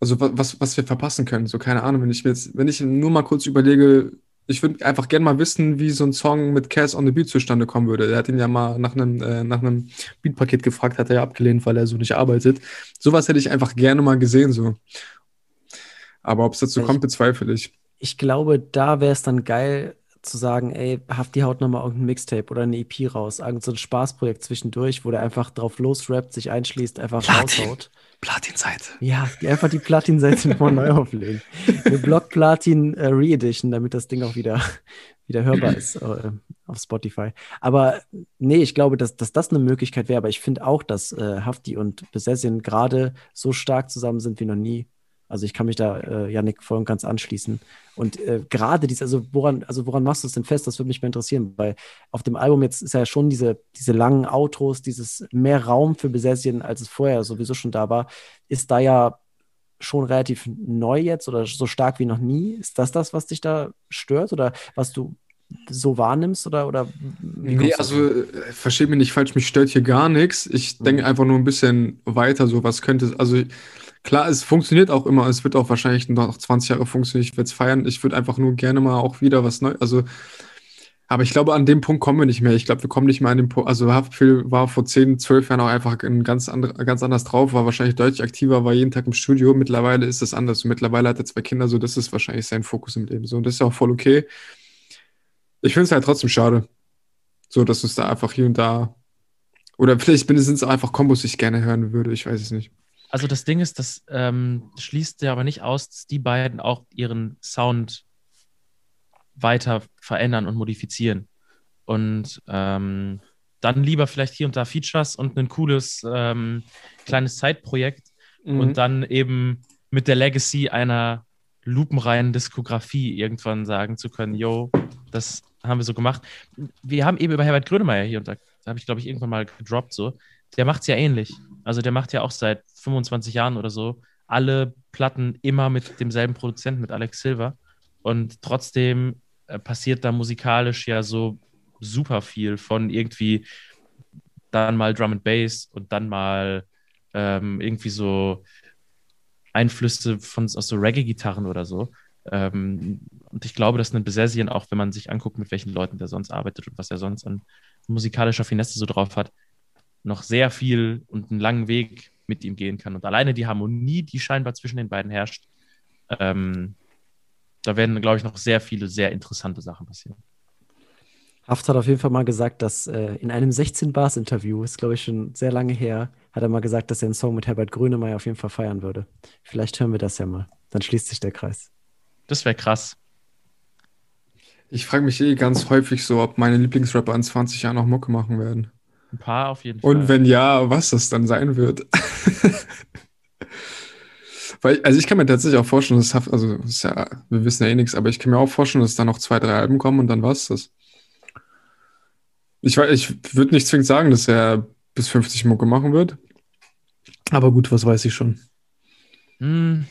also wa- was, was wir verpassen können, so keine Ahnung, wenn ich mir jetzt, wenn ich nur mal kurz überlege, ich würde einfach gerne mal wissen, wie so ein Song mit Cass on the Beat zustande kommen würde. Er hat ihn ja mal nach einem, äh, nach einem Beatpaket gefragt, hat er ja abgelehnt, weil er so nicht arbeitet. Sowas hätte ich einfach gerne mal gesehen, so. Aber ob es dazu Ich- kommt, bezweifle ich. Ich glaube, da wäre es dann geil zu sagen, ey, Hafti haut nochmal irgendein Mixtape oder eine EP raus, irgend so ein Spaßprojekt zwischendurch, wo der einfach drauf losrappt, sich einschließt, einfach Platin. raushaut. Platin-Seite. Ja, die einfach die Platin-Seite nochmal neu auflegen. Eine Block-Platin äh, Re-Edition, damit das Ding auch wieder, wieder hörbar ist äh, auf Spotify. Aber nee, ich glaube, dass, dass das eine Möglichkeit wäre. Aber ich finde auch, dass äh, Hafti und Besessin gerade so stark zusammen sind wie noch nie. Also ich kann mich da, äh, Yannick, voll und ganz anschließen. Und äh, gerade dies, also woran, also woran machst du es denn fest? Das würde mich mal interessieren, weil auf dem Album jetzt ist ja schon diese, diese langen Outros, dieses mehr Raum für Besessin, als es vorher sowieso schon da war, ist da ja schon relativ neu jetzt oder so stark wie noch nie. Ist das das, was dich da stört oder was du so wahrnimmst oder, oder wie Nee, also äh, versteht mich nicht falsch, mich stört hier gar nichts. Ich denke einfach nur ein bisschen weiter, so was könnte, also klar, es funktioniert auch immer, es wird auch wahrscheinlich noch 20 Jahre funktionieren, ich werde es feiern. Ich würde einfach nur gerne mal auch wieder was Neues, also, aber ich glaube, an dem Punkt kommen wir nicht mehr. Ich glaube, wir kommen nicht mehr an den Punkt, also Haftbefehl war vor 10, 12 Jahren auch einfach ein ganz, andre, ganz anders drauf, war wahrscheinlich deutlich aktiver, war jeden Tag im Studio. Mittlerweile ist es anders. Und mittlerweile hat er zwei Kinder, so das ist wahrscheinlich sein Fokus im Leben. So, und das ist auch voll okay. Ich finde es halt trotzdem schade. So, dass es da einfach hier und da. Oder vielleicht sind es einfach Kombos, die ich gerne hören würde. Ich weiß es nicht. Also das Ding ist, das ähm, schließt ja aber nicht aus, dass die beiden auch ihren Sound weiter verändern und modifizieren. Und ähm, dann lieber vielleicht hier und da Features und ein cooles ähm, kleines Zeitprojekt Mhm. und dann eben mit der Legacy einer lupenreinen Diskografie irgendwann sagen zu können, yo, das haben wir so gemacht. Wir haben eben über Herbert Grönemeyer hier und da, da habe ich, glaube ich, irgendwann mal gedroppt so. Der macht es ja ähnlich. Also der macht ja auch seit 25 Jahren oder so alle Platten immer mit demselben Produzenten, mit Alex Silver. Und trotzdem äh, passiert da musikalisch ja so super viel von irgendwie dann mal Drum and Bass und dann mal ähm, irgendwie so Einflüsse von, aus so Reggae-Gitarren oder so. Ähm, und ich glaube, dass ein Besessien, auch wenn man sich anguckt, mit welchen Leuten der sonst arbeitet und was er sonst an musikalischer Finesse so drauf hat, noch sehr viel und einen langen Weg mit ihm gehen kann. Und alleine die Harmonie, die scheinbar zwischen den beiden herrscht, ähm, da werden, glaube ich, noch sehr viele sehr interessante Sachen passieren. Haft hat auf jeden Fall mal gesagt, dass äh, in einem 16-Bars-Interview, ist glaube ich schon sehr lange her, hat er mal gesagt, dass er einen Song mit Herbert Grönemeyer auf jeden Fall feiern würde. Vielleicht hören wir das ja mal. Dann schließt sich der Kreis. Das wäre krass. Ich frage mich eh ganz häufig so, ob meine Lieblingsrapper in 20 Jahren noch Mucke machen werden. Ein paar auf jeden Fall. Und wenn ja, was das dann sein wird. Weil, also ich kann mir tatsächlich auch vorstellen, dass Haft, also das ja, wir wissen ja eh nichts, aber ich kann mir auch vorstellen, dass da noch zwei, drei Alben kommen und dann war's das. Ich, ich würde nicht zwingend sagen, dass er bis 50 Mucke machen wird. Aber gut, was weiß ich schon. Hm.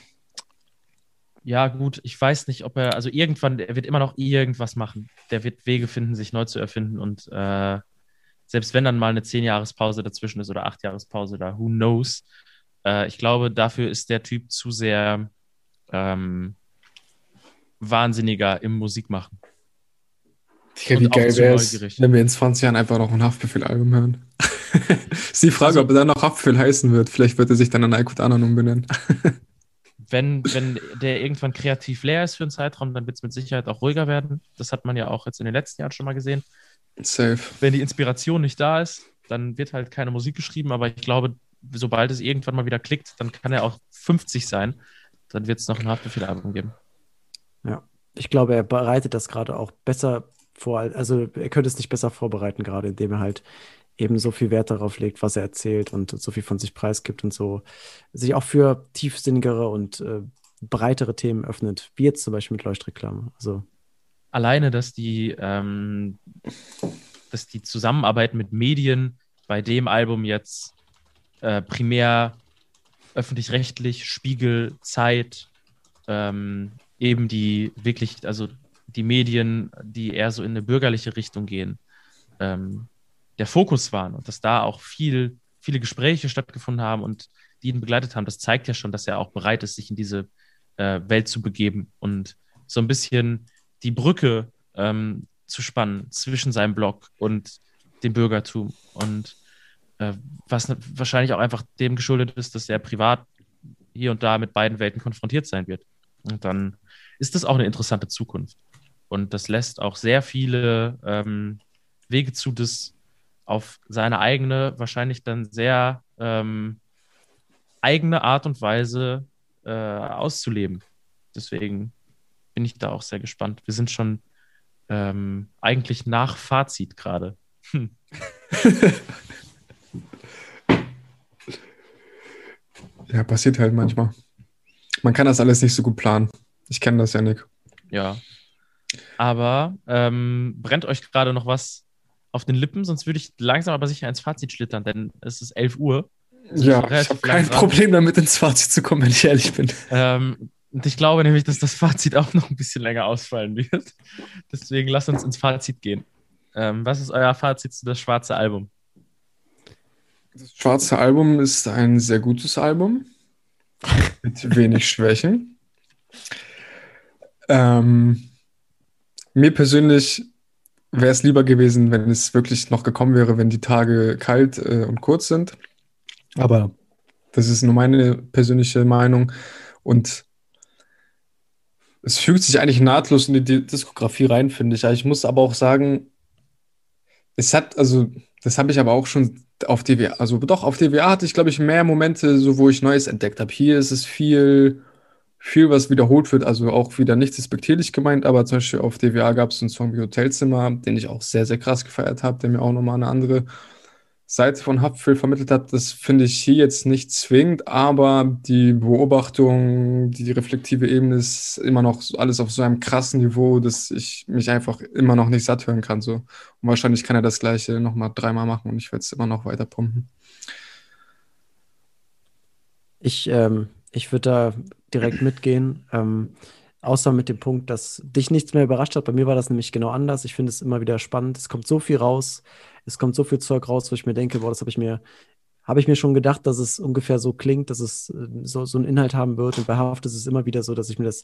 Ja, gut, ich weiß nicht, ob er, also irgendwann, er wird immer noch irgendwas machen. Der wird Wege finden, sich neu zu erfinden und äh, selbst wenn dann mal eine 10-Jahres-Pause dazwischen ist oder 8-Jahres-Pause da, who knows? Äh, ich glaube, dafür ist der Typ zu sehr ähm, wahnsinniger im Musikmachen. Digga, wie geil wäre es, wenn wir in 20 Jahren einfach noch ein Haftbefehl-Album hören. ist die Frage, Also- ob er dann noch Apfel heißen wird. Vielleicht wird er sich dann an Aykut Anan umbenennen. wenn, wenn der irgendwann kreativ leer ist für einen Zeitraum, dann wird es mit Sicherheit auch ruhiger werden. Das hat man ja auch jetzt in den letzten Jahren schon mal gesehen. Safe. Wenn die Inspiration nicht da ist, dann wird halt keine Musik geschrieben, aber ich glaube, sobald es irgendwann mal wieder klickt, dann kann er auch 50 sein. Dann wird es noch ein Haftbefehl-Album geben. Ich glaube, er bereitet das gerade auch besser vor. Also er könnte es nicht besser vorbereiten, gerade indem er halt eben so viel Wert darauf legt, was er erzählt und so viel von sich preisgibt und so sich auch für tiefsinnigere und äh, breitere Themen öffnet, wie jetzt zum Beispiel mit Leuchtreklame. Also Alleine, dass die, ähm, dass die Zusammenarbeit mit Medien bei dem Album jetzt äh, primär öffentlich-rechtlich, Spiegel, Zeit, ähm, eben die wirklich, also die Medien, die eher so in eine bürgerliche Richtung gehen, ähm, der Fokus waren und dass da auch viel, viele Gespräche stattgefunden haben und die ihn begleitet haben, das zeigt ja schon, dass er auch bereit ist, sich in diese äh, Welt zu begeben und so ein bisschen die Brücke ähm, zu spannen zwischen seinem Blog und dem Bürgertum und äh, was wahrscheinlich auch einfach dem geschuldet ist, dass er privat hier und da mit beiden Welten konfrontiert sein wird. Und dann ist das auch eine interessante Zukunft. Und das lässt auch sehr viele ähm, Wege zu, das auf seine eigene, wahrscheinlich dann sehr ähm, eigene Art und Weise äh, auszuleben. Deswegen bin ich da auch sehr gespannt. Wir sind schon ähm, eigentlich nach Fazit gerade. Hm. Ja, passiert halt manchmal. Man kann das alles nicht so gut planen. Ich kenne das ja, Nick. Ja. Aber ähm, brennt euch gerade noch was auf den Lippen? Sonst würde ich langsam aber sicher ins Fazit schlittern, denn es ist 11 Uhr. Ja, ich habe kein dran. Problem damit, ins Fazit zu kommen, wenn ich ehrlich bin. Ähm, und ich glaube nämlich, dass das Fazit auch noch ein bisschen länger ausfallen wird. Deswegen lasst uns ins Fazit gehen. Ähm, was ist euer Fazit zu das schwarze Album? Das schwarze Album ist ein sehr gutes Album mit wenig Schwächen. Ähm, mir persönlich wäre es lieber gewesen, wenn es wirklich noch gekommen wäre, wenn die Tage kalt äh, und kurz sind. Aber das ist nur meine persönliche Meinung. Und es fügt sich eigentlich nahtlos in die Di- Diskografie rein, finde ich. Ich muss aber auch sagen, es hat, also, das habe ich aber auch schon auf DWA, also doch, auf DWA hatte ich, glaube ich, mehr Momente, so wo ich Neues entdeckt habe. Hier ist es viel, viel, was wiederholt wird, also auch wieder nicht despektierlich gemeint, aber zum Beispiel auf DWA gab es einen Song wie Hotelzimmer, den ich auch sehr, sehr krass gefeiert habe, der mir auch nochmal eine andere Seite von Haftbefehl vermittelt hat. Das finde ich hier jetzt nicht zwingend, aber die Beobachtung, die reflektive Ebene ist immer noch alles auf so einem krassen Niveau, dass ich mich einfach immer noch nicht satt hören kann. So. Und wahrscheinlich kann er das Gleiche nochmal dreimal machen und ich werde es immer noch weiter pumpen. Ich, ähm, ich würde da direkt mitgehen. Ähm, außer mit dem Punkt, dass dich nichts mehr überrascht hat. Bei mir war das nämlich genau anders. Ich finde es immer wieder spannend. Es kommt so viel raus. Es kommt so viel Zeug raus, wo ich mir denke, boah, das habe ich mir, habe ich mir schon gedacht, dass es ungefähr so klingt, dass es äh, so, so einen Inhalt haben wird. Und bei Haft ist es immer wieder so, dass ich mir das,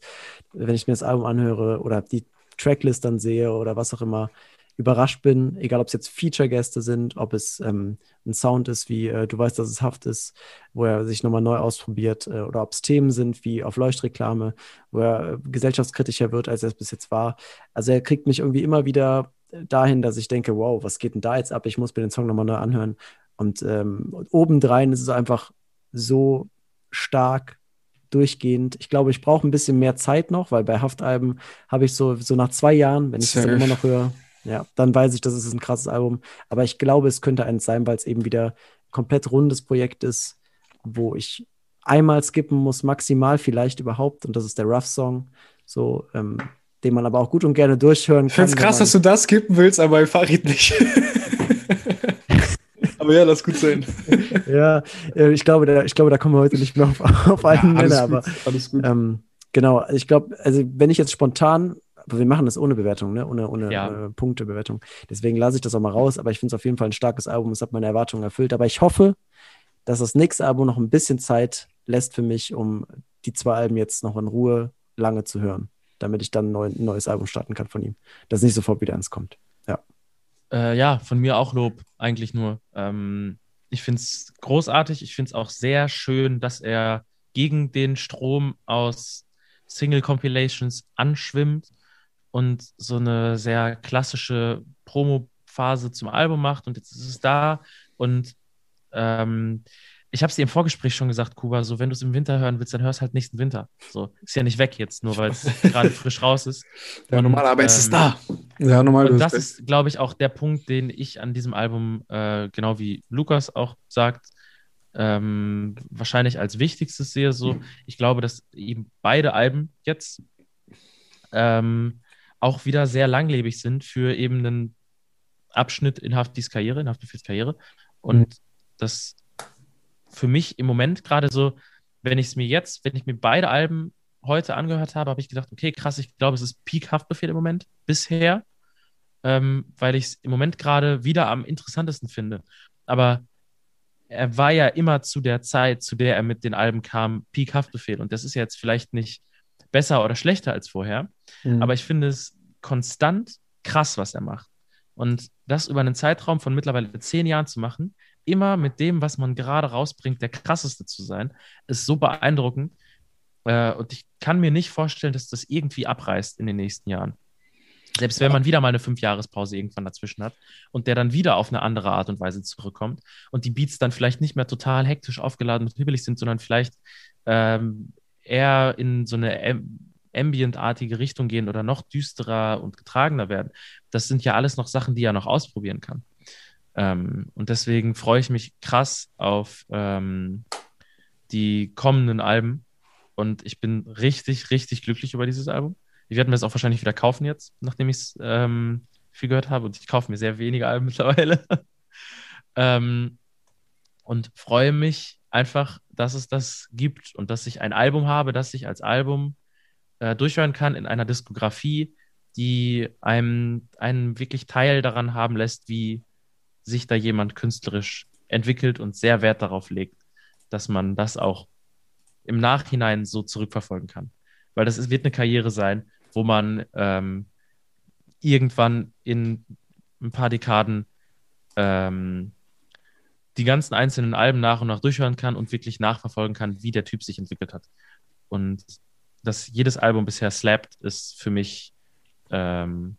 wenn ich mir das Album anhöre oder die Tracklist dann sehe oder was auch immer, überrascht bin, egal ob es jetzt Feature-Gäste sind, ob es ähm, ein Sound ist, wie äh, du weißt, dass es Haft ist, wo er sich nochmal neu ausprobiert, äh, oder ob es Themen sind wie auf Leuchtreklame, wo er äh, gesellschaftskritischer wird, als er es bis jetzt war. Also er kriegt mich irgendwie immer wieder dahin, dass ich denke, wow, was geht denn da jetzt ab? Ich muss mir den Song nochmal neu anhören. Und, ähm, und obendrein ist es einfach so stark durchgehend. Ich glaube, ich brauche ein bisschen mehr Zeit noch, weil bei Haftalben habe ich so, so nach zwei Jahren, wenn ich Safe. immer noch höre, ja, dann weiß ich, das ist ein krasses Album. Aber ich glaube, es könnte eins sein, weil es eben wieder ein komplett rundes Projekt ist, wo ich einmal skippen muss, maximal vielleicht überhaupt. Und das ist der Rough Song, so, ähm, den man aber auch gut und gerne durchhören Ich kann. finde es krass, dass du das skippen willst, aber bei Farid nicht. aber ja, lass gut sein. Ja, äh, ich glaube, da, ich glaube, da kommen wir heute nicht mehr auf, auf einen alles Nenner, aber alles gut. ähm, genau, ich glaube, also wenn ich jetzt spontan, aber wir machen das ohne Bewertung, ne? ohne, ohne Ja. äh, Punktebewertung, deswegen lasse ich das auch mal raus, aber ich finde es auf jeden Fall ein starkes Album, es hat meine Erwartungen erfüllt, aber ich hoffe, dass das nächste Album noch ein bisschen Zeit lässt für mich, um die zwei Alben jetzt noch in Ruhe lange zu hören, damit ich dann ein neu, ein neues Album starten kann von ihm, dass nicht sofort wieder eins kommt. Ja. Äh, ja, von mir auch Lob, eigentlich nur. Ähm, ich finde es großartig. Ich finde es auch sehr schön, dass er gegen den Strom aus Single Compilations anschwimmt und so eine sehr klassische Promo-Phase zum Album macht. Und jetzt ist es da. Und ähm, ich habe es dir im Vorgespräch schon gesagt, Kuba, so wenn du es im Winter hören willst, dann hörst halt nächsten Winter. So, ist ja nicht weg jetzt, nur weil es gerade frisch raus ist. Ja, normal, aber es ist ähm, da. Ja, normal. Und das ist, glaube ich, auch der Punkt, den ich an diesem Album, äh, genau wie Lukas auch sagt, ähm, wahrscheinlich als wichtigstes sehe. So, ich glaube, dass eben beide Alben jetzt ähm, auch wieder sehr langlebig sind für eben einen Abschnitt in Haftis Karriere, in Haftbefehls Karriere. Und das für mich im Moment gerade so, wenn ich es mir jetzt, wenn ich mir beide Alben heute angehört habe, habe ich gedacht, okay, krass, ich glaube, es ist Peak Haftbefehl im Moment bisher, ähm, weil ich es im Moment gerade wieder am interessantesten finde. Aber er war ja immer zu der Zeit, zu der er mit den Alben kam, Peak Haftbefehl. Und das ist ja jetzt vielleicht nicht besser oder schlechter als vorher, Mhm. aber ich finde es konstant krass, was er macht. Und das über einen Zeitraum von mittlerweile zehn Jahren zu machen, immer mit dem, was man gerade rausbringt, der krasseste zu sein, ist so beeindruckend. Äh, und ich kann mir nicht vorstellen, dass das irgendwie abreißt in den nächsten Jahren. Selbst wenn man wieder mal eine Fünfjahrespause irgendwann dazwischen hat und der dann wieder auf eine andere Art und Weise zurückkommt und die Beats dann vielleicht nicht mehr total hektisch aufgeladen und hibbelig sind, sondern vielleicht ähm, eher in so eine Am- ambient-artige Richtung gehen oder noch düsterer und getragener werden. Das sind ja alles noch Sachen, die er noch ausprobieren kann. Ähm, und deswegen freue ich mich krass auf ähm, die kommenden Alben. Und ich bin richtig, richtig glücklich über dieses Album. Ich werde mir das auch wahrscheinlich wieder kaufen jetzt, nachdem ich es ähm, viel gehört habe. Und ich kaufe mir sehr wenige Alben mittlerweile. ähm, und freue mich einfach, dass es das gibt und dass ich ein Album habe, das ich als Album äh, durchhören kann in einer Diskografie, die einem, einen wirklich Teil daran haben lässt, wie sich da jemand künstlerisch entwickelt und sehr Wert darauf legt, dass man das auch im Nachhinein so zurückverfolgen kann. Weil das ist, wird eine Karriere sein, wo man ähm, irgendwann in ein paar Dekaden ähm, die ganzen einzelnen Alben nach und nach durchhören kann und wirklich nachverfolgen kann, wie der Typ sich entwickelt hat. Und dass jedes Album bisher slappt, ist für mich ähm,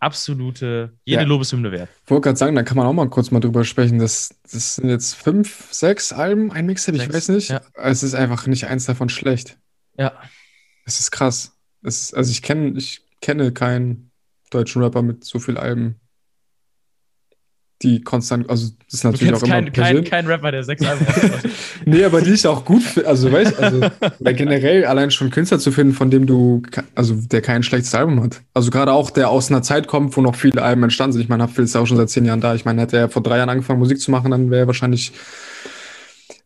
absolute, jede Ja. Lobeshymne wert. Ich wollte gerade sagen, da kann man auch mal kurz mal drüber sprechen. Das, das sind jetzt fünf, sechs Alben, ein Mixtape, ich weiß nicht. ja. Es ist einfach nicht eins davon schlecht. Ja, Es ist krass. Es ist, also ich kenne, ich kenne keinen deutschen Rapper mit so viel Alben, die konstant, also das ist natürlich auch immer keinen kein, kein Rapper, der sechs Alben hat. Nee, aber die ich auch gut finde. Also, weißt also, weil generell allein schon Künstler zu finden, von dem du, also der kein schlechtes Album hat. Also gerade auch, der aus einer Zeit kommt, wo noch viele Alben entstanden sind. Ich meine, Haftbefehl ist ja auch schon seit zehn Jahren da. Ich meine, hätte er vor drei Jahren angefangen, Musik zu machen, dann wäre wahrscheinlich,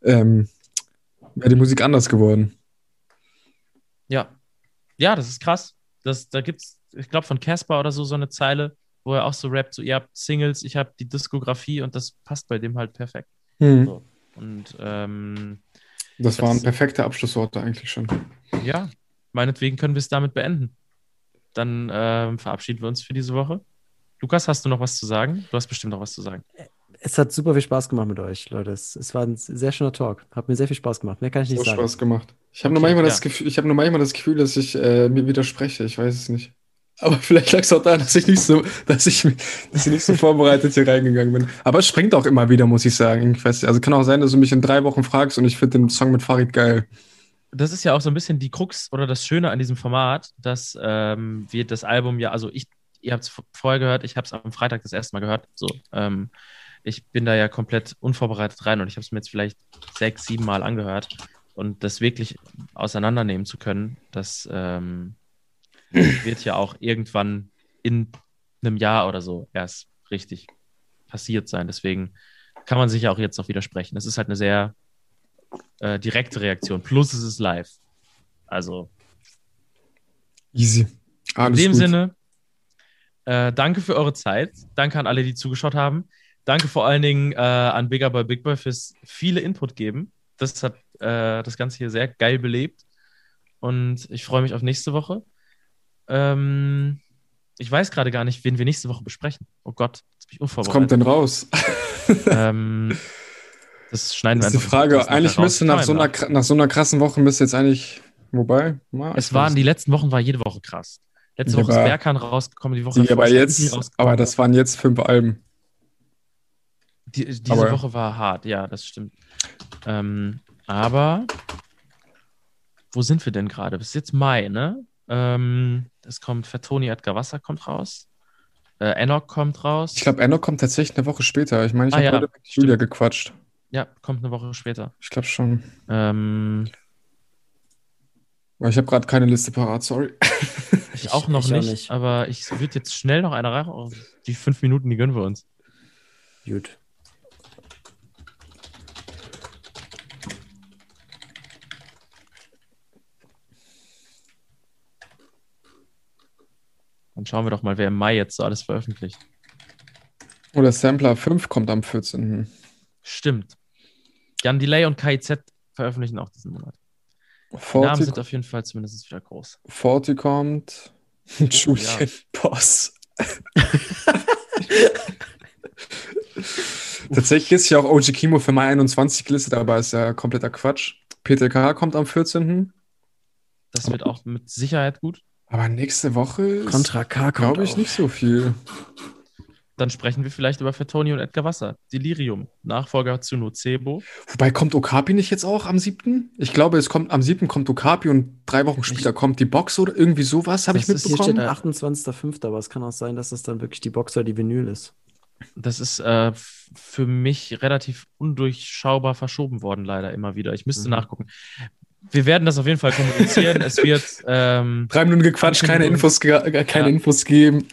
ähm, wäre die Musik anders geworden. Ja. Ja, das ist krass. Das, da gibt's, ich glaube, von Casper oder so, so eine Zeile, wo er auch so rappt, so, ihr habt Singles, ich habe die Diskografie und das passt bei dem halt perfekt. Hm. So. Und ähm, Das waren Das- perfekte Abschlussworte eigentlich schon. ja, meinetwegen können wir es damit beenden. Dann ähm, verabschieden wir uns für diese Woche. Lukas, hast du noch was zu sagen? Du hast bestimmt noch was zu sagen. Es hat super viel Spaß gemacht mit euch, Leute. Es, es war ein sehr schöner Talk. Hat mir sehr viel Spaß gemacht. Mehr kann ich nicht So sagen. Spaß gemacht. Ich habe nur Okay, manchmal das ja. Gefühl, ich habe nur manchmal das Gefühl, dass ich äh, mir widerspreche. Ich weiß es nicht. Aber vielleicht lag es auch daran, dass ich nicht so, dass ich, dass ich nicht so vorbereitet hier reingegangen bin. Aber es springt auch immer wieder, muss ich sagen. Ich weiß. Also kann auch sein, dass du mich in drei Wochen fragst und ich finde den Song mit Farid geil. das ist ja auch so ein bisschen die Krux oder das Schöne an diesem Format, dass ähm, wir das Album ja, also ich, ihr habt es vorher gehört, ich habe es am Freitag das erste Mal gehört. So, ähm, ich bin da ja komplett unvorbereitet rein und ich habe es mir jetzt vielleicht sechs, sieben Mal angehört und das wirklich auseinandernehmen zu können, das ähm, wird ja auch irgendwann in einem Jahr oder so erst richtig passiert sein. Deswegen kann man sich ja auch jetzt noch widersprechen. Es ist halt eine sehr äh, direkte Reaktion. Plus es ist live. Also Easy. in Alles dem gut. Sinne, äh, danke für eure Zeit. Danke an alle, die zugeschaut haben. Danke vor allen Dingen äh, an Bigger Boy Big Boy fürs viele Input geben. Das hat äh, das Ganze hier sehr geil belebt. Und ich freue mich auf nächste Woche. Ähm, ich weiß gerade gar nicht, wen wir nächste Woche besprechen. Oh Gott, jetzt bin ich Was kommt unvorbereitet. denn raus? ähm, das schneiden Das wir ist die einfach Frage. Eigentlich müsste nach so, einer, nach so einer krassen Woche müsste jetzt eigentlich. Wobei, mal. Es waren weiß die letzten Wochen war jede Woche krass. Letzte Ja, Woche ist Berkan rausgekommen, die Woche. Die, aber ist jetzt, aber das waren jetzt fünf Alben. Die, diese aber- Woche war hart, ja, das stimmt. Ähm, aber wo sind wir denn gerade? Bis jetzt Mai, ne? Ähm, es kommt Fatoni Edgar Wasser kommt raus. Äh, Enoch kommt raus. Ich glaube, Enno kommt tatsächlich eine Woche später. Ich meine, ich Ah, habe ja, heute mit Julia gequatscht. ja, kommt eine Woche später. Ich glaube schon. Ähm, ich habe gerade keine Liste parat, sorry. ich, auch noch ich auch nicht, nicht. aber ich würde jetzt schnell noch eine rein. Die fünf Minuten, die gönnen wir uns. Gut. Dann schauen wir doch mal, wer im Mai jetzt so alles veröffentlicht. Oder Sampler 5 kommt am 14. Stimmt. Jan Delay und KIZ veröffentlichen auch diesen Monat. Die Namen 40, sind auf jeden Fall zumindest wieder groß. 40 kommt. Julian ja. Boss. Tatsächlich ist ja auch OG Kimo für Mai 21 gelistet, aber ist ja kompletter Quatsch. PTK kommt am 14. Das wird auch mit Sicherheit gut. Aber nächste Woche ist, Contra K glaube ich, auch. nicht so viel. Dann sprechen wir vielleicht über Fatoni und Edgar Wasser. Delirium, Nachfolger zu Nocebo. Wobei kommt Okapi nicht jetzt auch am 7.? Ich glaube, es kommt am 7. kommt Okapi und drei Wochen später kommt die Box oder irgendwie sowas, habe ich Das ist- Hier steht mitbekommen. 28.05., aber es kann auch sein, dass das dann wirklich die Box oder die Vinyl ist. Das ist äh, für mich relativ undurchschaubar verschoben worden, leider immer wieder. Ich müsste Mhm. nachgucken. Wir werden das auf jeden Fall kommunizieren. es wird, ähm, Drei Minuten gequatscht, keine. Infos, äh, keine Ja. Infos geben.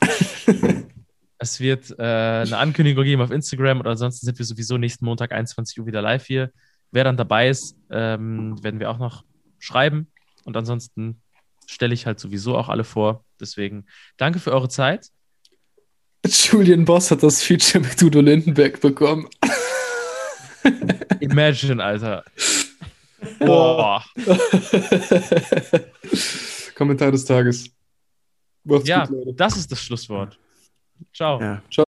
es wird äh, eine Ankündigung geben auf Instagram oder ansonsten sind wir sowieso nächsten Montag 21 Uhr wieder live hier. Wer dann dabei ist, ähm, werden wir auch noch schreiben. Und ansonsten stelle ich halt sowieso auch alle vor. Deswegen danke für eure Zeit. Julian Boss hat das Feature mit Udo Lindenberg bekommen. Imagine, Alter. Boah. Kommentar des Tages. Macht's Ja, gut, das ist das Schlusswort. Ciao. Ja.